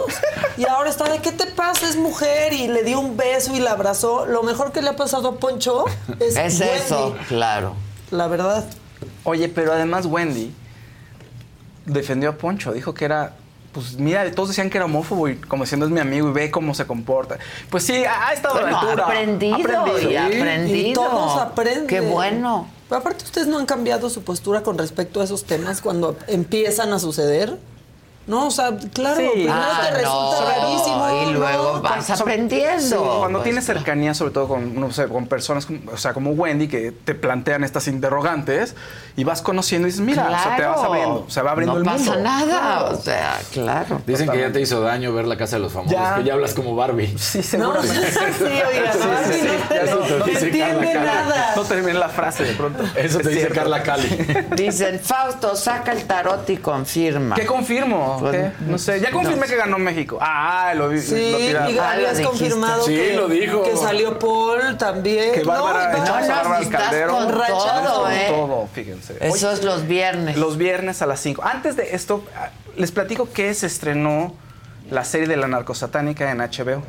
y ahora está de, ¿qué te pasa? Es mujer y le dio un beso y la abrazó. Lo mejor que le ha pasado a Poncho es, Es Wendy, eso, claro. La verdad. Oye, pero además Wendy defendió a Poncho, dijo que era, pues mira, todos decían que era homófobo y como diciendo es mi amigo y ve cómo se comporta. Pues sí, ha ha estado a la Bueno, altura. ha aprendido y aprendido. Y todos aprenden. Qué bueno. Pero aparte, ¿ustedes no han cambiado su postura con respecto a esos temas cuando empiezan a suceder? No, o sea, claro, Sí. primero Ah, te resulta no, rarísimo. y luego ¿no? vas aprendiendo. Sí, cuando Pues, tienes cercanía, sobre todo con, no sé, con personas como, o sea, como Wendy, que te plantean estas interrogantes y vas conociendo y dices, mira, o sea, te vas Claro. abriendo, se va abriendo no el mundo. pasa nada, Claro. o sea, claro. Dicen que ya te hizo daño ver la casa de los famosos, Ya. que ya hablas como Barbie. Sí, No, seguramente. sí, oiga, Sí, Barbie sí, sí. no, te- no- no no dice entiende Carla Cali. nada. No termine la frase de pronto. Eso te Es dice cierto. Carla Cali. Dicen, Fausto, saca el tarot y confirma. ¿Qué confirmo? ¿Qué? No sé. Ya confirmé que ganó México. Ah, lo vi. Sí, lo tiraron. y Ah, habías confirmado Sí, que, lo dijo. que salió Paul también. Que Bárbara, no, echamos a Bárbara Calderón. con todo, Con ¿eh? todo, fíjense. Eso es los viernes. Los viernes a las 5. Antes de esto, ah, les platico que se estrenó la serie de la narcosatánica en HBO.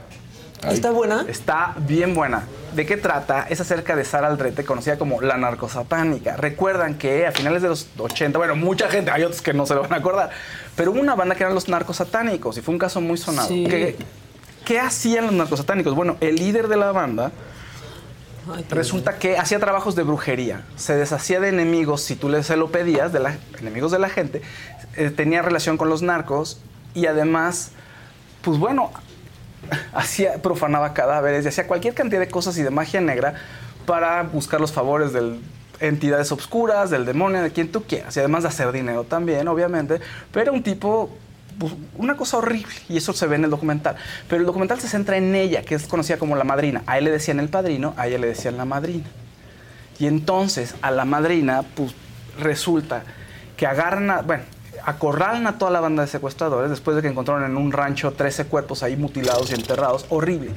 ¿Está buena? Está bien buena. ¿De qué trata? Es acerca de Sara Aldrete, conocida como la narcosatánica. Recuerdan que a finales de los 80, bueno, mucha gente, hay otros que no se lo van a acordar, pero hubo una banda que eran los narcosatánicos y fue un caso muy sonado. Sí. ¿Qué, qué hacían los narcosatánicos? Bueno, el líder de la banda Ay, Resulta que hacía trabajos de brujería. Se deshacía de enemigos si tú se lo pedías, de la, enemigos de la gente. eh, tenía relación con los narcos y además, pues bueno, hacía, profanaba cadáveres y hacía cualquier cantidad de cosas y de magia negra para buscar los favores de entidades obscuras, del demonio, de quien tú quieras. Y además de hacer dinero también, obviamente. Pero un tipo pues, una cosa horrible y eso se ve en el documental. Pero el documental se centra en ella, que es conocida como la madrina. A él le decían el padrino, a ella le decían la madrina. Y entonces a la madrina, pues resulta que agarran, bueno, acorralan a toda la banda de secuestradores después de que encontraron en un rancho 13 cuerpos ahí mutilados y enterrados, horrible.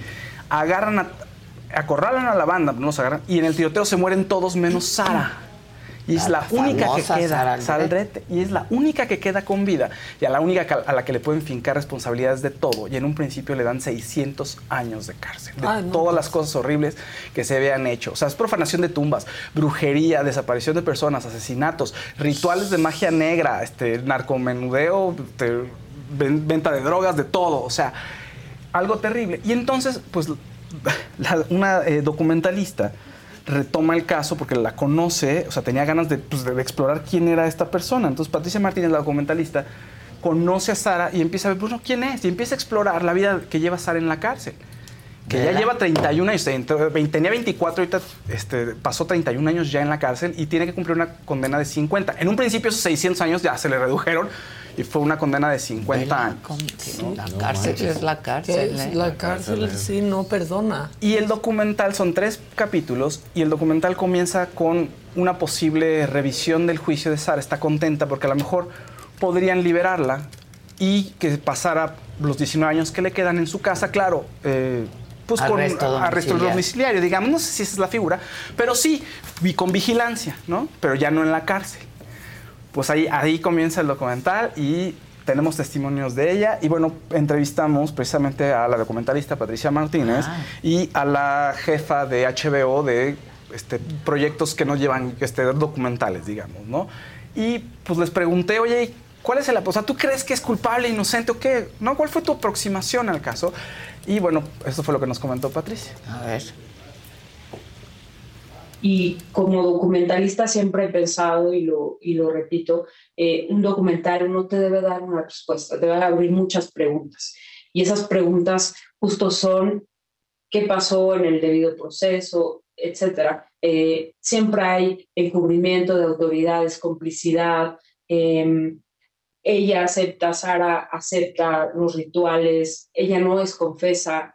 Agarran a, acorralan a la banda, no los agarran, y en el tiroteo se mueren todos menos Sara. Y es la, La única que queda, Sara Sara Aldrete. Aldrete, y es la única que queda con vida y a la única que- a la que le pueden fincar responsabilidades de todo. Y en un principio le dan 600 años de cárcel, de Ay, no. todas las cosas horribles que se habían hecho. O sea, es profanación de tumbas, brujería, desaparición de personas, asesinatos, rituales de magia negra, este, narcomenudeo, este, ven- venta de drogas, de todo. O sea, algo terrible. Y entonces, pues, la- una eh, documentalista retoma el caso porque la conoce, o sea, tenía ganas de, pues, de explorar quién era esta persona. Entonces, Patricia Martínez, la documentalista, conoce a Sara y empieza a ver, bueno, ¿quién es? Y empieza a explorar la vida que lleva Sara en la cárcel. Que ya lleva 31 años, tenía 24, ahorita este, pasó 31 años ya en la cárcel y tiene que cumplir una condena de 50. En un principio esos 600 años ya se le redujeron y fue una condena de 50 años. La cárcel es la cárcel. Es ¿eh? La cárcel sí no perdona. Y el documental son tres capítulos y el documental comienza con una posible revisión del juicio de Sara. Está contenta porque a lo mejor podrían liberarla y que pasara los 19 años que le quedan en su casa, claro. eh, pues con Arresto arresto domiciliario. domiciliario, digamos, no sé si esa es la figura, pero sí, vi con vigilancia, ¿no? Pero ya no en la cárcel. Pues ahí, ahí comienza el documental y tenemos testimonios de ella. Y bueno, entrevistamos precisamente a la documentalista Patricia Martínez Ah. y a la jefa de HBO de este, proyectos que nos llevan este, documentales, digamos, ¿no? Y pues les pregunté, oye, ¿cuál es el... O sea, ¿tú crees que es culpable, inocente o qué? ¿No? ¿Cuál fue tu aproximación al caso? Y bueno, eso fue lo que nos comentó Patricia. A ver. Y como documentalista siempre he pensado, y lo, repito, eh, un documentario no te debe dar una respuesta, te debe abrir muchas preguntas. Y esas preguntas justo son qué pasó en el debido proceso, etcétera. Eh, siempre hay encubrimiento de autoridades, complicidad. eh, ella acepta, Sara acepta los rituales, ella no es confesa,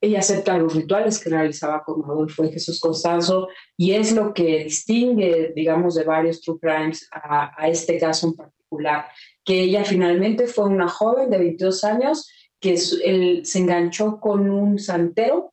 ella acepta los rituales que realizaba con Adolfo y Jesús Constanzo y es lo que distingue, digamos, de varios true crimes a, este caso en particular, que ella finalmente fue una joven de 22 años que él se enganchó con un santero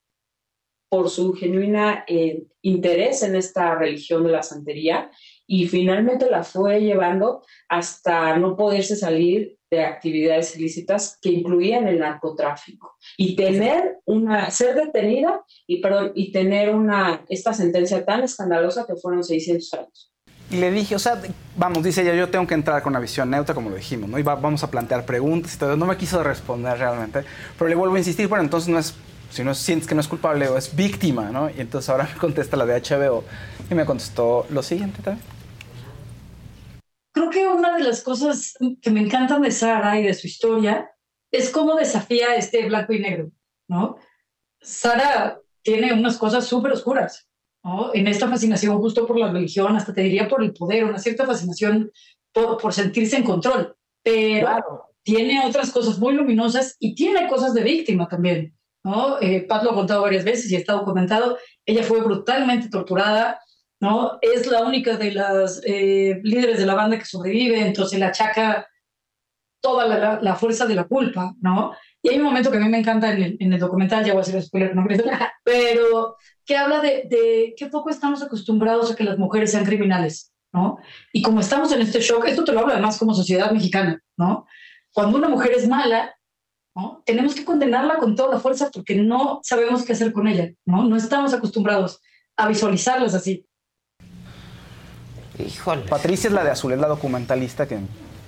por su genuina eh, interés en esta religión de la santería y finalmente la fue llevando hasta no poderse salir de actividades ilícitas que incluían el narcotráfico y tener una ser detenida y perdón y tener una esta sentencia tan escandalosa que fueron 600 años. Y le dije, o sea, vamos, dice ella, yo tengo que entrar con una visión neutra, como lo dijimos, ¿no? Y vamos a plantear preguntas y todo. No me quiso responder realmente, pero le vuelvo a insistir, bueno, entonces no es si no sientes que no es culpable o es víctima, ¿no? Y entonces ahora me contesta la de HBO y me contestó lo siguiente también. Creo que una de las cosas que me encantan de Sara y de su historia es cómo desafía este blanco y negro, ¿no? Sara tiene unas cosas súper oscuras, ¿no? En esta fascinación justo por la religión, hasta te diría por el poder, una cierta fascinación por, por sentirse en control, pero tiene otras cosas muy luminosas y tiene cosas de víctima también, ¿no? Eh, Pat lo ha contado varias veces y está documentado, ella fue brutalmente torturada, ¿no? Es la única de las eh, líderes de la banda que sobrevive, entonces le achaca toda la, la, fuerza de la culpa, ¿no? Y hay un momento que a mí me encanta en el, en el documental, ya voy a hacer spoiler, no pero que habla de, de qué poco estamos acostumbrados a que las mujeres sean criminales, ¿no? Y como estamos en este shock, esto te lo hablo además como sociedad mexicana, ¿no? Cuando una mujer es mala, ¿no? Tenemos que condenarla con toda la fuerza porque no sabemos qué hacer con ella, ¿no? No estamos acostumbrados a visualizarlas así. Híjole. Patricia es la de Azul, es la documentalista que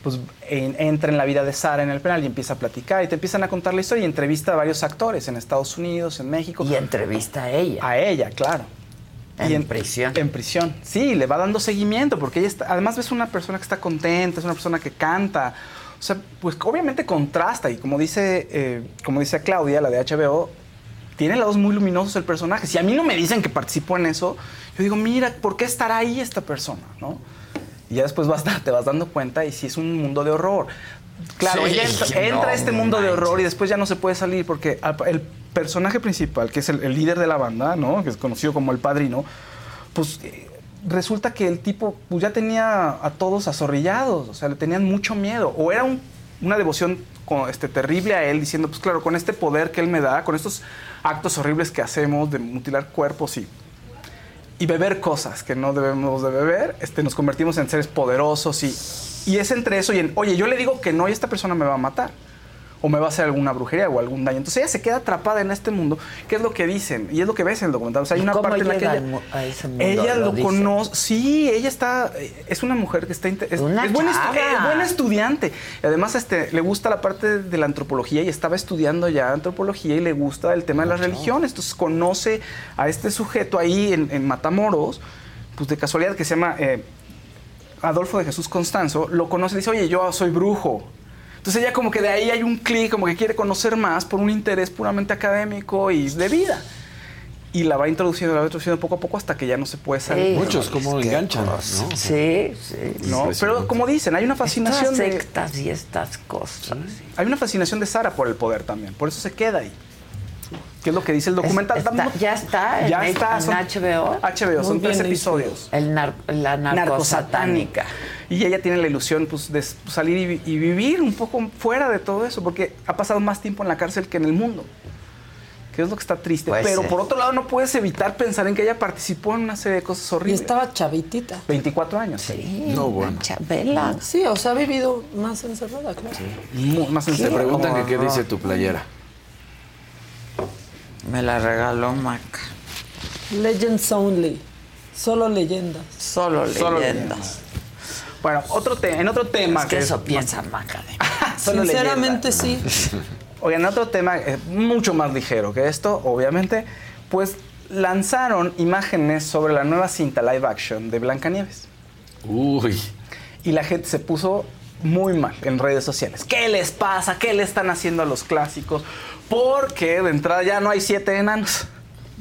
pues, en, entra en la vida de Sara en el penal y empieza a platicar y te empiezan a contar la historia y entrevista a varios actores en Estados Unidos, en México. Y entrevista a ella. A ella, claro. En, y en prisión. En prisión. Sí, le va dando seguimiento porque ella está, además ves una persona que está contenta, es una persona que canta. O sea, pues obviamente contrasta y como dice, eh, como dice Claudia, la de HBO, tiene lados muy luminosos el personaje. Si a mí no me dicen que participo en eso, yo digo, mira, ¿por qué estará ahí esta persona? ¿no? Y ya después vas, te vas dando cuenta y si es un mundo de horror. Claro, Sí, ella entra, no entra a este mundo de horror y después ya no se puede salir porque el personaje principal, que es el, el líder de la banda, ¿no? que es conocido como el padrino, pues eh, resulta que el tipo pues, ya tenía a todos azorrillados, o sea, le tenían mucho miedo. O era un- una devoción con- este, terrible a él, diciendo, pues claro, con este poder que él me da, con estos actos horribles que hacemos de mutilar cuerpos y y beber cosas que no debemos de beber, este, nos convertimos en seres poderosos y, y es entre eso y en, oye, yo le digo que no y esta persona me va a matar o me va a hacer alguna brujería o algún daño. Entonces ella se queda atrapada en este mundo, que es lo que dicen y es lo que ves en el documental. O sea, hay ¿Y una parte en la que ella, a ese mundo? ella ¿Lo conoce. Sí, ella está. eh, Es una mujer que está. Es, Una es buena, estu- eh, buena estudiante. Y además, este, le gusta la parte de la antropología y estaba estudiando ya antropología y le gusta el tema de las religiones. Entonces conoce a este sujeto ahí en, en Matamoros, pues de casualidad que se llama eh, Adolfo de Jesús Constanzo. Lo conoce y dice, oye, yo soy brujo. Entonces ella como que de ahí hay un clic, como que quiere conocer más por un interés puramente académico y de vida. Y la va introduciendo, la va introduciendo poco a poco hasta que ya no se puede salir. Muchos cómo enganchan, ¿no? Sí, sí. ¿no? Pero como dicen, hay una fascinación Estas de... sectas y estas cosas. Hay una fascinación de Sara por el poder también, por eso se queda ahí. ¿Qué es lo que dice el documental? Es- está- ya está ya está, en son- HBO. HBO, son tres episodios. El nar- la narcosatánica. Y ella tiene la ilusión pues, de salir y, vi- y vivir un poco fuera de todo eso, porque ha pasado más tiempo en la cárcel que en el mundo. Que es lo que está triste. Pues Pero sí. por otro lado, no puedes evitar pensar en que ella participó en una serie de cosas Y horribles. estaba chavitita. 24 años. Sí, No, bueno. Chabela. Sí, o sea, ha vivido más encerrada, claro. Mu- Más en Te preguntan que qué dice tu playera. Me la regaló Maca. Legends only. Solo leyendas. Solo Solo leyendas. Bueno, otro te- en otro tema Es que es eso más- piensa Maca. Sinceramente sí. Oigan, otro tema eh, mucho más ligero que esto, obviamente, pues lanzaron imágenes sobre la nueva cinta live action de Blancanieves. Uy. Y la gente se puso muy mal en redes sociales. ¿Qué les pasa? ¿Qué le están haciendo a los clásicos? Porque de entrada ya no hay siete enanos.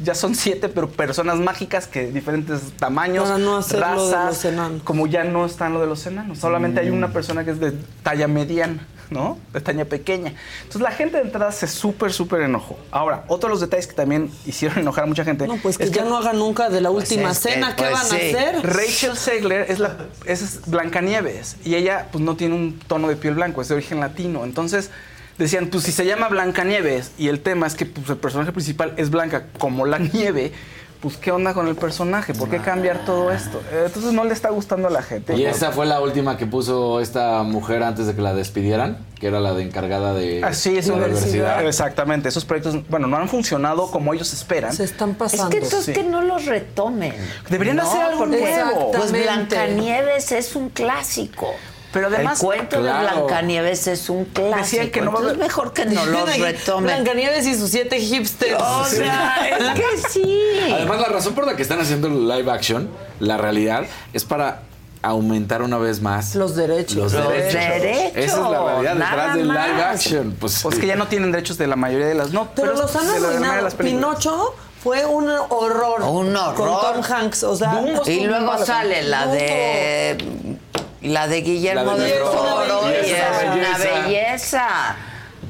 Ya son siete, pero personas mágicas que diferentes tamaños, Para no hacer lo de razas, los enanos. como ya no están lo de los enanos. Solamente hay una persona que es de talla mediana. ¿No? Pestaña pequeña. Entonces la gente de entrada se súper, súper enojó. Ahora, otro de los detalles que también hicieron enojar a mucha gente. No, pues que ya no hagan nunca de la última es que, cena. ¿Qué pues, van sí. a hacer? Rachel Segler es, la, es Blancanieves y ella pues no tiene un tono de piel blanco, es de origen latino. Entonces decían, pues si se llama Blancanieves y el tema es que pues, el personaje principal es blanca como la nieve, pues qué onda con el personaje, ¿por qué cambiar todo esto? Entonces no le está gustando a la gente. Y esta fue la última que puso esta mujer antes de que la despidieran, que era la de encargada de Así es, la una universidad. Exactamente, esos proyectos, bueno, no han funcionado como ellos esperan. Se están Es pasando. que entonces Sí. que no los retomen. Deberían No, hacer algo nuevo. Pues. Blancanieves es un clásico. Pero además- el cuento Claro. de Blancanieves es un clásico. Que no Entonces mejor que no los Ahí, retomen. Blancanieves y sus siete hipsters. O sea, es que sí. Además, la razón por la que están haciendo el live action, la realidad, es para aumentar una vez más Los derechos. los Los derechos. derechos, Esa es la realidad nada detrás del live action. Pues, Pues que ya no tienen derechos de la mayoría de las. No, Pero los han arruinado. Pinocho fue un horror. Un horror. Con Tom Hanks. O sea, Y luego sale la de la de Guillermo La de del Toro, y y es una belleza.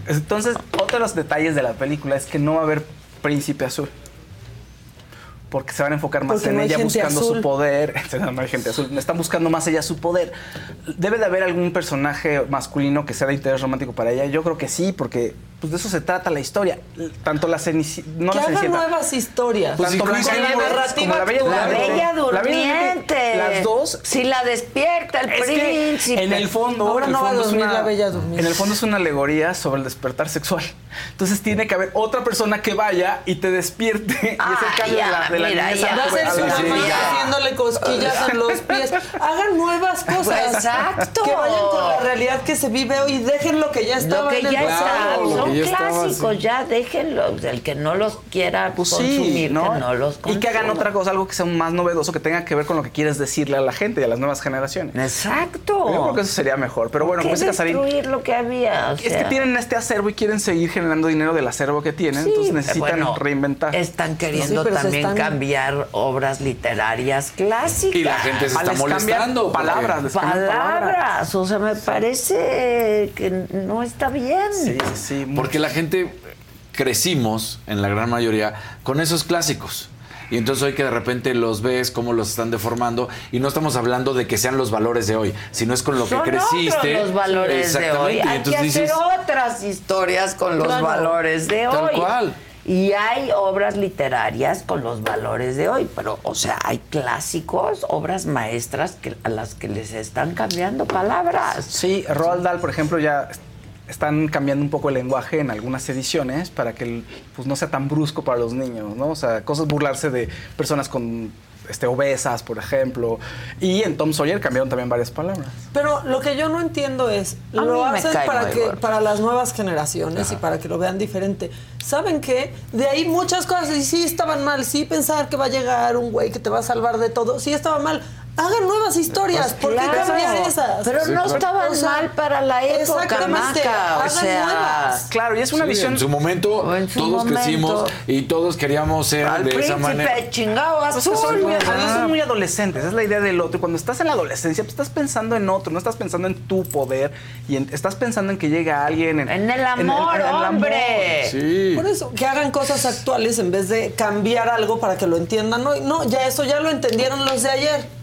Entonces, otro de los detalles de la película es que no va a haber príncipe azul. Porque se van a enfocar más Porque en no ella buscando azul. su poder. No hay gente azul. Están buscando más ella su poder. Debe de haber algún personaje masculino que sea de interés romántico para ella. Yo creo que sí, porque pues, de eso se trata la historia. Tanto la Cenicienta. No que la hagan Cenicienta. nuevas historias. Pues Tanto la como la Bella narrativa La Durmiente. bella La Bella durmiente. Las dos Si la despierta el príncipe. en el fondo, Ahora el no va a fondo es dormir una- la Bella Durmiente. En el fondo es una alegoría sobre el despertar sexual. Entonces tiene que haber otra persona que vaya y te despierte. y es Ah, el cambio ya, de la, de la mira, niñez ya. la- sí, haciéndole cosquillas en los pies. Hagan nuevas cosas. Exacto. Que vayan con la realidad que se vive hoy. Dejen lo que ya estaba Lo que en el ya pasado. Son clásicos, sí. ya déjenlos. El que no los quiera Pues consumir, sí, ¿no? que no los y que hagan consuma. otra cosa, algo que sea más novedoso, que tenga que ver con lo que quieres decirle a la gente y a las nuevas generaciones. Exacto. Yo creo que eso sería mejor. Pero bueno, ¿Qué como dice Casarín, destruir lo que había? O es que tienen este acervo y quieren seguir generando dinero del acervo que tienen, sí, entonces necesitan bueno, reinventar. Están queriendo Sí, también están- cambiar obras literarias clásicas. Y la gente se Ah, está molestando. les palabras. palabras. O sea, me parece que no está bien. Sí, sí, sí. Porque la gente crecimos, en la gran mayoría, con esos clásicos. Y entonces hoy que de repente los ves, cómo los están deformando, y no estamos hablando de que sean los valores de hoy, sino es con lo que creciste. otros los valores de hoy. Exactamente, y Hay que entonces hacer dices, otras historias con los Claro. valores de Tal hoy. cual. Y hay obras literarias con los valores de hoy, pero, o sea, hay clásicos, obras maestras que, a las que les están cambiando palabras. Sí, Roald Dahl, por ejemplo, ya están cambiando un poco el lenguaje en algunas ediciones para que el- pues, no sea tan brusco para los niños, ¿no? O sea, cosas burlarse de personas con este, obesas, por ejemplo. Y en Tom Sawyer cambiaron también varias palabras. Pero lo que yo no entiendo es, A lo hacen para que gordo. para las nuevas generaciones y para que lo vean diferente. ¿Saben qué? De ahí muchas cosas y sí estaban mal, sí pensar que va a llegar un güey que te va a salvar de todo, sí estaba mal. Hagan nuevas historias, ¿por qué Pues Claro, cambiar esas? Pero Sí, no claro. estaban O sea, mal para la época, exactamente, Maca. O hagan sea, nuevas. Claro, y es una Sí, visión... En su momento, O en su todos momento. crecimos y todos queríamos ser al de esa príncipe manera. chingado Pues son, muy, Ajá. son muy adolescentes, es la idea del otro. Cuando estás en la adolescencia, pues estás pensando en otro, no estás pensando en tu poder y en- estás pensando en que llega alguien. En, En el amor, hombre. Sí. Por eso, que hagan cosas actuales en vez de cambiar algo para que lo entiendan hoy. No, ya eso ya lo entendieron los de ayer.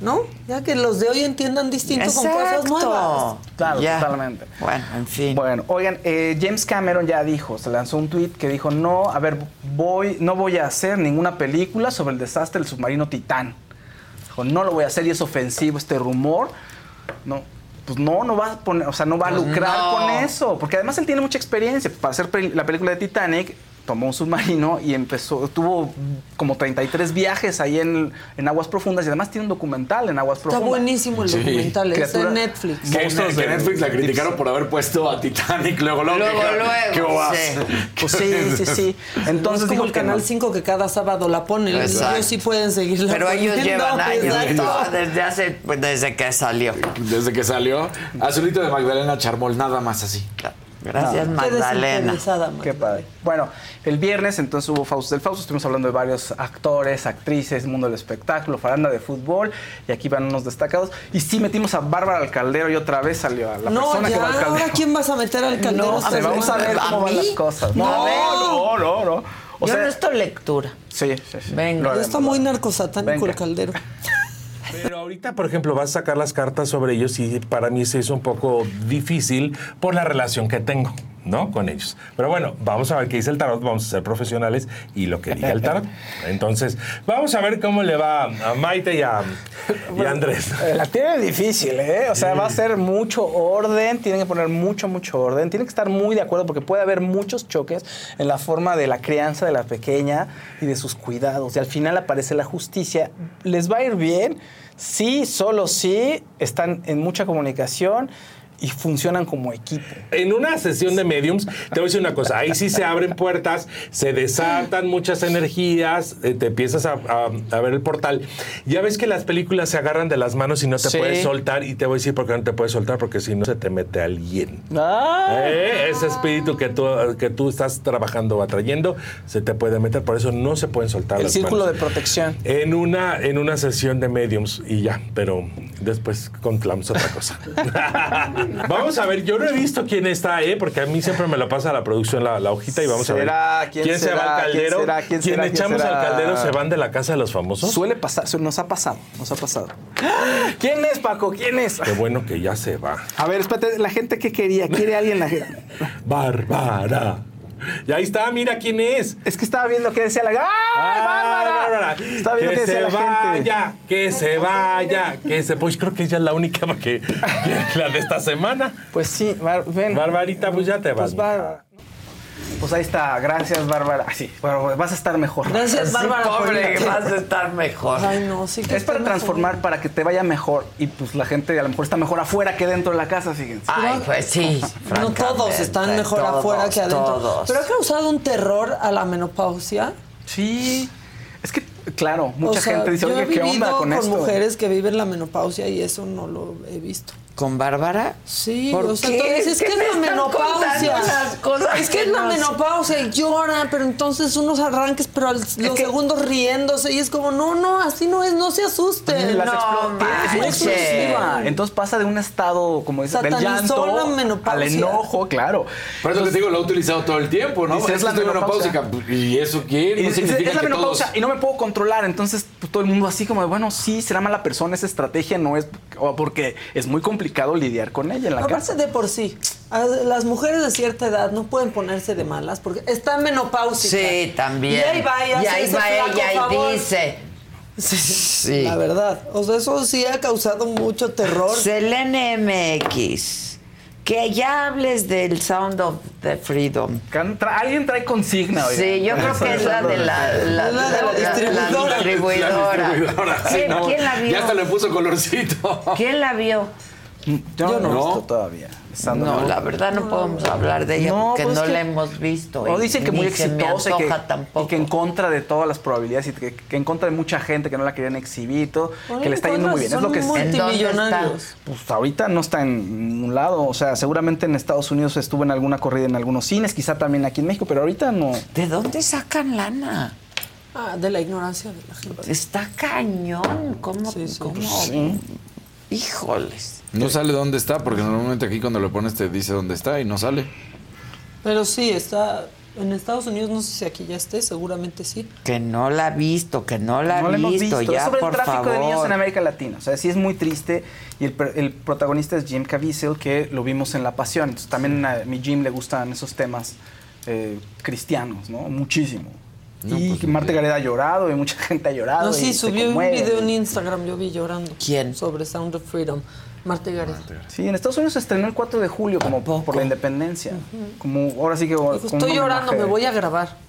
¿No? Ya que los de hoy entiendan distinto con cosas nuevas. Claro, totalmente. Bueno, en fin. Bueno, oigan, eh, James Cameron ya dijo, se lanzó un tweet que dijo, no, a ver, voy, no voy a hacer ninguna película sobre el desastre del submarino Titán. Dijo, no lo voy a hacer y es ofensivo este rumor. No, pues no, no va a poner, o sea, no va a Pues lucrar no. con eso, porque además él tiene mucha experiencia. Para hacer la película de Titanic, tomó un submarino y empezó, tuvo como 33 viajes ahí en, en aguas profundas y además tiene un documental en aguas Está profundas. buenísimo el Sí. documental, es de Criatura- Netflix. Que, Monstruos que de- Netflix la criticaron por haber puesto a Titanic luego, luego. Luego, que- luego, ¿Qué bobas? sí. Pues sí, sí, sí. Entonces Entonces es como dijo el Canal no. 5 que cada sábado la ponen. Exacto. Ellos sí pueden seguirla Pero ellos poniendo, llevan años, exacto. no, desde hace, pues, desde que salió. Desde que salió. Azulito de Magdalena Charmol, nada más así. Gracias, No. Magdalena. Qué padre. Bueno, el viernes entonces hubo Fausto del Fausto. Estuvimos hablando de varios actores, actrices, mundo del espectáculo, faranda de fútbol. Y aquí van unos destacados. Y sí metimos a Bárbara al caldero y otra vez salió a la no, persona ya, que va al caldero. ahora quién vas a meter al caldero. No, a ver, vamos a ver cómo van las cosas. No, no, no, no. O Yo sea, necesito lectura. Sí, sí, sí. Venga. Ya está muy narcosatánico el caldero. Pero ahorita, por ejemplo, vas a sacar las cartas sobre ellos y para mí se hizo un poco difícil por la relación que tengo, ¿no? Con ellos. Pero bueno, vamos a ver qué dice el tarot, vamos a ser profesionales y lo que diga el tarot. Entonces, vamos a ver cómo le va a Maite y a, y a Andrés. Eh, La tiene difícil, ¿eh? O sea, va a ser mucho orden, tienen que poner mucho, mucho orden, tienen que estar muy de acuerdo porque puede haber muchos choques en la forma de la crianza de la pequeña y de sus cuidados. Y al final aparece la justicia. ¿Les va a ir bien? Sí, solo sí, están en mucha comunicación y funcionan como equipo. En una sesión de mediums, te voy a decir una cosa, ahí sí se abren puertas, se desatan muchas energías, eh, te empiezas a, a- a ver el portal. Ya ves que las películas se agarran de las manos y no te Sí. puedes soltar, y te voy a decir por qué no te puedes soltar, porque si no se te mete alguien. Ah. Eh, Ese espíritu que tú, que tú estás trabajando o atrayendo, se te puede meter, por eso no se pueden soltar El las círculo de protección. En una, en una sesión de mediums y ya, pero después contemplamos otra cosa. vamos a ver, yo no he visto quién está, ¿eh? porque a mí siempre me lo pasa la producción la, la hojita y vamos ¿Será? a ver. ¿Quién se va será? al ¿Quién caldero? será? ¿Quién ¿Quién será? ¿Quién echamos será? al caldero se van de la casa de los famosos? Suele pasar, su- nos ha pasado, nos ha pasado. ¿Quién es, Paco? ¿Quién es? Qué bueno que ya se va. A ver, espérate, la gente que quería, quiere alguien la gente. Bárbara. Y ahí está, mira quién es. Es que estaba viendo que decía la. ¡Ay, Bárbara! Estaba viendo que que se decía la gente. vaya, que se vaya, que se. Pues creo que ella es la única que, que la de esta semana. Pues sí, ven. Barbarita, pues ya te vas. Pues Bárbara. Pues ahí está, gracias Bárbara. Ah, Sí, bueno, vas a estar mejor. Gracias, Bárbara, por Pobre, vas a estar mejor. Ay, no, sí que Es para transformar, para que te vaya mejor. Y pues la gente a lo mejor está mejor afuera que dentro de la casa, fíjense. Ay, pues sí. No todos están mejor todos, afuera que adentro. todos. Pero ha causado un terror a la menopausia. Sí. Es que, claro, mucha O sea, gente dice, oye, ¿qué onda vivido con, esto? mujeres que viven la menopausia y eso no lo he visto. ¿Con Bárbara? Sí, ¿Por o sea, qué? entonces es ¿Qué que es la menopausia. contando las cosas Es que que es la no menopausia y llora, pero entonces unos arranques, pero al- los segundos riéndose y es como, no, no, así no es, no se asusten. Las no, es. Entonces pasa de un estado, como dices, del llanto al enojo, claro. Por eso les digo, lo he utilizado todo el tiempo, ¿no? Dice, Es la menopausia. ¿Y eso qué? Y No dice, significa es la que menopausia todos... y no me puedo controlar. Entonces, pues, todo el mundo así como de, bueno, sí, será mala persona, esa estrategia no es, porque es muy complicado lidiar con ella en la Aparte casa. de por sí, las mujeres de cierta edad no pueden ponerse de malas porque están menopáusicas. Sí, también. Y ahí va, y Y ahí va ella y favor. dice. Sí. La verdad. O sea, eso sí ha causado mucho terror. Selene MX. Que ya hables del Sound of the Freedom. Alguien trae consigna, oiga. Sí, yo creo que es la de la, la, la de la distribuidora. la distribuidora. La distribuidora, sí, ¿Quién, no, quién la vio? Ya hasta le puso colorcito. ¿Quién la vio? Yo no, he no. visto todavía. No, la verdad no podemos hablar de ella No, porque pues no que- la hemos visto. O dicen que muy exitosa y que, y en contra de todas las probabilidades y que, que en contra de mucha gente que no la querían exhibir, todo, Oye, que le está yendo muy bien. Es lo que multimillonarios. Pues ahorita no está en ningún lado. O sea, seguramente en Estados Unidos estuvo en alguna corrida en algunos cines, quizá también aquí en México, pero ahorita no. ¿De dónde sacan lana? Ah, de la ignorancia de la gente. Está cañón. ¿Cómo? cómo? Sí. Híjoles. No sale dónde está, porque normalmente aquí cuando lo pones te dice dónde está y no sale. Pero sí, está en Estados Unidos, no sé si aquí ya esté, seguramente sí. Que no la ha visto, que no la ha no hemos visto. visto. Ya, es sobre por el tráfico favor. de niños en América Latina. O sea, sí es muy triste. Y el, el protagonista es Jim Caviezel, que lo vimos en La Pasión. Entonces, también a mi Jim le gustan esos temas eh, cristianos, ¿no? Muchísimo. No, y pues, Marta Gareda ha llorado y mucha gente ha llorado. No, sí, subió un video en Instagram, yo vi llorando. ¿Quién? Sobre Sound of Freedom. Marta Gareda. Sí, en Estados Unidos se estrenó el 4 de julio como por la independencia. Como ahora sí que Dijo, estoy llorando, me voy a grabar.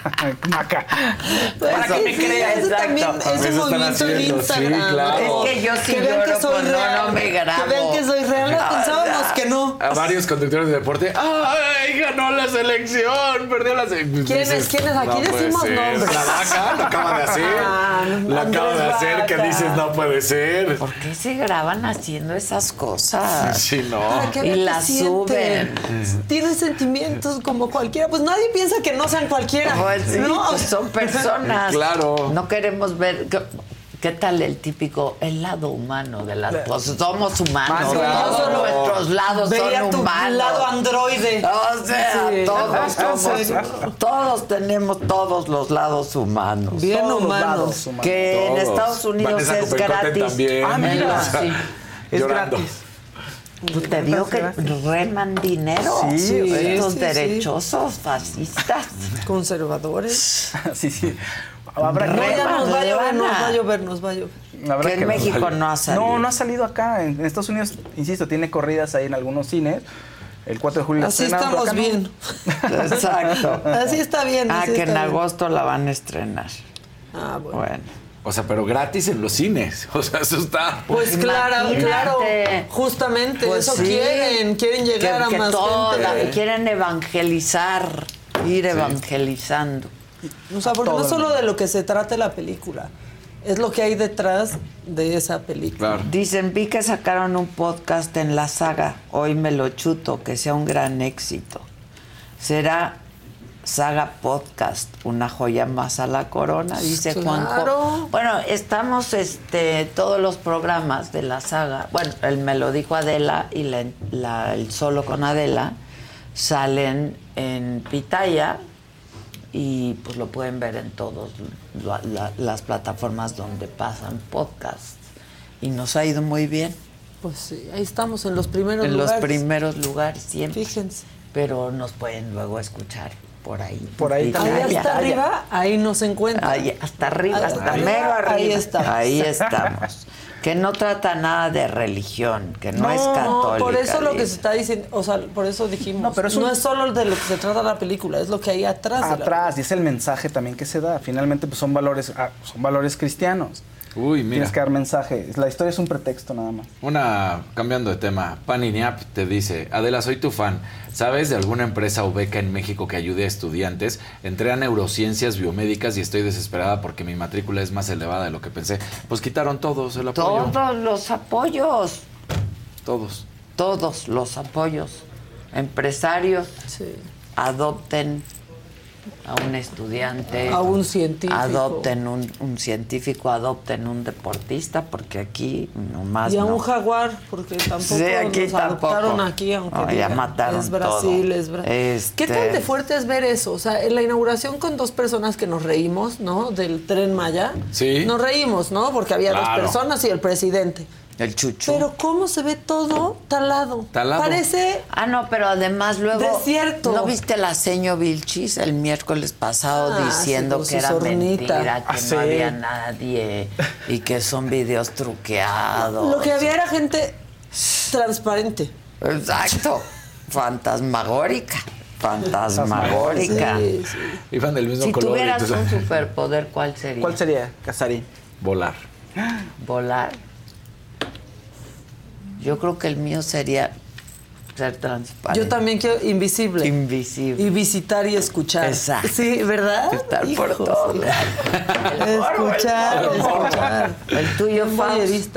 Maca. Para que me crea, Eso también es un Eso están movimiento en haciendo, sí, Instagram. claro. Es que yo sí Que lloro que soy cuando real. no me grabo. Que vean que soy real. Ah, Pensábamos que no. A varios conductores de deporte. ¡Ay, ganó la selección! Perdió la selección. ¿Quiénes? ¿Quiénes? Aquí decimos nombres. La vaca lo acaba de hacer. Ah, lo acaba de hacer que dices no puede ser. ¿Por qué se graban haciendo esas cosas? Sí, no. Y las sienten. suben. Tienen sentimientos como cualquiera. Pues nadie piensa que no sean cualquiera. Sí, ¿no? pues son personas. Claro. No queremos ver. ¿Qué, qué tal el típico, el lado humano de las cosas? Somos humanos. Yo Todos nuestros lados veía son tu humanos. lado androide. O sea, Sí. todos somos, todos tenemos todos los lados humanos. Bien Todos los humanos. lados Que en. Estados Unidos Vanessa es gratis. también. Ah, mira. Sí. Es llorando. gratis. Pues te digo que reman dinero. Sí, Estos sí, sí. derechosos fascistas. Conservadores. sí, sí. Habrá No, que- ya nos va a llover, nos va a llover, nos va a llover. Que en. México no ha salido. No, no ha salido acá. En, Estados Unidos, insisto, tiene corridas ahí en algunos cines. El 4 de julio Así estamos no. bien. Exacto. Así está bien. Ah, así que en bien. agosto la van a estrenar. Ah, bueno. Bueno. O sea, pero gratis en los cines. O sea, eso está. Pues claro, claro. Justamente, Pues eso sí. quieren. Quieren llegar Que- a que más toda- gente. Quieren evangelizar, ir evangelizando. O sea, porque no el solo de lo que se trata la película, es lo que hay detrás de esa película. Claro. Dicen, vi que sacaron un podcast en la saga, hoy me lo chuto, que sea un gran éxito. Será Saga Podcast, una joya más a la corona, dice Claro. Juanjo. Bueno, estamos este, todos los programas de la saga. Bueno, él me lo dijo Adela y la- la- el solo con Adela salen en Pitaya y pues lo pueden ver en todas las plataformas donde pasan podcasts. Y nos ha ido muy bien Pues sí, ahí estamos en los primeros en los lugares. primeros lugares siempre. Fíjense. Pero nos pueden luego escuchar por ahí. Por ahí también. Ahí hasta allá. arriba, ahí nos encuentran. Ahí, hasta arriba, Ahí hasta arriba, mero arriba. ahí estamos. Ahí estamos. Que no trata nada de religión, que no, es católica. por eso lo que se está diciendo, o sea, por eso dijimos, No, no, pero es un- es solo de lo que se trata la película, es lo que hay atrás. de la Atrás, y es el mensaje también que se da. Finalmente, pues son valores, ah, son valores cristianos. Uy, mira. Tienes que dar mensaje. La historia es un pretexto nada más. Una, cambiando de tema, Paniniap te dice, Adela, soy tu fan. ¿Sabes de alguna empresa o beca en México que ayude a estudiantes? Entré a neurociencias biomédicas y estoy desesperada porque mi matrícula es más elevada de lo que pensé. Pues quitaron todos el apoyo. Todos los apoyos, Todos. todos los apoyos. Empresarios, Sí. adopten a un estudiante. A un científico. Adopten un, un científico, adopten un deportista, porque aquí nomás Y a no. un jaguar, porque tampoco Sí, aquí nos tampoco. adoptaron aquí, aunque No, ya digan, mataron es Brasil, todo. es Brasil. Este- ¿Qué tan de fuerte es ver eso? O sea, en la inauguración con dos personas que nos reímos, ¿no? Del Tren Maya. Sí. Nos reímos, ¿no? Porque había Claro. dos personas y el presidente. El chucho. Pero cómo se ve todo talado. Talado. Parece Ah, no, pero además luego. Desierto. ¿No viste la seño Vilchis el miércoles pasado Ah, diciendo sí, que era sornita. mentira, que Ah, sí. no había nadie y que son videos truqueados? lo que había era gente transparente. Exacto. Fantasmagórica. Fantasmagórica. Sí, sí. Iban del mismo Si color. y tuvieras tú- un superpoder, ¿cuál sería? ¿Cuál sería, Casarín? Volar. Volar. Yo creo que el mío sería ser transparente. Yo también quiero invisible. Invisible. Y visitar y escuchar. Exacto. Sí, ¿verdad? Estar por todos sí. Escuchar, escuchar. El tuyo, Faust.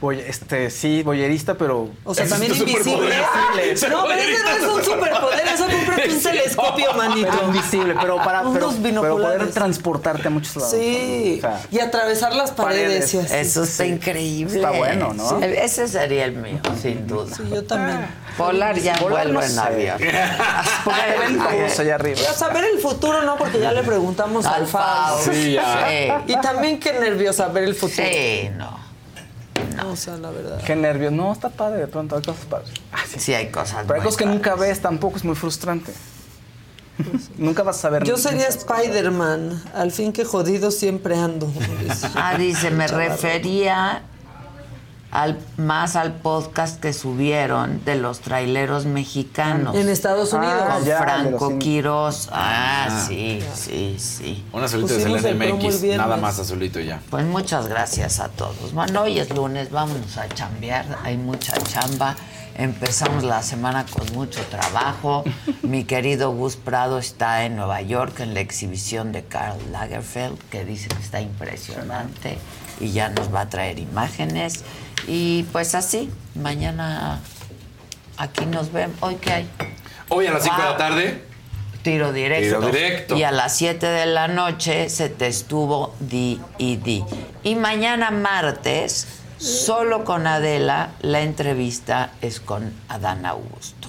Voy, este, sí, boyerista, pero. O sea, también es invisible. No, pero ese no es un superpoder, eso fue un telescopio, manito. Pero invisible, pero para pero, pero poder transportarte a muchos lados. Sí, O sea, y atravesar las paredes. y así. Eso está increíble. Está bueno, ¿no? Sí. Ese sería el mío, sin duda. Sí, yo también. Volar ya Volar vuelvo no en avión. Porque allá arriba. Y a saber el futuro, ¿no? Porque ya le preguntamos al, Fao. Sí, ya. Sí. Y también qué nervios saber el futuro. Sí, no. No, o sea, la verdad. Qué nervios. No, está padre de pronto, hay cosas padres. Sí, hay cosas Pero hay cosas que padres. nunca ves tampoco, es muy frustrante. nunca vas a saber. Yo sería Spider-Man. Al fin que jodido siempre ando. Ah, dice, me refería al, más al podcast que subieron de los traileros mexicanos. En Estados Unidos. Ah, Con ya, de Franco Quiroz. Ah, Ah. sí, sí, sí. Un azulito de Pusimos Selena MX. Nada más azulito ya. Pues muchas gracias a todos. Bueno, hoy es lunes, vámonos a chambear, hay mucha chamba. Empezamos la semana con mucho trabajo. Mi querido Gus Prado está en Nueva York en la exhibición de Karl Lagerfeld, que dice que está impresionante y ya nos va a traer imágenes. Y pues así, mañana aquí nos vemos. ¿Hoy qué hay? Hoy a las 5 de la tarde. Tiro directo. Tiro directo. Y a las 7 de la noche se te estuvo di y di. Y mañana martes, solo con Adela, la entrevista es con Adán Augusto.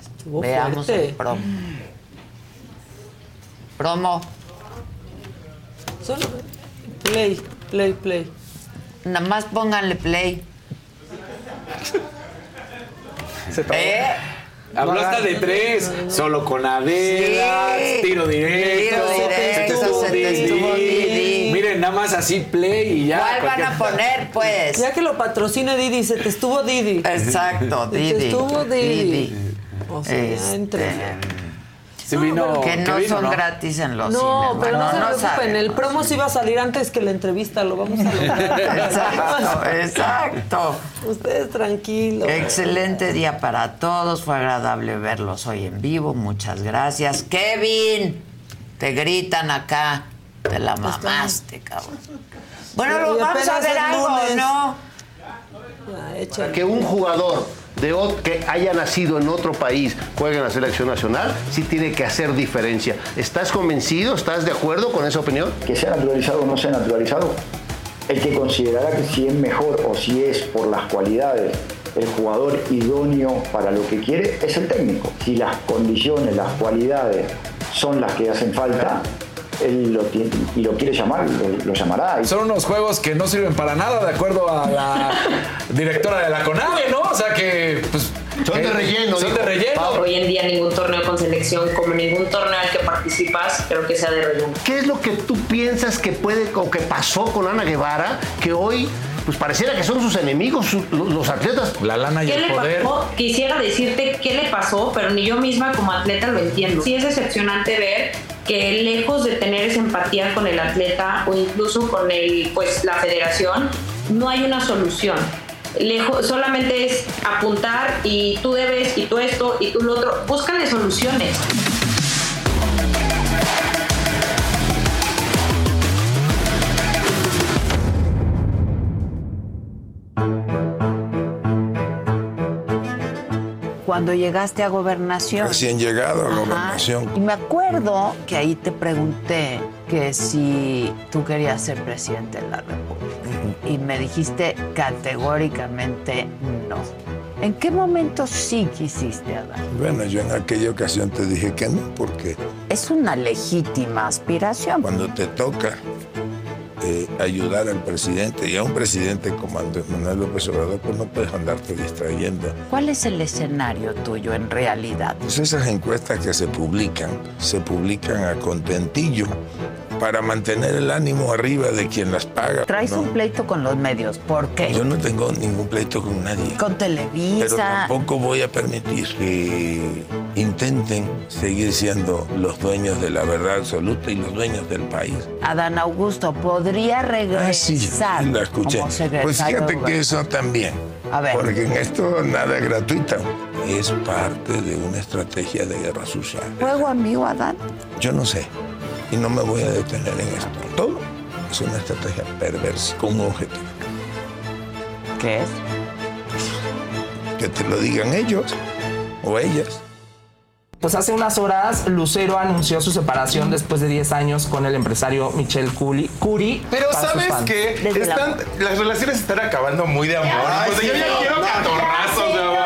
Estuvo Veamos fuerte. el promo. Promo. Solo play, play, play. Nada más pónganle play. Se. ¿Eh? Hablaste de tres. Solo con Adela. Sí. Tiro directo. Tiro directo, se te estuvo Didi. Miren, nada más así play y ya. ¿Cuál van a poner, pues? Ya que lo patrocine Didi, se te estuvo Didi. Exacto, Se te Didi. estuvo Didi. Didi. O sea, ya Este, entre. Sí vino. que no vino, son ¿no? gratis en los No, cines. pero no, se preocupen, saben. el promo sí va a salir antes que la entrevista, lo vamos a lograr. Exacto, exacto. Ustedes tranquilos. Excelente día para todos. Fue agradable verlos hoy en vivo. Muchas gracias. Kevin, te gritan acá. Te la mamaste, cabrón. Bueno, lo vamos a ver algo, lunes. ¿no? Que un jugador de que haya nacido en otro país juegue en la selección nacional, sí tiene que hacer diferencia. ¿Estás convencido? ¿Estás de acuerdo con esa opinión? que sea naturalizado o no sea naturalizado, el que considerará que si es mejor o si es por las cualidades el jugador idóneo para lo que quiere es el técnico. Si las condiciones, las cualidades son las que hacen falta, él lo tiene, y lo quiere llamar, lo, lo llamará. Son unos juegos que no sirven para nada, de acuerdo a la directora de la CONADE, ¿no? O sea que, pues. Son de eh, relleno, Son de relleno. Hoy en día ningún torneo con selección, como ningún torneo al que participas, creo que sea de relleno. ¿Qué es lo que tú piensas que puede o que pasó con Ana Guevara, que hoy pues pareciera que son sus enemigos, su- los atletas? La lana ¿Qué le pasó? Quisiera decirte qué le pasó, pero ni yo misma como atleta lo entiendo. Sí es decepcionante ver que lejos de tener esa empatía con el atleta o incluso con el, pues, la federación, no hay una solución. Lejos, solamente es apuntar y tú debes y tú esto y tú lo otro. Búscale soluciones. Cuando llegaste a gobernación. Recién llegado a Ajá. gobernación. Y me acuerdo que ahí te pregunté que si tú querías ser presidente de la República. Y me dijiste categóricamente no. ¿En qué momento sí quisiste, Adán? Bueno, yo en aquella ocasión te dije que no, porque Es una legítima aspiración. cuando te toca eh, ayudar al presidente y a un presidente como Andrés Manuel López Obrador, pues no puedes andarte distrayendo. ¿Cuál es el escenario tuyo en realidad? Pues esas encuestas que se publican, se publican a contentillo para mantener el ánimo arriba de quien las paga. Traes ¿no? un pleito con los medios. ¿Por qué? Yo no tengo ningún pleito con nadie. Con Pero Televisa. tampoco voy a permitir que intenten seguir siendo los dueños de la verdad absoluta y los dueños del país. Adán Augusto podría regresar La escuché. como secretario Pues fíjate que eso también. A ver. Porque en esto nada es gratuito. Es parte de una estrategia de guerra sucia. ¿Juego amigo, Adán? Yo no sé. Y no me voy a detener en esto. Todo es una estrategia perversa con un objetivo. ¿Qué es? Que te lo digan ellos o ellas. Pues hace unas horas Lucero anunció su separación después de 10 años con el empresario Michel Curi. Curi Pero ¿sabes? Están, las relaciones están acabando muy de amor. Ay, Pues yo ya quiero catorrazos de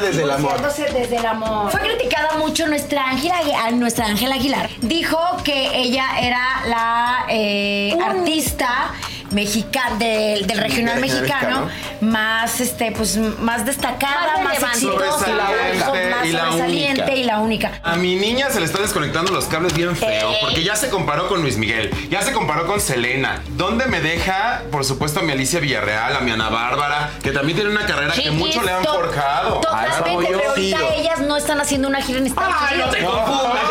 desde el amor. desde el amor. Fue criticada mucho nuestra Ángela, a nuestra Ángela Aguilar. Dijo que ella era la eh, artista mexicana del, del regional Del regional mexicano, mexicano. más este pues más destacada, Más más, exitosa, Sobresaliente más y la sobresaliente única. y la única. A mi niña se le están desconectando los cables bien feo, Ey. porque ya se comparó con Luis Miguel, ya se comparó con Selena. ¿Dónde me deja, por supuesto, a mi Alicia Villarreal, a mi Ana Bárbara, que también tiene una carrera que mucho le han forjado? Totalmente, pero ahorita ellas no están haciendo una gira en Estados Ay, no Unidos. te confundas,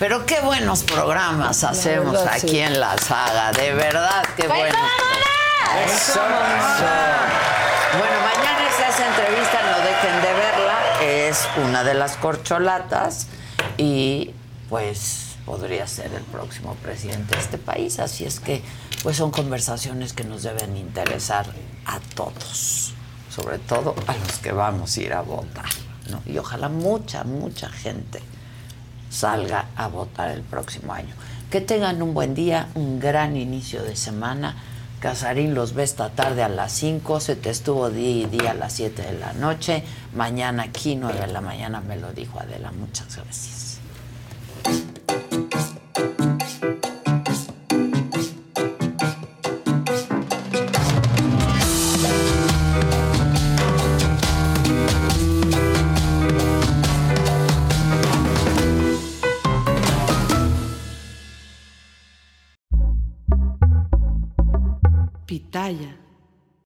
Pero qué buenos programas hacemos verdad, aquí sí. en la saga, de verdad, qué buenos. Eso, eso. Bueno, mañana es esa entrevista, no dejen de verla, es una de las corcholatas y pues podría ser el próximo presidente de este país, así es que pues son conversaciones que nos deben interesar a todos, sobre todo a los que vamos a ir a votar, ¿no? Y ojalá mucha, mucha gente salga a votar el próximo año. Que tengan un buen día, un gran inicio de semana. Casarín los ve esta tarde a las 5, se te estuvo día y día a las 7 de la noche. Mañana aquí, 9 de la mañana, me lo dijo Adela. Muchas gracias.